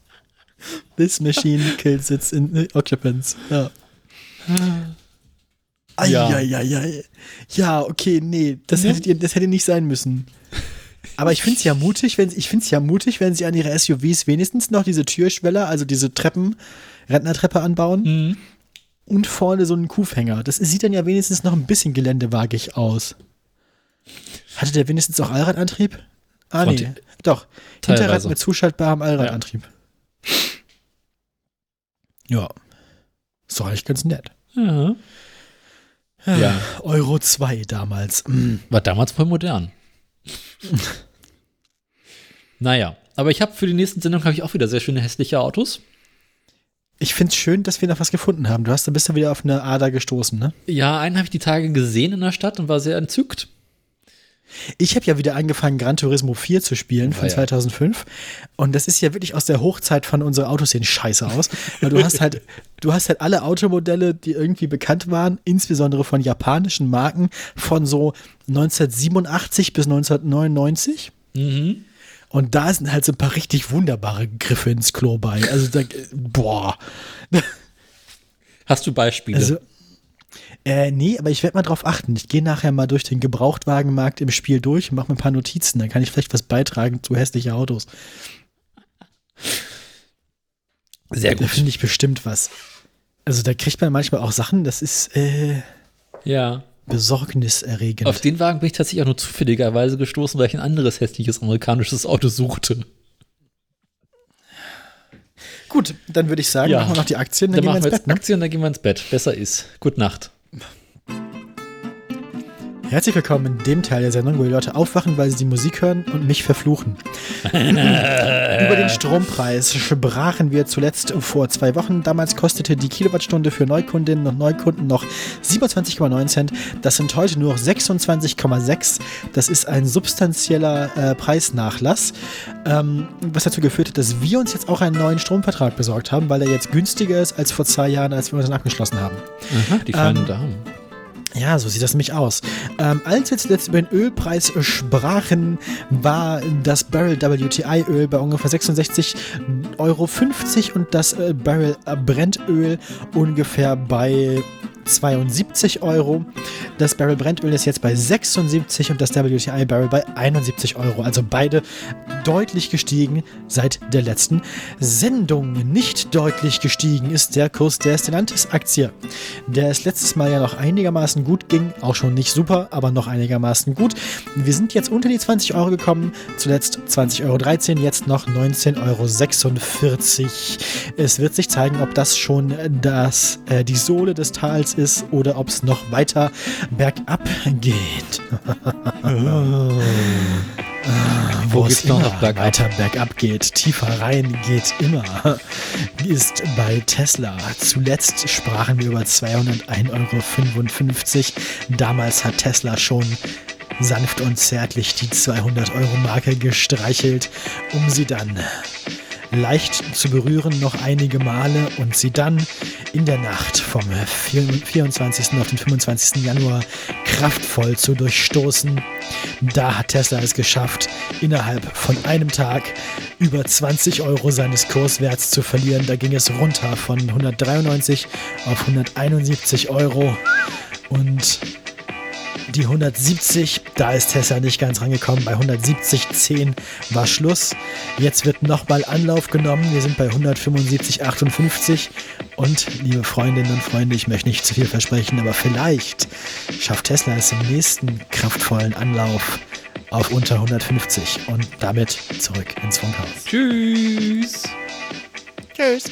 This machine kills its in occupants. Ja. Ja. Eieiei. Ja, okay, nee, das, hättet ihr, das hätte nicht sein müssen. Aber ich finde es ja mutig, wenn ich finde es ja mutig, wenn sie an ihre SUVs wenigstens noch diese Türschweller, also diese Treppen, Rentnertreppe anbauen Mhm. Und vorne so einen Kuhfänger. Das sieht dann ja wenigstens noch ein bisschen geländewagig aus. Hatte der wenigstens auch Allradantrieb? Ah, Von nee. Doch. Teilweise. Hinterrad mit zuschaltbarem Allradantrieb. Ja. Ist doch eigentlich ganz nett. Ja. Ja. Euro 2 damals. Mm. War damals voll modern. naja, aber ich habe für die nächsten Sendung habe ich auch wieder sehr schöne hässliche Autos. Ich finde es schön, dass wir noch was gefunden haben. Du hast da bist du wieder auf eine Ader gestoßen, ne? Ja, einen habe ich die Tage gesehen in der Stadt und war sehr entzückt. Ich habe ja wieder angefangen, Gran Turismo 4 zu spielen von ja. 2005. Und das ist ja wirklich aus der Hochzeit von unserer Autos sehen scheiße aus. Weil du hast halt, du hast halt alle Automodelle, die irgendwie bekannt waren, insbesondere von japanischen Marken, von so 1987 bis 1999. Mhm. Und da sind halt so ein paar richtig wunderbare Griffe ins Klo bei. Also, da, boah. Hast du Beispiele? Also, äh, nee, aber ich werde mal drauf achten. Ich gehe nachher mal durch den Gebrauchtwagenmarkt im Spiel durch und mache mir ein paar Notizen. Dann kann ich vielleicht was beitragen zu hässlichen Autos. sehr Da finde ich bestimmt was. Also da kriegt man manchmal auch Sachen, das ist äh, Ja. Besorgniserregend. Auf den Wagen bin ich tatsächlich auch nur zufälligerweise gestoßen, weil ich ein anderes hässliches amerikanisches Auto suchte. Gut, dann würde ich sagen, Ja. machen wir noch die Aktien, dann, Dann gehen wir machen wir ins jetzt Bett. Ne? Aktien, dann gehen wir ins Bett. Besser ist. Gute Nacht. Herzlich willkommen in dem Teil der Sendung, wo die Leute aufwachen, weil sie die Musik hören und mich verfluchen. Über den Strompreis sprachen wir zuletzt vor zwei Wochen. Damals kostete die Kilowattstunde für Neukundinnen und Neukunden noch 27,9 Cent. Das sind heute nur noch 26,6. Das ist ein substanzieller äh, Preisnachlass, ähm, was dazu geführt hat, dass wir uns jetzt auch einen neuen Stromvertrag besorgt haben, weil er jetzt günstiger ist als vor zwei Jahren, als wir uns abgeschlossen haben. Aha, die feinen Ähm, Damen. Ja, so sieht das nämlich aus. Ähm, als wir zuletzt über den Ölpreis sprachen, war das Barrel WTI Öl bei ungefähr 66,50 Euro und das äh, Barrel Brentöl ungefähr bei 72 Euro. Das Barrel Brentöl ist jetzt bei 76 und das WTI Barrel bei 71 Euro. Also beide deutlich gestiegen seit der letzten Sendung. Nicht deutlich gestiegen ist der Kurs der Stellantis-Aktie, der es letztes Mal ja noch einigermaßen gut ging. Auch schon nicht super, aber noch einigermaßen gut. Wir sind jetzt unter die 20 Euro gekommen. Zuletzt 20,13 Euro, jetzt noch 19,46 Euro. Es wird sich zeigen, ob das schon das, äh, die Sohle des Tals ist oder ob es noch weiter bergab geht. Wo es noch immer noch bergab? weiter bergab geht, tiefer rein geht immer, ist bei Tesla. Zuletzt sprachen wir über 201,55 Euro. Damals hat Tesla schon sanft und zärtlich die 200 Euro Marke gestreichelt, um sie dann leicht zu berühren noch einige Male und sie dann in der Nacht vom 24. auf den 25. Januar kraftvoll zu durchstoßen. Da hat Tesla es geschafft, innerhalb von einem Tag über 20 Euro seines Kurswerts zu verlieren. Da ging es runter von 193 auf 171 Euro und die 170, da ist Tesla nicht ganz rangekommen. Bei 170,10 war Schluss. Jetzt wird nochmal Anlauf genommen. Wir sind bei 175,58. Und liebe Freundinnen und Freunde, ich möchte nicht zu viel versprechen, aber vielleicht schafft Tesla es im nächsten kraftvollen Anlauf auf unter 150 und damit zurück ins Funkhaus. Tschüss. Tschüss.